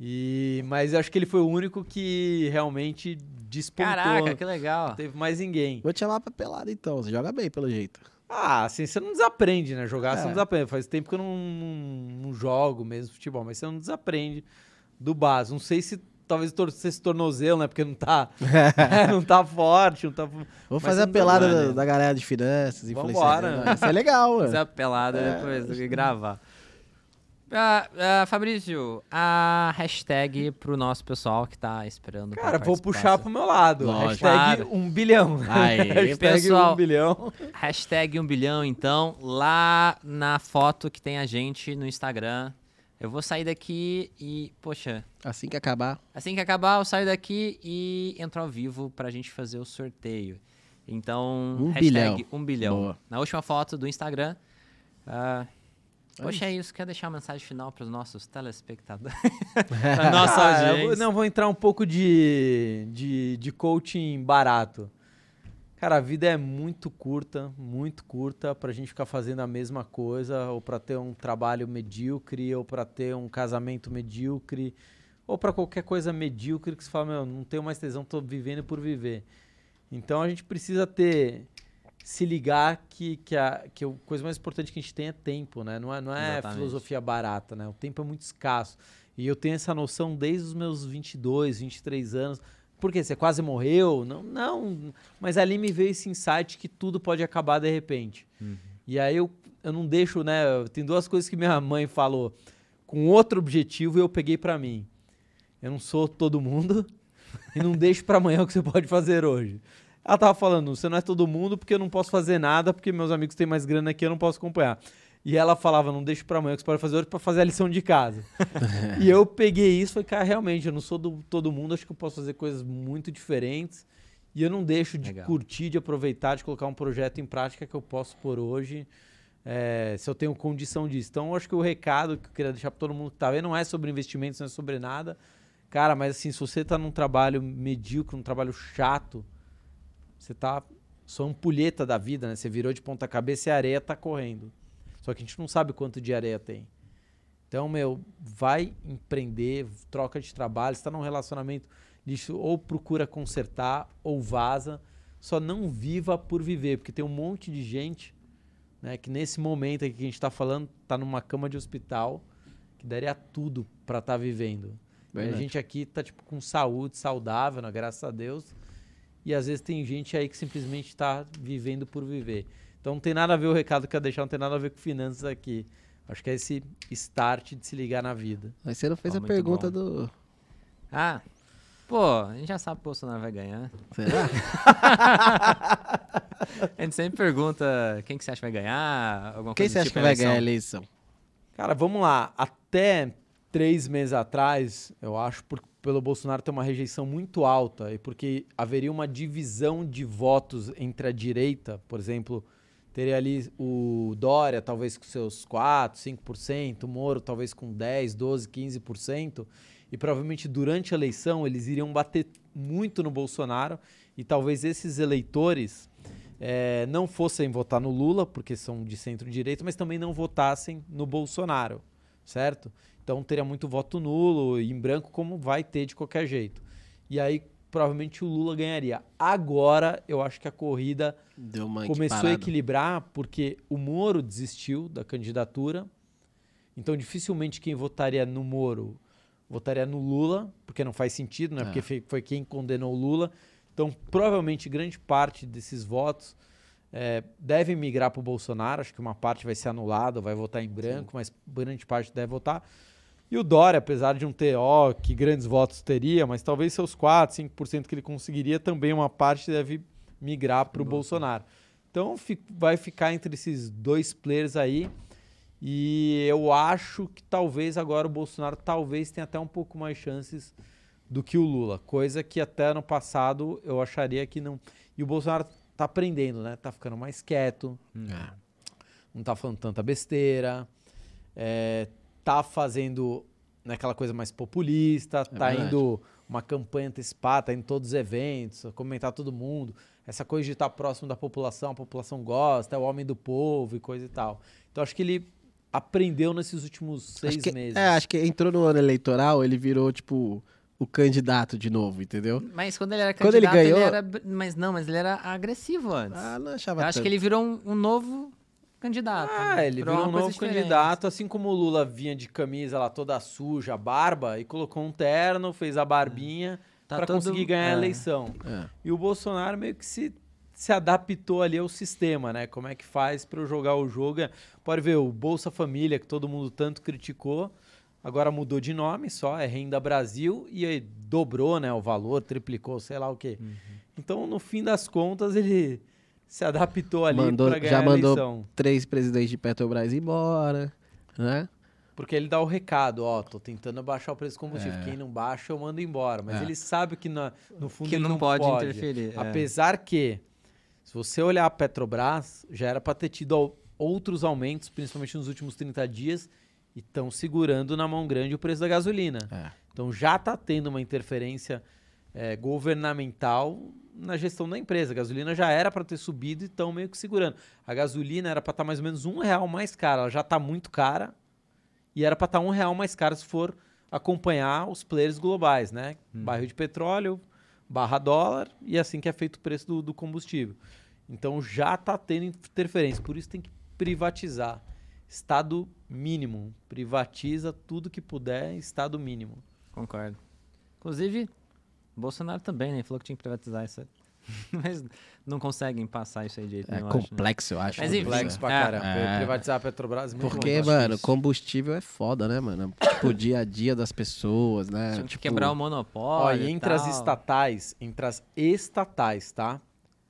E, mas eu acho que ele foi o único que realmente despontou. Caraca, que legal. Não teve mais ninguém. Vou te chamar pra pelada então, você joga bem pelo jeito. Ah, assim, você não desaprende, né? Jogar, você É. não desaprende. Faz tempo que eu não, não, não jogo mesmo futebol, mas você não desaprende do básico. Não sei se talvez torcer esse tornozelo, né? Porque não tá, não tá forte, não tá... Vou Mas fazer a pelada dá, da, né? da galera de finanças, Vambora. influenciadores. Isso é legal, Fazer a pelada É, depois do que gravar. Ah, ah, Fabrício, a hashtag pro nosso pessoal que tá esperando. pra Cara, vou puxar pro meu lado. Lógico. Hashtag Claro. um bilhão. Aí, Hashtag pessoal. um bilhão. Hashtag 1 bilhão, então, lá na foto que tem a gente no Instagram. Eu vou sair daqui e, poxa, Assim que acabar. assim que acabar, eu saio daqui e entro ao vivo pra gente fazer o sorteio. Então, Um hashtag bilhão. 1 bilhão. Boa. Na última foto do Instagram. ah, poxa, é isso. Quer deixar uma mensagem final pros nossos telespectadores? nossa Ah, eu vou- audiência. não, vou entrar um pouco de, de, de coaching barato. Cara, a vida é muito curta, muito curta pra gente ficar fazendo a mesma coisa, ou pra ter um trabalho medíocre, ou pra ter um casamento medíocre, ou pra qualquer coisa medíocre que você fala, meu, não tenho mais tesão, tô vivendo por viver. Então a gente precisa ter se ligar que, que, a, que a coisa mais importante que a gente tem é tempo, né? Não é, não é Exatamente. filosofia barata, né? O tempo é muito escasso. E eu tenho essa noção desde os meus 22, 23 anos. Por quê? Você quase morreu? Não, não. Mas ali me veio esse insight que tudo pode acabar de repente. E aí eu, eu não deixo, né? Tem duas coisas que minha mãe falou com outro objetivo e eu peguei pra mim. Eu não sou todo mundo e não deixo pra amanhã o que você pode fazer hoje. Ela tava falando, você não é todo mundo porque eu não posso fazer nada, porque meus amigos têm mais grana aqui, eu não posso acompanhar. E ela falava, não deixa pra amanhã que você pode fazer hoje pra fazer a lição de casa. e eu peguei isso e falei, cara, realmente, eu não sou do todo mundo, acho que eu posso fazer coisas muito diferentes. E eu não deixo de Legal. curtir, de aproveitar, de colocar um projeto em prática que eu posso por hoje, é, se eu tenho condição disso. Então, eu acho que o recado que eu queria deixar pra todo mundo que tá vendo não é sobre investimentos, não é sobre nada. Cara, mas assim, se você tá num trabalho medíocre, num trabalho chato, você tá só ampulheta da vida, né? Você virou de ponta cabeça e a areia tá correndo. Só que a gente não sabe quanto de areia tem. Então, meu, vai empreender, troca de trabalho, está num relacionamento lixo, ou procura consertar, ou vaza. Só não viva por viver, porque tem um monte de gente, né, que nesse momento aqui que a gente está falando, tá numa cama de hospital, que daria tudo para estar vivendo. E a gente aqui tá tipo com saúde, saudável, né, graças a Deus. E às vezes tem gente aí que simplesmente está vivendo por viver. Então não tem nada a ver o recado que eu ia deixar, não tem nada a ver com finanças aqui. Acho que é esse start de se ligar na vida. Mas você não fez a pergunta bom. do. Ah, pô, a gente já sabe que o Bolsonaro vai ganhar. Será? A gente sempre pergunta quem que você acha que vai ganhar, alguma Quem coisa você do acha tipo que vai ganhar a eleição? Cara, vamos lá. Até três meses atrás, eu acho, por, pelo Bolsonaro ter uma rejeição muito alta e porque haveria uma divisão de votos entre a direita, por exemplo, teria ali o Dória talvez com seus 4, 5%, o Moro talvez com 10, 12, 15%, e provavelmente durante a eleição eles iriam bater muito no Bolsonaro e talvez esses eleitores eh, não fossem votar no Lula, porque são de centro-direita, mas também não votassem no Bolsonaro, certo? Então teria muito voto nulo e em branco, como vai ter de qualquer jeito. E aí provavelmente o Lula ganharia. Agora eu acho que a corrida começou a equilibrar porque o Moro desistiu da candidatura. Então dificilmente quem votaria no Moro votaria no Lula, porque não faz sentido, né? É. Porque foi, quem condenou o Lula. Então provavelmente grande parte desses votos é, deve migrar para o Bolsonaro. Acho que uma parte vai ser anulada, vai votar em branco, mas grande parte deve votar. E o Dória, apesar de ter, ó, que grandes votos teria, mas talvez seus 4, 5% que ele conseguiria, também uma parte deve migrar para o Bolsonaro. Então vai ficar entre esses dois players aí. E eu acho que talvez agora o Bolsonaro talvez tenha até um pouco mais chances do que o Lula. Coisa que até ano passado eu acharia que não. E o Bolsonaro tá aprendendo, né? Tá ficando mais quieto, É. não tá falando tanta besteira. É, tá fazendo naquela coisa mais populista, tá verdade. indo uma campanha antecipada, tá indo em todos os eventos, comentar todo mundo. Essa coisa de estar próximo da população, a população gosta, é o homem do povo e coisa e tal. Então acho que ele aprendeu nesses últimos seis acho que, meses. É, acho que entrou no ano eleitoral, ele virou, tipo, o candidato de novo, entendeu? Mas quando ele era Quando ele candidato, ele, ganhou- era. Mas não, mas ele era agressivo antes. Ah, não Eu achava acho tanto. que ele virou um, um novo candidato. Ah, ele virou uma um novo diferente. candidato, assim como o Lula vinha de camisa lá toda suja, barba, e colocou um terno, fez a barbinha Tá pra todo- conseguir ganhar a é. eleição. É. E o Bolsonaro meio que se, se adaptou ali ao sistema, né? Como é que faz pra eu jogar o jogo? Pode ver, o Bolsa Família, que todo mundo tanto criticou, agora mudou de nome só, é Renda Brasil, e aí dobrou né, o valor, triplicou, sei lá o quê. Uhum. Então, no fim das contas, ele se adaptou ali Mandou- pra ganhar já a mandou- eleição. Três presidentes de Petrobras embora, né? Porque ele dá o recado, ó, tô tentando baixar o preço do combustível. É. Quem não baixa, eu mando embora. Mas É. ele sabe que na- no fundo Que ele não, pode, interferir. é. Apesar que, se você olhar a Petrobras, já era para ter tido outros aumentos, principalmente nos últimos 30 dias, e estão segurando na mão grande o preço da gasolina. É. Então já está tendo uma interferência eh, governamental na gestão da empresa. A gasolina já era para ter subido e estão meio que segurando. A gasolina era para estar mais ou menos um real mais cara, ela já está muito cara e era para estar um real mais cara se for acompanhar os players globais, né? Barril de petróleo, barra dólar e assim que é feito o preço do, do combustível. Então já está tendo interferência, por isso tem que privatizar. Estado mínimo, privatiza tudo que puder, estado mínimo. Concordo. Inclusive, Bolsonaro também, né? Falou que tinha que privatizar isso. aí. Mas não conseguem passar isso aí direito, É eu acho, né? complexo, eu acho. Mas né? enfim, Complexo pra É. caramba. É. Privatizar a Petrobras é muito Porque, muito mano, combustível é foda, né, mano? Tipo, o dia a dia das pessoas, né? Tinha que Tipo, quebrar o Ó, monopólio. e e entre as tal. estatais, entre as estatais, tá?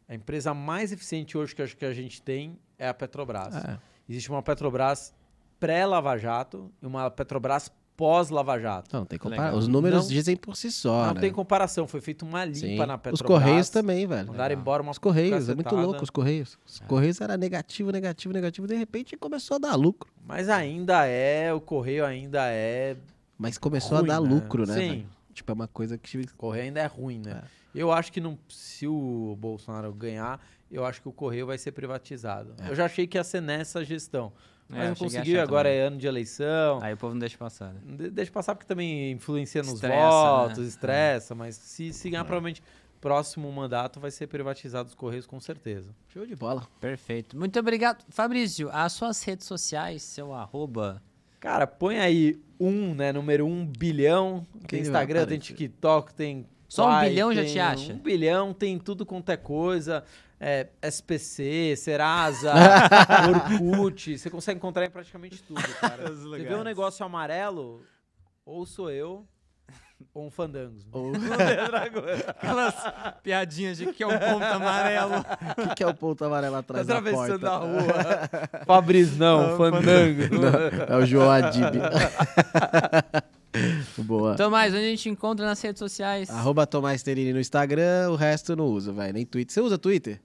A empresa mais eficiente hoje que eu acho que a gente tem é a Petrobras. É. Existe uma Petrobras pré-Lava Jato e uma Petrobras pós-Lava Jato. Não, tem Legal. comparação. Os números Não- dizem por si só, Não né? tem comparação, foi feita uma limpa Sim. na Petrobras. Os Correios também, velho. Mandaram embora uma Os Correios, é muito louco os Correios. Os Correios era negativo, negativo, negativo, de repente começou a dar lucro. Mas ainda é, o Correio ainda é Mas começou ruim, a dar né? lucro, né? Sim. velho? Tipo, é uma coisa que... O Correio ainda é ruim, né? Eu acho que não, se o Bolsonaro ganhar, eu acho que o Correio vai ser privatizado. É. Eu já achei que ia ser nessa gestão. É, Mas não conseguiu, agora também. é ano de eleição. Aí o povo não deixa passar, né? De- Deixa passar porque também influencia nos Estressa, votos, né? estressa, mas se, se É. ganhar, provavelmente próximo mandato vai ser privatizado os Correios com certeza. Show de bola. Perfeito. Muito obrigado. Fabrício, as suas redes sociais, seu arroba. Cara, põe aí um, né? Número um bilhão. Tem Instagram, tem. TikTok, tem. Só um Quai, bilhão já te acha? Um bilhão, tem tudo quanto é coisa. É, SPC, Serasa, Orkut. Você consegue encontrar em praticamente tudo, cara. Você vê um negócio amarelo, ou sou eu, ou um fandango. Ou- Aquelas piadinhas de que é o ponto amarelo. O que, que é o ponto amarelo atrás da Atravessando porta? a rua. Fabrício, não, fandango. É o João Adib. Boa. Tomás, onde a gente encontra nas redes sociais? Arroba Tomás Terini no Instagram, o resto eu não uso, velho. Nem Twitter. Você usa Twitter?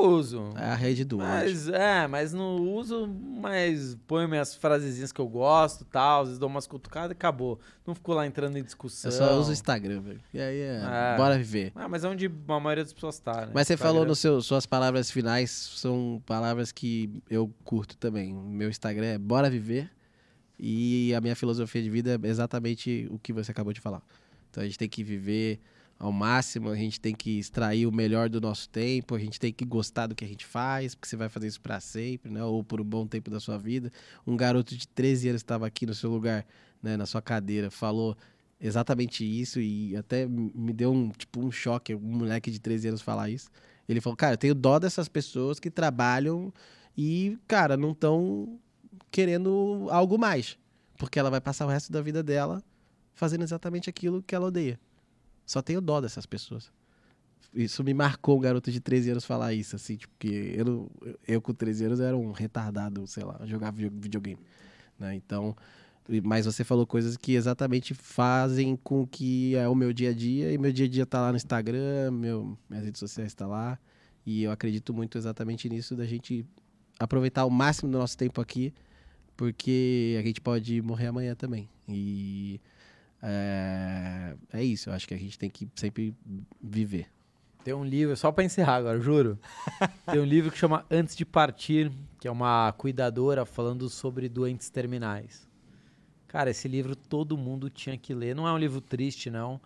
Uso. É a rede do ódio. Mas, é, mas não uso, mas ponho minhas frasezinhas que eu gosto tal, às vezes dou umas cutucadas e acabou. Não fico lá entrando em discussão. Eu só uso o Instagram, velho. E aí é, É. bora viver. Ah, mas é onde a maioria das pessoas tá, né? Mas você Instagram. falou nos seus suas palavras finais, são palavras que eu curto também. Meu Instagram é Bora Viver e a minha filosofia de vida é exatamente o que você acabou de falar. Então a gente tem que viver ao máximo, a gente tem que extrair o melhor do nosso tempo, a gente tem que gostar do que a gente faz, porque você vai fazer isso para sempre, né? Ou por um bom tempo da sua vida. Um garoto de 13 anos estava aqui no seu lugar, né, na sua cadeira, falou exatamente isso e até me deu um tipo um choque, um moleque de 13 anos falar isso. Ele falou: "Cara, eu tenho dó dessas pessoas que trabalham e, cara, não estão querendo algo mais, porque ela vai passar o resto da vida dela fazendo exatamente aquilo que ela odeia. Só tenho dó dessas pessoas. Isso me marcou um garoto de 13 anos falar isso, assim, tipo, que eu, eu com 13 anos era um retardado, sei lá, jogava video- videogame, né? Então, mas você falou coisas que exatamente fazem com que é o meu dia a dia, e meu dia a dia tá lá no Instagram, meu, minhas redes sociais tá lá, e eu acredito muito exatamente nisso da gente aproveitar o máximo do nosso tempo aqui, porque a gente pode morrer amanhã também. E é, é isso, eu acho que a gente tem que sempre viver. Tem um livro, só pra encerrar agora, juro. Tem um livro que chama Antes de Partir, que é uma cuidadora falando sobre doentes terminais. Cara, esse livro todo mundo tinha que ler. Não é um livro triste, não.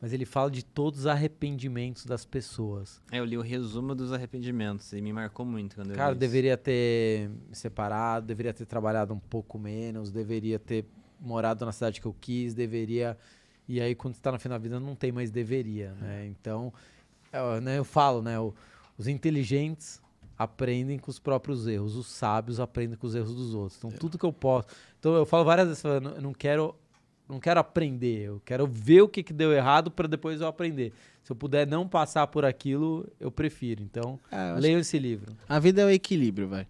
Mas ele fala de todos os arrependimentos das pessoas. É, eu li o resumo dos arrependimentos e me marcou muito quando eu Cara, li isso. deveria ter me separado, deveria ter trabalhado um pouco menos, deveria ter morado na cidade que eu quis, deveria. E aí, quando está no fim da vida, não tem mais deveria, né? Então, é, né, eu falo, né? o- os inteligentes aprendem com os próprios erros, os sábios aprendem com os erros dos outros. Então, tudo que eu posso. Então, eu falo várias vezes, eu não- eu quero. Não quero aprender, eu quero ver o que, que deu errado para depois eu aprender. Se eu puder não passar por aquilo, eu prefiro. Então, É, eu esse livro. A vida é o equilíbrio, vai.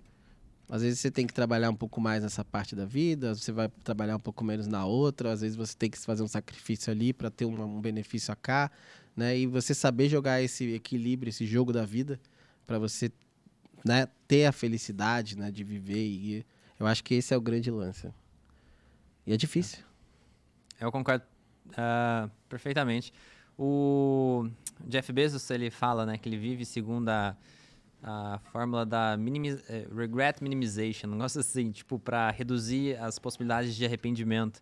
Às vezes você tem que trabalhar um pouco mais nessa parte da vida, você vai trabalhar um pouco menos na outra, às vezes você tem que fazer um sacrifício ali para ter um, um benefício cá, né? E você saber jogar esse equilíbrio, esse jogo da vida, para você, né, ter a felicidade, né, de viver e eu acho que esse é o grande lance. E é difícil. Eu concordo ah, perfeitamente. O Jeff Bezos, ele fala, né, que ele vive segundo a, a fórmula da eh, regret minimization, um negócio assim, tipo, para reduzir as possibilidades de arrependimento.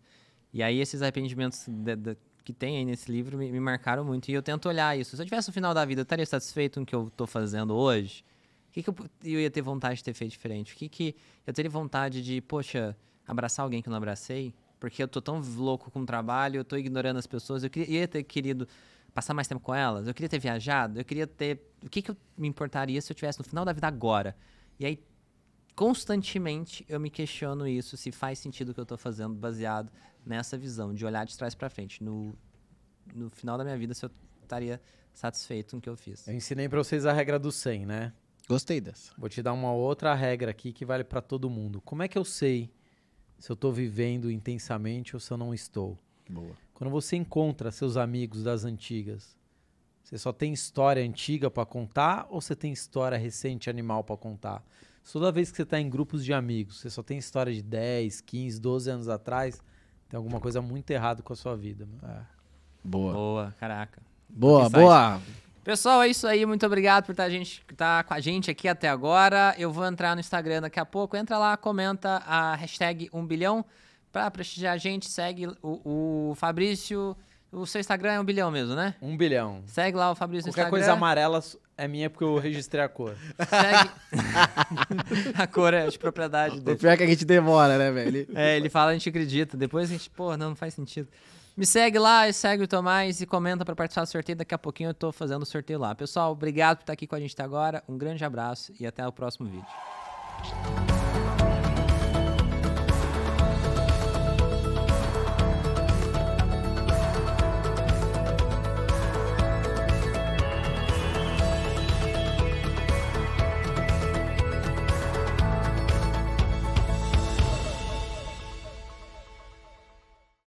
E aí esses arrependimentos de- de- que tem aí nesse livro me, me marcaram muito. E eu tento olhar isso. Se eu tivesse no final da vida, eu estaria satisfeito com o que eu estou fazendo hoje? O que, que eu, eu ia ter vontade de ter feito diferente? O que, que eu teria vontade de, poxa, abraçar alguém que eu não abracei? Porque eu tô tão louco com o trabalho, eu tô ignorando as pessoas. Eu queria, ia ter querido passar mais tempo com elas. Eu queria ter viajado. Eu queria ter. O que, que eu me importaria se eu tivesse no final da vida agora? E aí, constantemente, eu me questiono isso, se faz sentido o que eu tô fazendo, baseado nessa visão, de olhar de trás para frente. No, no final da minha vida, se eu estaria satisfeito com o que eu fiz. Eu ensinei pra vocês a regra do 100, né? Gostei dessa. Vou te dar uma outra regra aqui que vale pra todo mundo. Como é que eu sei se eu tô vivendo intensamente ou se eu não estou? Boa. Quando você encontra seus amigos das antigas, você só tem história antiga pra contar ou você tem história recente animal pra contar? Toda vez que você tá em grupos de amigos, você só tem história de 10, 15, 12 anos atrás, tem alguma coisa muito errada com a sua vida. meu. Boa. Boa, caraca. Boa, boa. Pessoal, é isso aí. Muito obrigado por estar gente, tá com a gente aqui até agora. Eu vou entrar no Instagram daqui a pouco. Entra lá, comenta a hashtag 1 bilhão pra prestigiar a gente. Segue o, o Fabrício. O seu Instagram é 1 bilhão mesmo, né? Um bilhão. Segue lá o Fabrício no Qualquer Instagram. coisa amarela é minha porque eu registrei a cor. Segue. a cor é de propriedade O dele. pior é que a gente demora, né, velho? É, ele fala, a gente acredita. Depois a gente, pô, não, não faz sentido. Me segue lá, e segue o Tomás e comenta pra participar do sorteio. Daqui a pouquinho eu tô fazendo o sorteio lá. Pessoal, obrigado por estar aqui com a gente até agora. Um grande abraço e até o próximo vídeo.